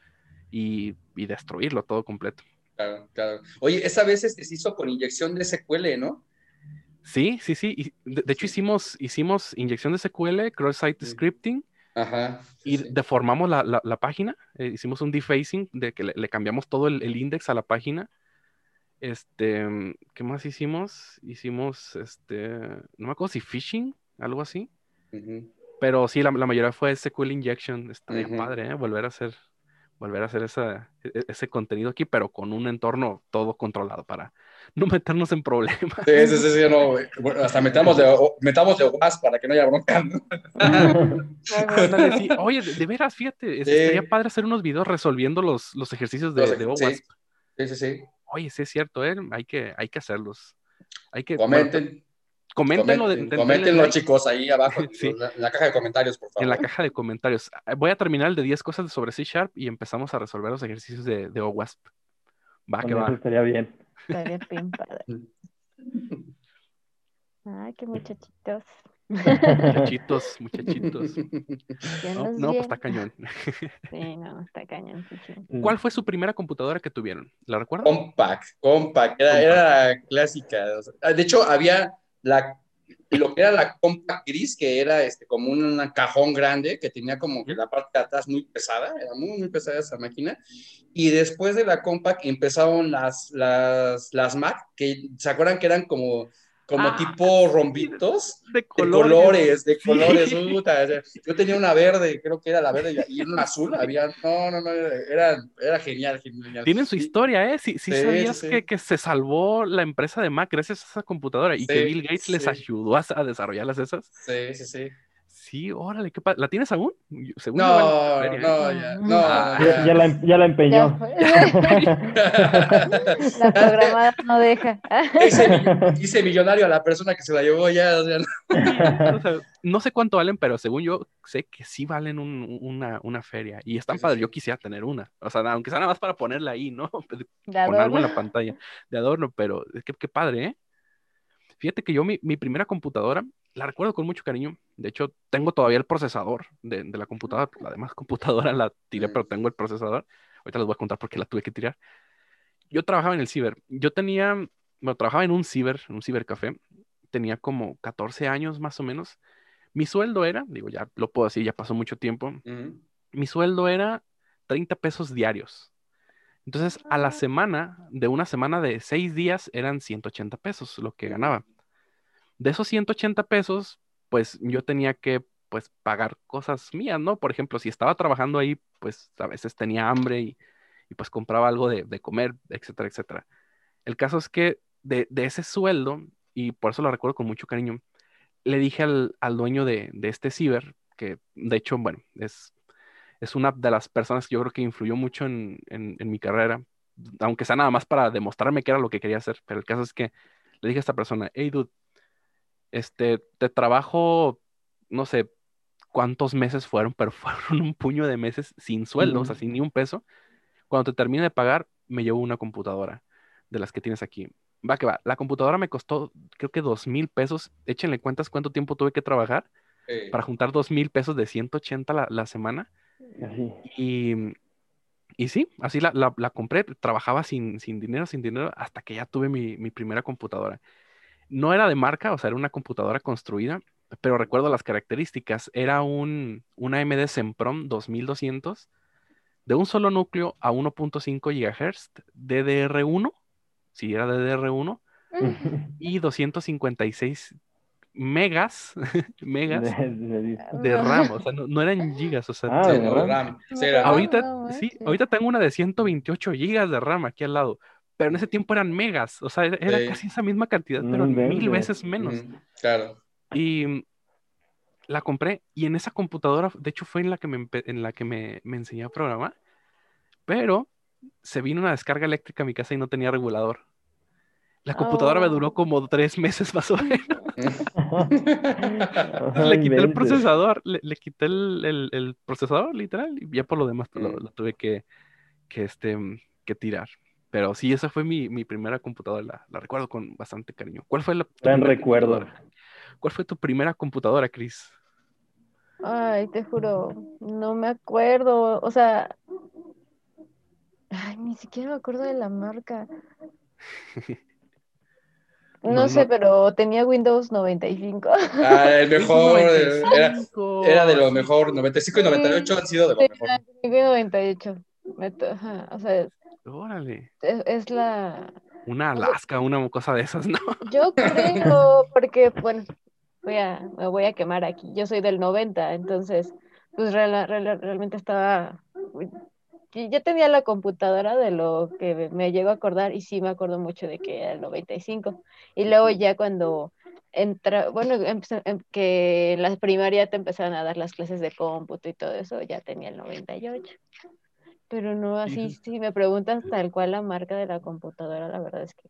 [SPEAKER 1] y, y destruirlo todo completo.
[SPEAKER 2] Claro, claro. Oye, esa vez este se hizo con inyección de SQL, ¿no?
[SPEAKER 1] Sí, sí, sí. de, de hecho,
[SPEAKER 2] Sí.
[SPEAKER 1] hicimos, hicimos inyección de SQL, cross-site
[SPEAKER 2] Sí.
[SPEAKER 1] scripting,
[SPEAKER 2] Ajá.
[SPEAKER 1] y
[SPEAKER 2] sí.
[SPEAKER 1] deformamos la, la- la página. eh, hicimos un defacing de que le, le cambiamos todo el, el index a la página. Este, ¿qué más hicimos? Hicimos, este, no me acuerdo si phishing, algo así.
[SPEAKER 2] Ujú.
[SPEAKER 1] Pero sí, la, la mayoría fue SQL injection. Estaría
[SPEAKER 2] Ujú.
[SPEAKER 1] padre, ¿eh? Volver a hacer, volver a hacer esa, e- e- ese contenido aquí, pero con un entorno todo controlado para no meternos en problemas.
[SPEAKER 2] Sí, sí, sí, sí, no. Bueno, hasta metamos de, metamos de OWASP para que no haya bronca.
[SPEAKER 1] sí. Oye, de, de veras, fíjate, es-
[SPEAKER 2] Sí.
[SPEAKER 1] estaría padre hacer unos videos resolviendo los, los ejercicios de, de
[SPEAKER 2] sí.
[SPEAKER 1] OWASP.
[SPEAKER 2] Sí, sí, sí.
[SPEAKER 1] Oye, sí es cierto, ¿eh? Hay que, hay que hacerlos. Hay que,
[SPEAKER 2] Comenten,
[SPEAKER 1] bueno, coméntenlo, de-
[SPEAKER 2] comenten,
[SPEAKER 1] denle
[SPEAKER 2] coméntenlo,
[SPEAKER 1] like
[SPEAKER 2] chicos, ahí abajo
[SPEAKER 1] Sí.
[SPEAKER 2] en, la, en la caja de comentarios, por favor.
[SPEAKER 1] en la caja de comentarios. Ah, Voy a terminar el de 10 cosas sobre C Sharp y empezamos a resolver los ejercicios de, de OWASP. Va, que
[SPEAKER 3] eso
[SPEAKER 1] va.
[SPEAKER 3] estaría bien.
[SPEAKER 4] Estaría bien padre. Ay, qué muchachitos.
[SPEAKER 1] Muchachitos, muchachitos. No, no, pues está cañón.
[SPEAKER 4] Sí, no, está cañón. sí, sí.
[SPEAKER 1] ¿Cuál fue su primera computadora que tuvieron? ¿La recuerdan?
[SPEAKER 2] Compact, compact, era, era clásica. o sea, de hecho, había la, lo que era la compact gris, que era este, como un cajón grande, que tenía como que la parte de atrás muy pesada, era muy, muy pesada esa máquina. Y después de la compact empezaron las, las, las Mac, que se acuerdan que eran como, como
[SPEAKER 1] Ah,
[SPEAKER 2] tipo rombitos.
[SPEAKER 1] De
[SPEAKER 2] De colores, de colores, sea, yo tenía una verde, creo que era la verde, y una azul, había, no, no, no, era, era genial, genial.
[SPEAKER 1] Tienen su historia, ¿eh? Sí, sí,
[SPEAKER 2] Sí,
[SPEAKER 1] sabías. Que, que se salvó la empresa de Mac gracias a esa computadora y que Bill Gates les ayudó a, a desarrollarlas esas.
[SPEAKER 2] Sí, sí, sí.
[SPEAKER 1] Sí, órale, qué padre. ¿La tienes aún? Según
[SPEAKER 2] No,
[SPEAKER 1] feria, ¿eh?
[SPEAKER 2] no, ya, no,
[SPEAKER 1] Ah.
[SPEAKER 3] Ya, ya la, ya la empeñó.
[SPEAKER 4] La programada no deja.
[SPEAKER 2] hice, hice millonario a la persona que se la llevó ya, o sea, no.
[SPEAKER 1] O sea, no sé cuánto valen, pero según yo sé que sí valen un- una, una feria. Y están
[SPEAKER 2] Sí,
[SPEAKER 1] padres.
[SPEAKER 2] sí.
[SPEAKER 1] Yo quisiera tener una. O sea, aunque sea nada más para ponerla ahí, ¿no? Con algo en la pantalla de adorno, pero qué, qué padre, ¿eh? Fíjate que yo, mi, mi primera computadora la recuerdo con mucho cariño. De hecho, tengo todavía el procesador de, de la computadora. La demás computadora la tiré, pero tengo el procesador. Ahorita les voy a contar por qué la tuve que tirar. Yo trabajaba en el ciber. Yo tenía, bueno, trabajaba en un ciber, en un cibercafé. Tenía como 14 años más o menos. Mi sueldo era, digo, ya lo puedo decir, ya pasó mucho tiempo. Mi sueldo era 30 pesos diarios. Entonces, a la
[SPEAKER 4] Ah.
[SPEAKER 1] semana, de una semana de seis días, eran 180 pesos lo que ganaba. De esos 180 pesos, pues yo tenía que, pues, pagar cosas mías, ¿no? Por ejemplo, si estaba trabajando ahí, pues a veces tenía hambre y, y, pues compraba algo de, de comer, etcétera, etcétera. El caso es que de, de ese sueldo, y por eso lo recuerdo con mucho cariño, le dije al, al dueño de, de este ciber, que de hecho, bueno, es, es una de las personas que yo creo que influyó mucho en, en, en mi carrera, aunque sea nada más para demostrarme que era lo que quería hacer, pero el caso es que le dije a esta persona, hey, dude, este, te trabajo, no sé cuántos meses fueron, pero fueron un puño de meses sin sueldo, o sea, sin ni un peso. Cuando te termine de pagar, me llevo una computadora de las que tienes aquí. Va que va. La computadora me costó, creo que dos mil pesos. Échenle cuentas cuánto tiempo tuve que trabajar
[SPEAKER 2] Eh,
[SPEAKER 1] para juntar dos mil pesos de 180 la, la semana.
[SPEAKER 3] Así.
[SPEAKER 1] Y, y sí, así la, la- la compré. Trabajaba sin, sin dinero, sin dinero, hasta que ya tuve mi, mi primera computadora. No era de marca, o sea, era una computadora construida, pero recuerdo las características. Era un, una AMD Sempron 2200 de un solo núcleo a 1.5 GHz, DDR1, si era DDR1, y 256 megas, megas
[SPEAKER 3] De- de-
[SPEAKER 1] de RAM, o sea, no, no eran gigas, o sea,
[SPEAKER 3] Ah, de RAM.
[SPEAKER 2] Sí,
[SPEAKER 1] ahorita, sí, ahorita tengo una de 128 gigas de RAM aquí al lado, pero en ese tiempo eran megas, o sea, era, era
[SPEAKER 2] Sí.
[SPEAKER 1] casi esa misma cantidad, pero mil
[SPEAKER 3] inventes.
[SPEAKER 1] veces menos.
[SPEAKER 2] Ujú, Claro.
[SPEAKER 1] Y mm, la compré y en esa computadora, de hecho fue en la que me, en la que me, me enseñé a programar, pero se vino una descarga eléctrica a mi casa y no tenía regulador. La computadora me duró
[SPEAKER 4] Oh.
[SPEAKER 1] como tres meses más o menos. Le quité el procesador, le, le quité el, el- el procesador literal y ya por lo demás pues, lo,
[SPEAKER 2] Mm.
[SPEAKER 1] lo tuve que, que, este, mm, que tirar. Pero sí, esa fue mi, mi primera computadora, la, la recuerdo con bastante cariño. ¿Cuál fue la, tu
[SPEAKER 3] Gran
[SPEAKER 1] primera
[SPEAKER 3] recuerdo.
[SPEAKER 1] computadora? ¿Cuál fue tu primera computadora, Chris?
[SPEAKER 4] Ay, te juro, no me acuerdo. O sea, ay, ni siquiera me acuerdo de la marca. No,
[SPEAKER 1] No,
[SPEAKER 4] sé,
[SPEAKER 1] no.
[SPEAKER 4] pero tenía Windows 95.
[SPEAKER 2] Ah, el mejor. Era,
[SPEAKER 1] 95,
[SPEAKER 2] era de lo mejor. 95 y 98 han sido de lo mejor.
[SPEAKER 4] tengo 98. Ajá, O sea,
[SPEAKER 1] Órale.
[SPEAKER 4] es, es la...
[SPEAKER 1] Una Alaska, una cosa de esas, ¿no?
[SPEAKER 4] Yo creo, porque, bueno, voy a, me voy a quemar aquí. Yo soy del 90, entonces, pues real- real- realmente estaba... y Ya tenía la computadora de lo que me llego a acordar y sí me acuerdo mucho de que era el 95. Y luego ya cuando entra, bueno, em- que en la primaria te empezaron a dar las clases de cómputo y todo eso, ya tenía el 98. Pero no así,
[SPEAKER 1] Híjole.
[SPEAKER 4] si me preguntas tal cual la marca de la computadora, la verdad es que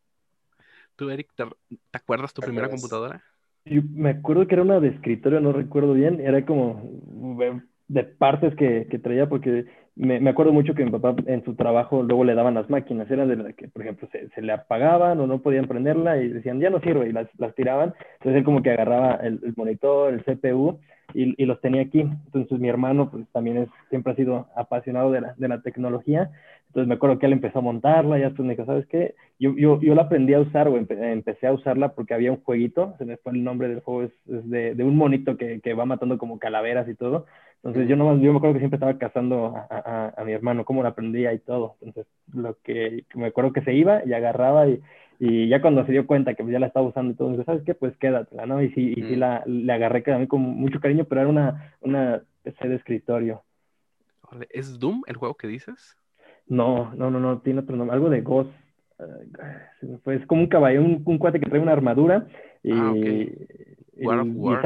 [SPEAKER 1] Tú, Eric, ¿te, te acuerdas tu
[SPEAKER 2] ¿Te
[SPEAKER 1] primera computadora?
[SPEAKER 3] Yo me acuerdo que era una de escritorio, no recuerdo bien, era como de- de partes que, que traía, porque me, me acuerdo mucho que mi papá en su trabajo luego le daban las máquinas, era de la que, por ejemplo, se, se le apagaban o no podían prenderla y decían, ya no sirve, y las, las tiraban. Entonces él como que agarraba el, el monitor, el CPU y, y los tenía aquí. Entonces mi hermano pues también es, siempre ha sido apasionado de la, de la tecnología. Entonces me acuerdo que él empezó a montarla y después me dijo, ¿sabes qué? Yo, yo, yo la aprendí a usar o empe- empecé a usarla porque había un jueguito, se me fue el nombre del juego, es, es de, de un monito que, que va matando como calaveras y todo. Entonces yo nomás, yo me acuerdo que siempre estaba cazando a, a, a mi hermano, cómo la aprendía y todo. Entonces lo que me acuerdo que se iba y agarraba y, y ya cuando se dio cuenta que ya la estaba usando y todo, dijo, ¿sabes qué? Pues quédatela, ¿no? Y sí, y sí
[SPEAKER 2] Mm.
[SPEAKER 3] la, le agarré a mí con mucho cariño, pero era una, una PC de escritorio.
[SPEAKER 1] ¿Es Doom el juego que dices?
[SPEAKER 3] No, no, no, no, tiene otro nombre, algo de Ghost. eh, se me fue, es como un caballo, un, un cuate que trae una armadura y,
[SPEAKER 1] Ah,
[SPEAKER 3] y-
[SPEAKER 1] War of Wars,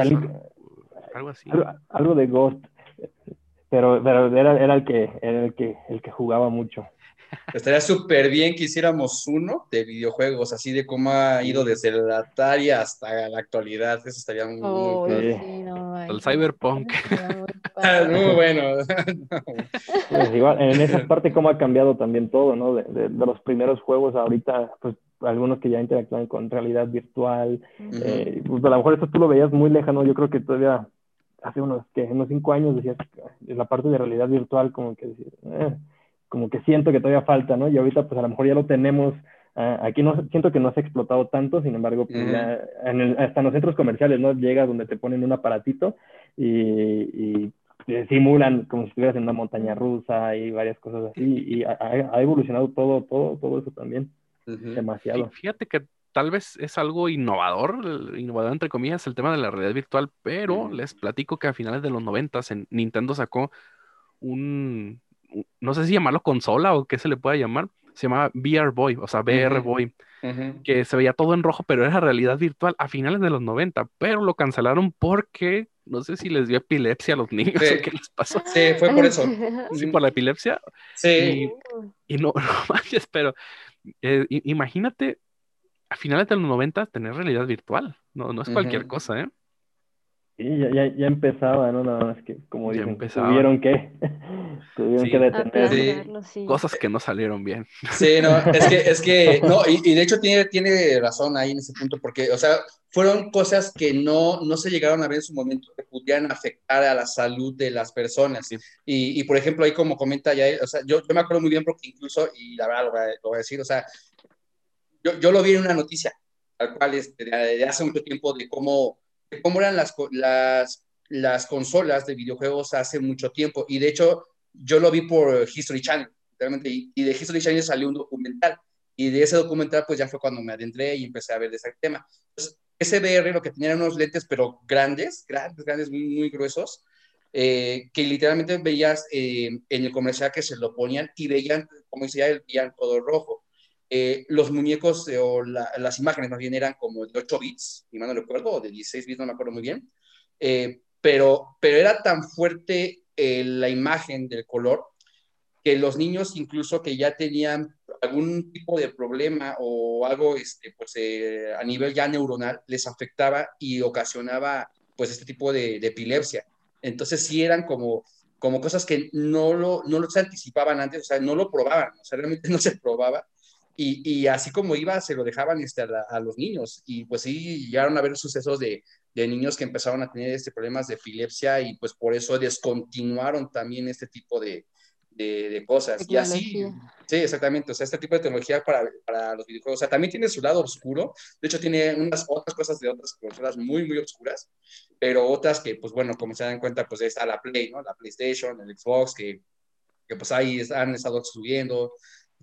[SPEAKER 1] algo así.
[SPEAKER 3] algo, algo de Ghost. Pero, pero era, era el que era el que el que jugaba mucho.
[SPEAKER 2] Estaría súper bien que hiciéramos uno de videojuegos, así de cómo ha ido desde la Atari hasta la actualidad. Eso estaría muy, muy
[SPEAKER 4] Oh,
[SPEAKER 3] Sí.
[SPEAKER 4] sí, no
[SPEAKER 1] El. Cyberpunk.
[SPEAKER 4] Muy
[SPEAKER 2] muy bueno.
[SPEAKER 3] Pues igual, en esa parte cómo ha cambiado también todo, ¿no? De, de- de los primeros juegos ahorita, pues algunos que ya interactúan con realidad virtual. Eh, pues a lo mejor eso tú lo veías muy lejano, yo creo que todavía hace unos, que unos cinco años decías, la parte de realidad virtual como que, eh, como que siento que todavía falta, ¿no? Y ahorita pues a lo mejor ya lo tenemos Ah, aquí no siento que no se ha explotado tanto, sin embargo, pues, hasta en los centros comerciales, ¿no? Llega donde te ponen un aparatito y, simulan como si estuvieras en una montaña rusa y varias cosas así. Y ha, evolucionado todo, todo, todo eso también. Demasiado.
[SPEAKER 1] fíjate que tal vez es algo innovador, innovador entre comillas, el tema de la realidad virtual, pero les platico que a finales de los noventas Nintendo sacó un, no sé si llamarlo consola o qué se le pueda llamar, se llamaba VR Boy, o sea, VR Boy, que se veía todo en rojo, pero era realidad virtual a finales de los 90, pero lo cancelaron porque no sé si les dio epilepsia a los niños o qué les pasó.
[SPEAKER 2] Sí, fue por eso.
[SPEAKER 1] Sí, por la epilepsia.
[SPEAKER 2] Sí.
[SPEAKER 1] Y, no, no manches, pero eh, imagínate a finales de los 90 tener realidad virtual. No, no es cualquier cosa, ¿eh?
[SPEAKER 3] Sí, ya, ya, ya, empezaba, ¿no? Nada más que, como dicen, tuvieron que, tuvieron que detener.
[SPEAKER 1] Cosas que no salieron bien.
[SPEAKER 2] Sí, no, es que, es que, no, y, y, de hecho tiene, tiene razón ahí en ese punto, porque, o sea, fueron cosas que no, no se llegaron a ver en su momento, que pudieran afectar a la salud de las personas. Y, y, por ejemplo, ahí como comenta ya, o sea, yo, yo me acuerdo muy bien porque incluso, y la verdad lo voy a, lo voy a decir, o sea, yo, yo, lo vi en una noticia, al cual este, de hace mucho tiempo, de cómo cómo eran las, las, las consolas de videojuegos hace mucho tiempo. Y de hecho, yo lo vi por History Channel, realmente, y, de History Channel salió un documental. Y de ese documental, pues ya fue cuando me adentré y empecé a ver de ese tema. Entonces, VR lo que tenía eran unos lentes, pero grandes, grandes, grandes, muy, muy gruesos, eh, que literalmente veías eh, en el comercial que se lo ponían y veían, como decía, veían todo rojo. Eh, los muñecos eh, o las imágenes más bien eran como de 8 bits, y no recuerdo, o de 16 bits, no me acuerdo muy bien, eh, pero, pero era tan fuerte la imagen del color que los niños incluso que ya tenían algún tipo de problema o algo este, pues, a nivel ya neuronal les afectaba y ocasionaba pues este tipo de, epilepsia. Entonces sí eran como, como cosas que no lo, no lo se anticipaban antes, o sea, no lo probaban, o sea, realmente no se probaba y, así como iba, se lo dejaban este, a, los niños. Y pues sí, llegaron a haber sucesos de, de, niños que empezaron a tener este, problemas de epilepsia y pues por eso descontinuaron también este tipo de, de, cosas. Y así, sí, exactamente. O sea, este tipo de tecnología para, para, los videojuegos, o sea, también tiene su lado oscuro. De hecho, tiene unas otras cosas de otras consolas muy, muy oscuras, pero otras que, pues bueno, como se dan cuenta, pues está la Play, ¿no? La PlayStation, el Xbox, que, que pues ahí han estado subiendo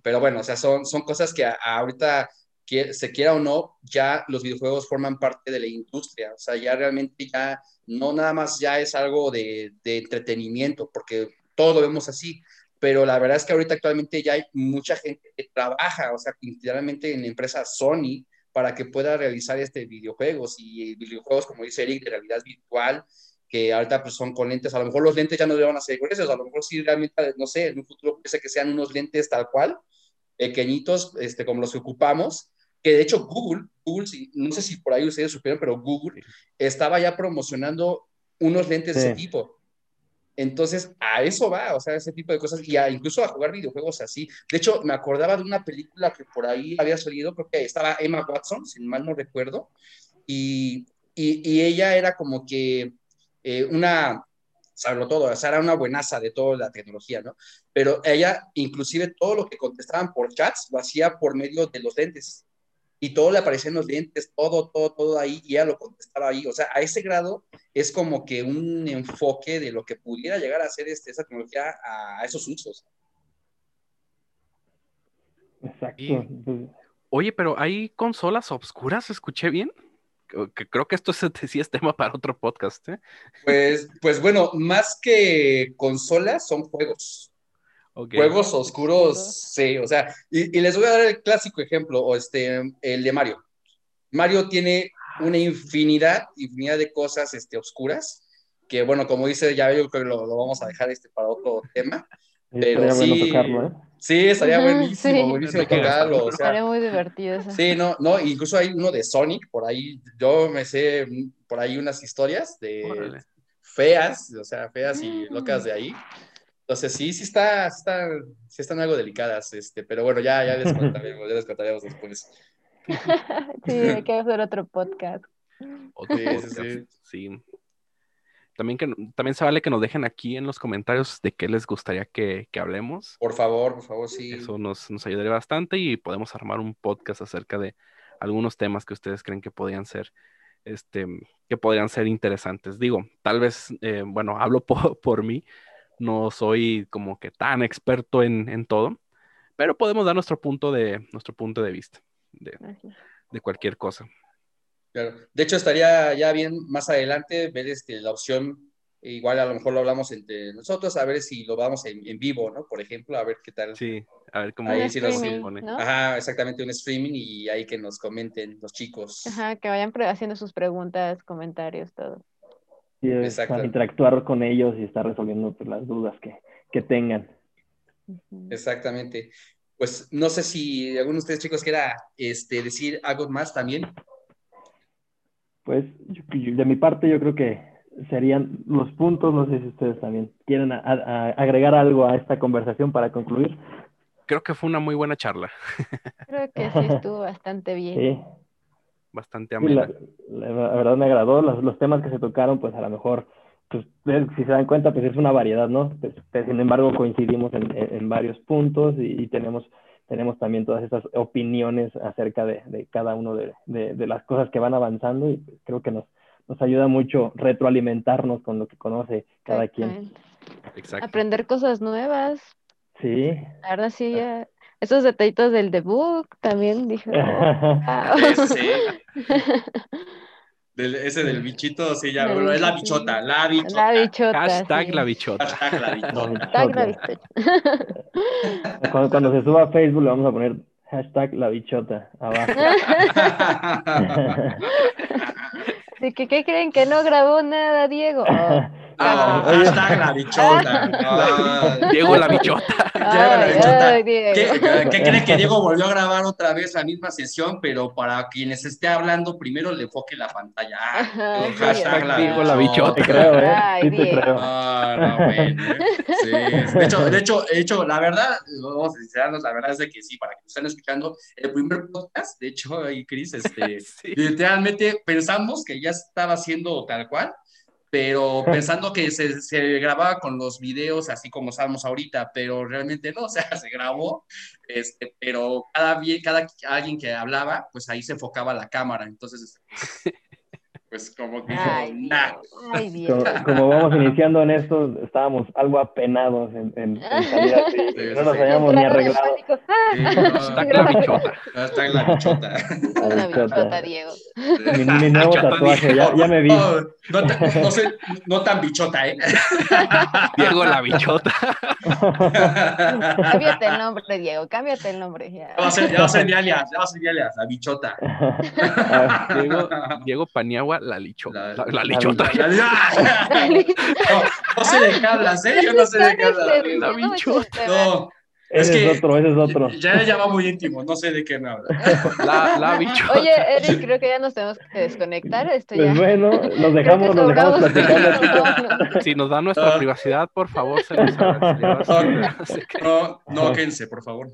[SPEAKER 2] pero bueno, o sea, son, son cosas que ahorita, que se quiera o no, ya los videojuegos forman parte de la industria. O sea, ya realmente ya no nada más ya es algo de, de entretenimiento, porque todo lo vemos así. Pero la verdad es que ahorita actualmente ya hay mucha gente que trabaja, o sea, literalmente en la empresa Sony, para que pueda realizar este videojuegos y videojuegos, como dice Eric, de realidad virtual, que ahorita pues son con lentes, a lo mejor los lentes ya no van a ser gruesos, a lo mejor sí realmente, no sé, en un futuro puede que sean unos lentes tal cual, pequeñitos, este, como los que ocupamos, que de hecho Google, Google, no sé si por ahí ustedes supieron, pero Google estaba ya promocionando unos lentes de ese tipo. Entonces, a eso va, o sea, ese tipo de cosas, y incluso a jugar videojuegos así. De hecho, me acordaba de una película que por ahí había salido, creo que estaba Emma Watson, si mal no recuerdo, y, y ella era como que eh, una, saberlo todo, o sea, era una buenaza de toda la tecnología, ¿no? Pero ella, inclusive todo lo que contestaban por chats, lo hacía por medio de los lentes. Y todo le aparecía en los lentes, todo, todo, todo ahí, y ella lo contestaba ahí. O sea, a ese grado es como que un enfoque de lo que pudiera llegar a ser este, esa tecnología a, esos usos.
[SPEAKER 3] Exacto.
[SPEAKER 1] oye, pero hay consolas obscuras, ¿escuché bien? Que creo que esto sí es tema para otro podcast. ¿eh?
[SPEAKER 2] Pues, pues bueno, más que consolas, son juegos. Juegos oscuros, sí, o sea, y, les voy a dar el clásico ejemplo, o este, el de Mario. Mario tiene una infinidad, infinidad de cosas este, oscuras, que bueno, como dice, ya yo creo que lo, lo vamos a dejar este para otro tema, pero sí, ¿eh? Sí, estaría buenísimo, buenísimo tocarlo. O
[SPEAKER 4] estaría muy divertido eso.
[SPEAKER 2] Sí, no, no, incluso hay uno de Sonic, por ahí, yo me sé por ahí unas historias de feas, o sea, feas y locas de ahí. Entonces sí, sí está, está sí están algo delicadas, este, pero bueno, ya, ya les contaremos, ya les contaremos después.
[SPEAKER 4] sí, hay que hacer otro podcast.
[SPEAKER 1] Otro
[SPEAKER 2] Sí, sí,
[SPEAKER 1] podcast,
[SPEAKER 2] sí.
[SPEAKER 1] sí. También, que, también se vale que nos dejen aquí en los comentarios de qué les gustaría que, que hablemos.
[SPEAKER 2] Por favor, por favor, sí.
[SPEAKER 1] Eso nos, nos ayudaría bastante y podemos armar un podcast acerca de algunos temas que ustedes creen que podrían ser, este, que podrían ser interesantes. Digo, tal vez, eh, bueno, hablo por, por mí, no soy como que tan experto en, en todo, pero podemos dar nuestro punto de, nuestro punto de vista de, de cualquier cosa.
[SPEAKER 2] Claro. De hecho, estaría ya bien más adelante ver este, la opción, igual a lo mejor lo hablamos entre nosotros, a ver si lo vamos en, en vivo, ¿no? Por ejemplo, a ver qué tal.
[SPEAKER 1] Sí, a ver cómo
[SPEAKER 2] Ahí sí nos
[SPEAKER 1] pone.
[SPEAKER 4] ¿no?
[SPEAKER 2] Ajá, exactamente, un streaming y ahí que nos comenten los chicos.
[SPEAKER 4] Ajá, que vayan haciendo sus preguntas, comentarios, todo.
[SPEAKER 3] Sí, para interactuar con ellos y estar resolviendo pues, las dudas que, que tengan.
[SPEAKER 2] Exactamente. Pues no sé si alguno de ustedes chicos quiera este, decir algo más también.
[SPEAKER 3] Pues yo- yo- de mi parte yo creo que serían los puntos, no sé si ustedes también quieren a- a- agregar algo a esta conversación para concluir.
[SPEAKER 1] Creo que fue una muy buena charla,
[SPEAKER 4] Creo que sí estuvo bastante bien.
[SPEAKER 3] Sí,
[SPEAKER 1] bastante
[SPEAKER 3] sí, la,
[SPEAKER 1] amena.
[SPEAKER 3] la- la verdad me agradó, los, los temas que se tocaron, pues a lo mejor, pues, eh, si se dan cuenta, pues es una variedad, ¿no? Pues, pues, sin embargo coincidimos en, en- en varios puntos y, y tenemos, tenemos también todas estas opiniones acerca de, de cada uno de, de- de las cosas que van avanzando y creo que nos, nos ayuda mucho retroalimentarnos con lo que conoce cada quien.
[SPEAKER 1] Exacto.
[SPEAKER 4] Aprender cosas nuevas.
[SPEAKER 3] Sí.
[SPEAKER 4] La verdad, sí, ya- esos detallitos del debug también dije. oh, wow.
[SPEAKER 2] Ese, del- ese del bichito, sí, ya,
[SPEAKER 4] La
[SPEAKER 2] bueno, es la
[SPEAKER 4] bichota.
[SPEAKER 2] la bichota.
[SPEAKER 4] La bichota.
[SPEAKER 1] Hashtag
[SPEAKER 4] sí.
[SPEAKER 1] la bichota.
[SPEAKER 2] Hashtag la bichota.
[SPEAKER 4] Hashtag la bichota.
[SPEAKER 3] Cuando, cuando se suba a Facebook le vamos a poner hashtag la bichota abajo.
[SPEAKER 4] Así que, ¿qué creen que no grabó nada, Diego? Oh,
[SPEAKER 2] Ah, hashtag la bichota. Ah,
[SPEAKER 1] Diego la bichota.
[SPEAKER 2] la
[SPEAKER 4] ay,
[SPEAKER 2] bichota.
[SPEAKER 4] ay, Diego.
[SPEAKER 2] ¿Qué, qué creen que Diego volvió a grabar otra vez la misma sesión? Pero para quienes esté hablando, primero le enfoque la pantalla. Ah, hashtag la
[SPEAKER 1] Diego la
[SPEAKER 3] Te
[SPEAKER 1] bichota.
[SPEAKER 3] creo, ¿eh?
[SPEAKER 4] Ay,
[SPEAKER 3] Sí te
[SPEAKER 4] Diego.
[SPEAKER 3] creo.
[SPEAKER 2] Ah, no, bueno. Sí. De hecho, de hecho, de hecho, la verdad, vamos a sincerarnos, la verdad es de que sí, para que nos estén escuchando, el primer podcast, de hecho, ahí, Cris, este,
[SPEAKER 1] Sí.
[SPEAKER 2] literalmente pensamos que ya estaba haciendo tal cual, pero pensando que se, se grababa con los videos así como estamos ahorita, pero realmente no, o sea, se grabó, este, pero cada, cada alguien que hablaba, pues ahí se enfocaba la cámara, entonces, pues como que,
[SPEAKER 4] Ay,
[SPEAKER 2] nah.
[SPEAKER 4] Ay, Diego.
[SPEAKER 3] Como, como vamos iniciando en esto, estábamos algo apenados en, en- en salir así.
[SPEAKER 2] Sí,
[SPEAKER 3] no nos
[SPEAKER 2] sí.
[SPEAKER 3] habíamos ni
[SPEAKER 4] en
[SPEAKER 3] arreglado.
[SPEAKER 2] Sí, no,
[SPEAKER 1] Hashtag la bichota.
[SPEAKER 2] hashtag la bichota.
[SPEAKER 4] la
[SPEAKER 3] bichota.
[SPEAKER 4] Diego.
[SPEAKER 3] Mi, mi nuevo
[SPEAKER 1] Bichota,
[SPEAKER 3] tatuaje, ya, ya me vi.
[SPEAKER 2] No, no, sé, no tan bichota, ¿eh?
[SPEAKER 1] Diego la bichota.
[SPEAKER 4] Cámbiate el nombre, Diego. Cámbiate el nombre. Ya.
[SPEAKER 2] Ya va a ser, ya va a ser mi alias, ya va a ser mi alias, la bichota.
[SPEAKER 3] Ah,
[SPEAKER 1] Diego, Diego Paniagua la lichota. La, la lichota.
[SPEAKER 2] La- la- no, no sé de qué hablas, ¿eh? Yo no sé de qué hablas.
[SPEAKER 1] La bichota.
[SPEAKER 2] No,
[SPEAKER 3] ese
[SPEAKER 2] Es
[SPEAKER 3] es,
[SPEAKER 2] que-
[SPEAKER 3] otro, ese es otro.
[SPEAKER 2] ya, ya va muy íntimo, no sé de qué me hablas.
[SPEAKER 1] La, la bichota.
[SPEAKER 4] Oye, Eric, creo que ya nos tenemos que desconectar. Esto ya.
[SPEAKER 3] Pues bueno, nos dejamos, nos dejamos platicando.
[SPEAKER 4] No, no.
[SPEAKER 1] Si nos da nuestra
[SPEAKER 2] Ah.
[SPEAKER 1] privacidad, por favor, se nos agradecería bastante.
[SPEAKER 2] No, no, quédense, por favor.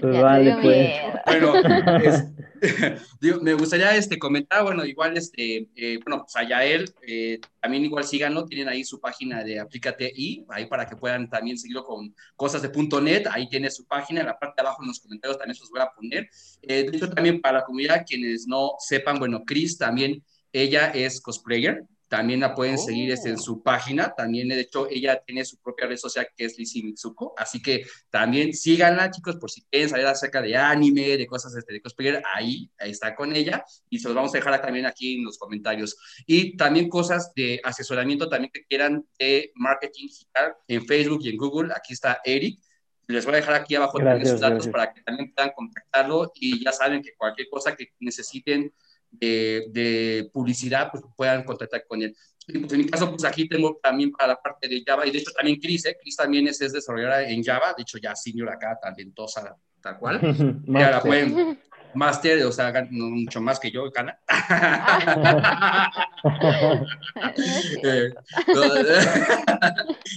[SPEAKER 3] Pues vale, pues.
[SPEAKER 2] Bueno, es- digo, me gustaría este, comentar, bueno, igual, este, eh, bueno, pues a Yael, eh, también igual síganlo, tienen ahí su página de Aplícate y ahí para que puedan también seguirlo con cosas de .net, ahí tiene su página, en la parte de abajo en los comentarios también se los voy a poner. Eh, de hecho, también para la comunidad, quienes no sepan, bueno, Chris también, ella es cosplayer, también la pueden
[SPEAKER 1] Oh.
[SPEAKER 2] seguir este, en su página. También, de hecho, ella tiene su propia red social que es Lizzie Mitsuko. Así que también síganla, chicos, por si quieren saber acerca de anime, de cosas este, de cosplayer. Ahí, ahí está con ella. Y se los vamos a dejar también aquí en los comentarios. Y también cosas de asesoramiento también que quieran de marketing digital en Facebook y en Google. Aquí está Eric. Les voy a dejar aquí abajo también
[SPEAKER 3] Gracias,
[SPEAKER 2] sus datos
[SPEAKER 3] gracias.
[SPEAKER 2] para que también puedan contactarlo. Y ya saben que cualquier cosa que necesiten de, de publicidad, pues puedan contactar con él. Y, pues, en mi caso, pues aquí tengo también para la parte de Java, y de hecho también Chris, ¿eh? Chris también es, es desarrolladora en Java, de hecho ya senior acá, talentosa, tal cual. Ya la pueden, máster, o sea, gan- no mucho más que yo, gana.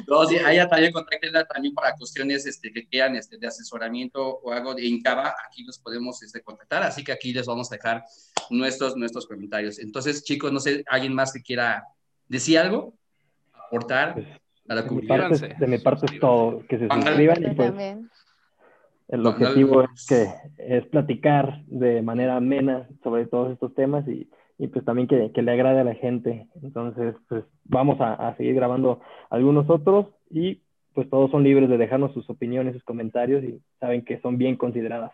[SPEAKER 2] No, sí, también contáctenla también para cuestiones este, que quieran este, de asesoramiento o algo de Incaba, aquí los podemos este, contactar, así que aquí les vamos a dejar nuestros, nuestros comentarios. Entonces, chicos, no sé, ¿alguien más que quiera decir algo? ¿Aportar
[SPEAKER 3] Pues,
[SPEAKER 2] a la
[SPEAKER 3] De mi parte, de mi parte es todo. Que se suscriban y pues. El objetivo es que es platicar de manera amena sobre todos estos temas y, y pues también que, que le agrade a la gente. Entonces, pues vamos a, a seguir grabando algunos otros y pues todos son libres de dejarnos sus opiniones, sus comentarios y saben que son bien consideradas.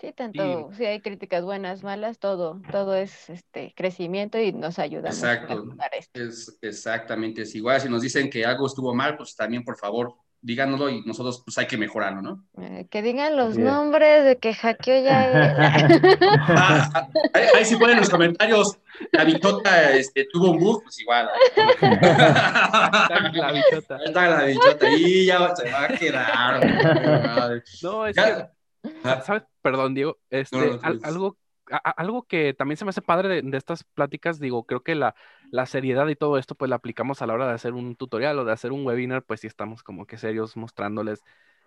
[SPEAKER 4] Sí, tanto, si hay críticas buenas, malas, todo, todo es este crecimiento y nos ayuda a
[SPEAKER 2] Exacto.
[SPEAKER 4] mejorar esto.
[SPEAKER 2] Es exactamente, es igual, si nos dicen que algo estuvo mal, pues también, por favor, díganoslo y nosotros pues hay que mejorarlo, ¿no?
[SPEAKER 4] Eh, que digan los nombres de que hackeó ya.
[SPEAKER 2] Ah, ah, ahí, ahí sí ponen en los comentarios, la bichota este, tuvo un bug, pues igual.
[SPEAKER 1] Está la bichota.
[SPEAKER 2] Ahí está la bichota, y ya se va a quedar.
[SPEAKER 1] No, es
[SPEAKER 2] Ya-
[SPEAKER 1] que Sa- ¿Sabes? Perdón, Diego. Este,
[SPEAKER 2] No, no,
[SPEAKER 1] al-
[SPEAKER 2] pues.
[SPEAKER 1] algo, a- algo que también se me hace padre de, de estas pláticas, digo, creo que la, la seriedad y todo esto, pues la aplicamos a la hora de hacer un tutorial o de hacer un webinar, pues sí estamos como que serios mostrándoles,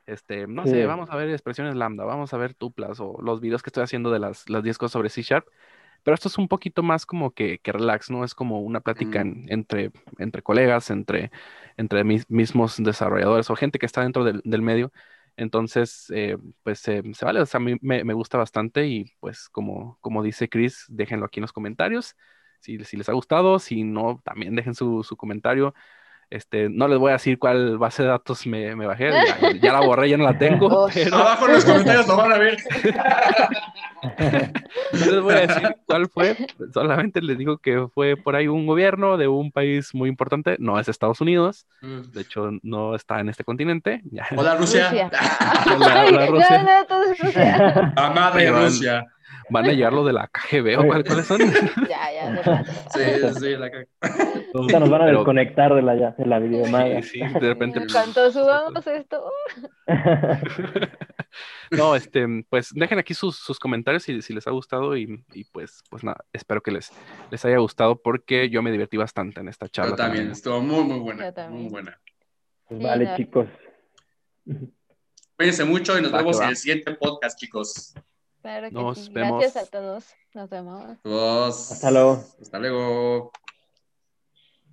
[SPEAKER 1] este, no
[SPEAKER 3] Sí.
[SPEAKER 1] sé, vamos a ver expresiones lambda, vamos a ver tuplas o los videos que estoy haciendo de las, las 10 cosas sobre C Sharp. Pero esto es un poquito más como que, que relax, ¿no? Es como una plática
[SPEAKER 2] Mm.
[SPEAKER 1] en- entre, entre colegas, entre, entre mis mismos desarrolladores o gente que está dentro del, del medio. Entonces, eh, pues eh, se vale, o sea, a mí me, me gusta bastante y pues como, como dice Chris, déjenlo aquí en los comentarios. Si, si les ha gustado, si no, también dejen su, su comentario. Este, no les voy a decir cuál base de datos me, me bajé, ya, ya la borré, ya no la tengo,
[SPEAKER 4] Oh,
[SPEAKER 1] pero
[SPEAKER 2] Abajo en los comentarios lo van a ver.
[SPEAKER 1] no les voy a decir cuál fue, solamente les digo que fue por ahí un gobierno de un país muy importante, no es Estados Unidos, de hecho no está en este continente,
[SPEAKER 2] Hola, Rusia.
[SPEAKER 4] Rusia.
[SPEAKER 1] La-
[SPEAKER 4] Ay,
[SPEAKER 1] la Rusia.
[SPEAKER 4] No, no, todo es Rusia.
[SPEAKER 1] Van a llegar lo de la KGB o cuál- cuáles son.
[SPEAKER 4] Ya, ya, de.
[SPEAKER 2] Sí, sí, la.
[SPEAKER 3] Ahorita nos van a
[SPEAKER 1] Pero-
[SPEAKER 3] desconectar de la, de la videollamada.
[SPEAKER 1] Sí, sí, de repente.
[SPEAKER 4] En cuanto subamos esto,
[SPEAKER 1] No, este, pues dejen aquí sus, sus comentarios si, si les ha gustado y, y, pues, pues nada, espero que les, les haya gustado porque yo me divertí bastante en esta charla.
[SPEAKER 2] Yo también, estuvo muy, muy buena.
[SPEAKER 4] Yo también.
[SPEAKER 2] Muy buena.
[SPEAKER 3] Pues
[SPEAKER 4] Sí,
[SPEAKER 3] vale, chicos.
[SPEAKER 2] Cuídense mucho y nos
[SPEAKER 1] Va
[SPEAKER 2] vemos en el siguiente podcast, chicos.
[SPEAKER 4] Claro que
[SPEAKER 1] Nos
[SPEAKER 4] sí.
[SPEAKER 1] vemos.
[SPEAKER 4] Gracias a todos. Nos vemos.
[SPEAKER 2] Todos.
[SPEAKER 3] Hasta luego.
[SPEAKER 2] Hasta luego.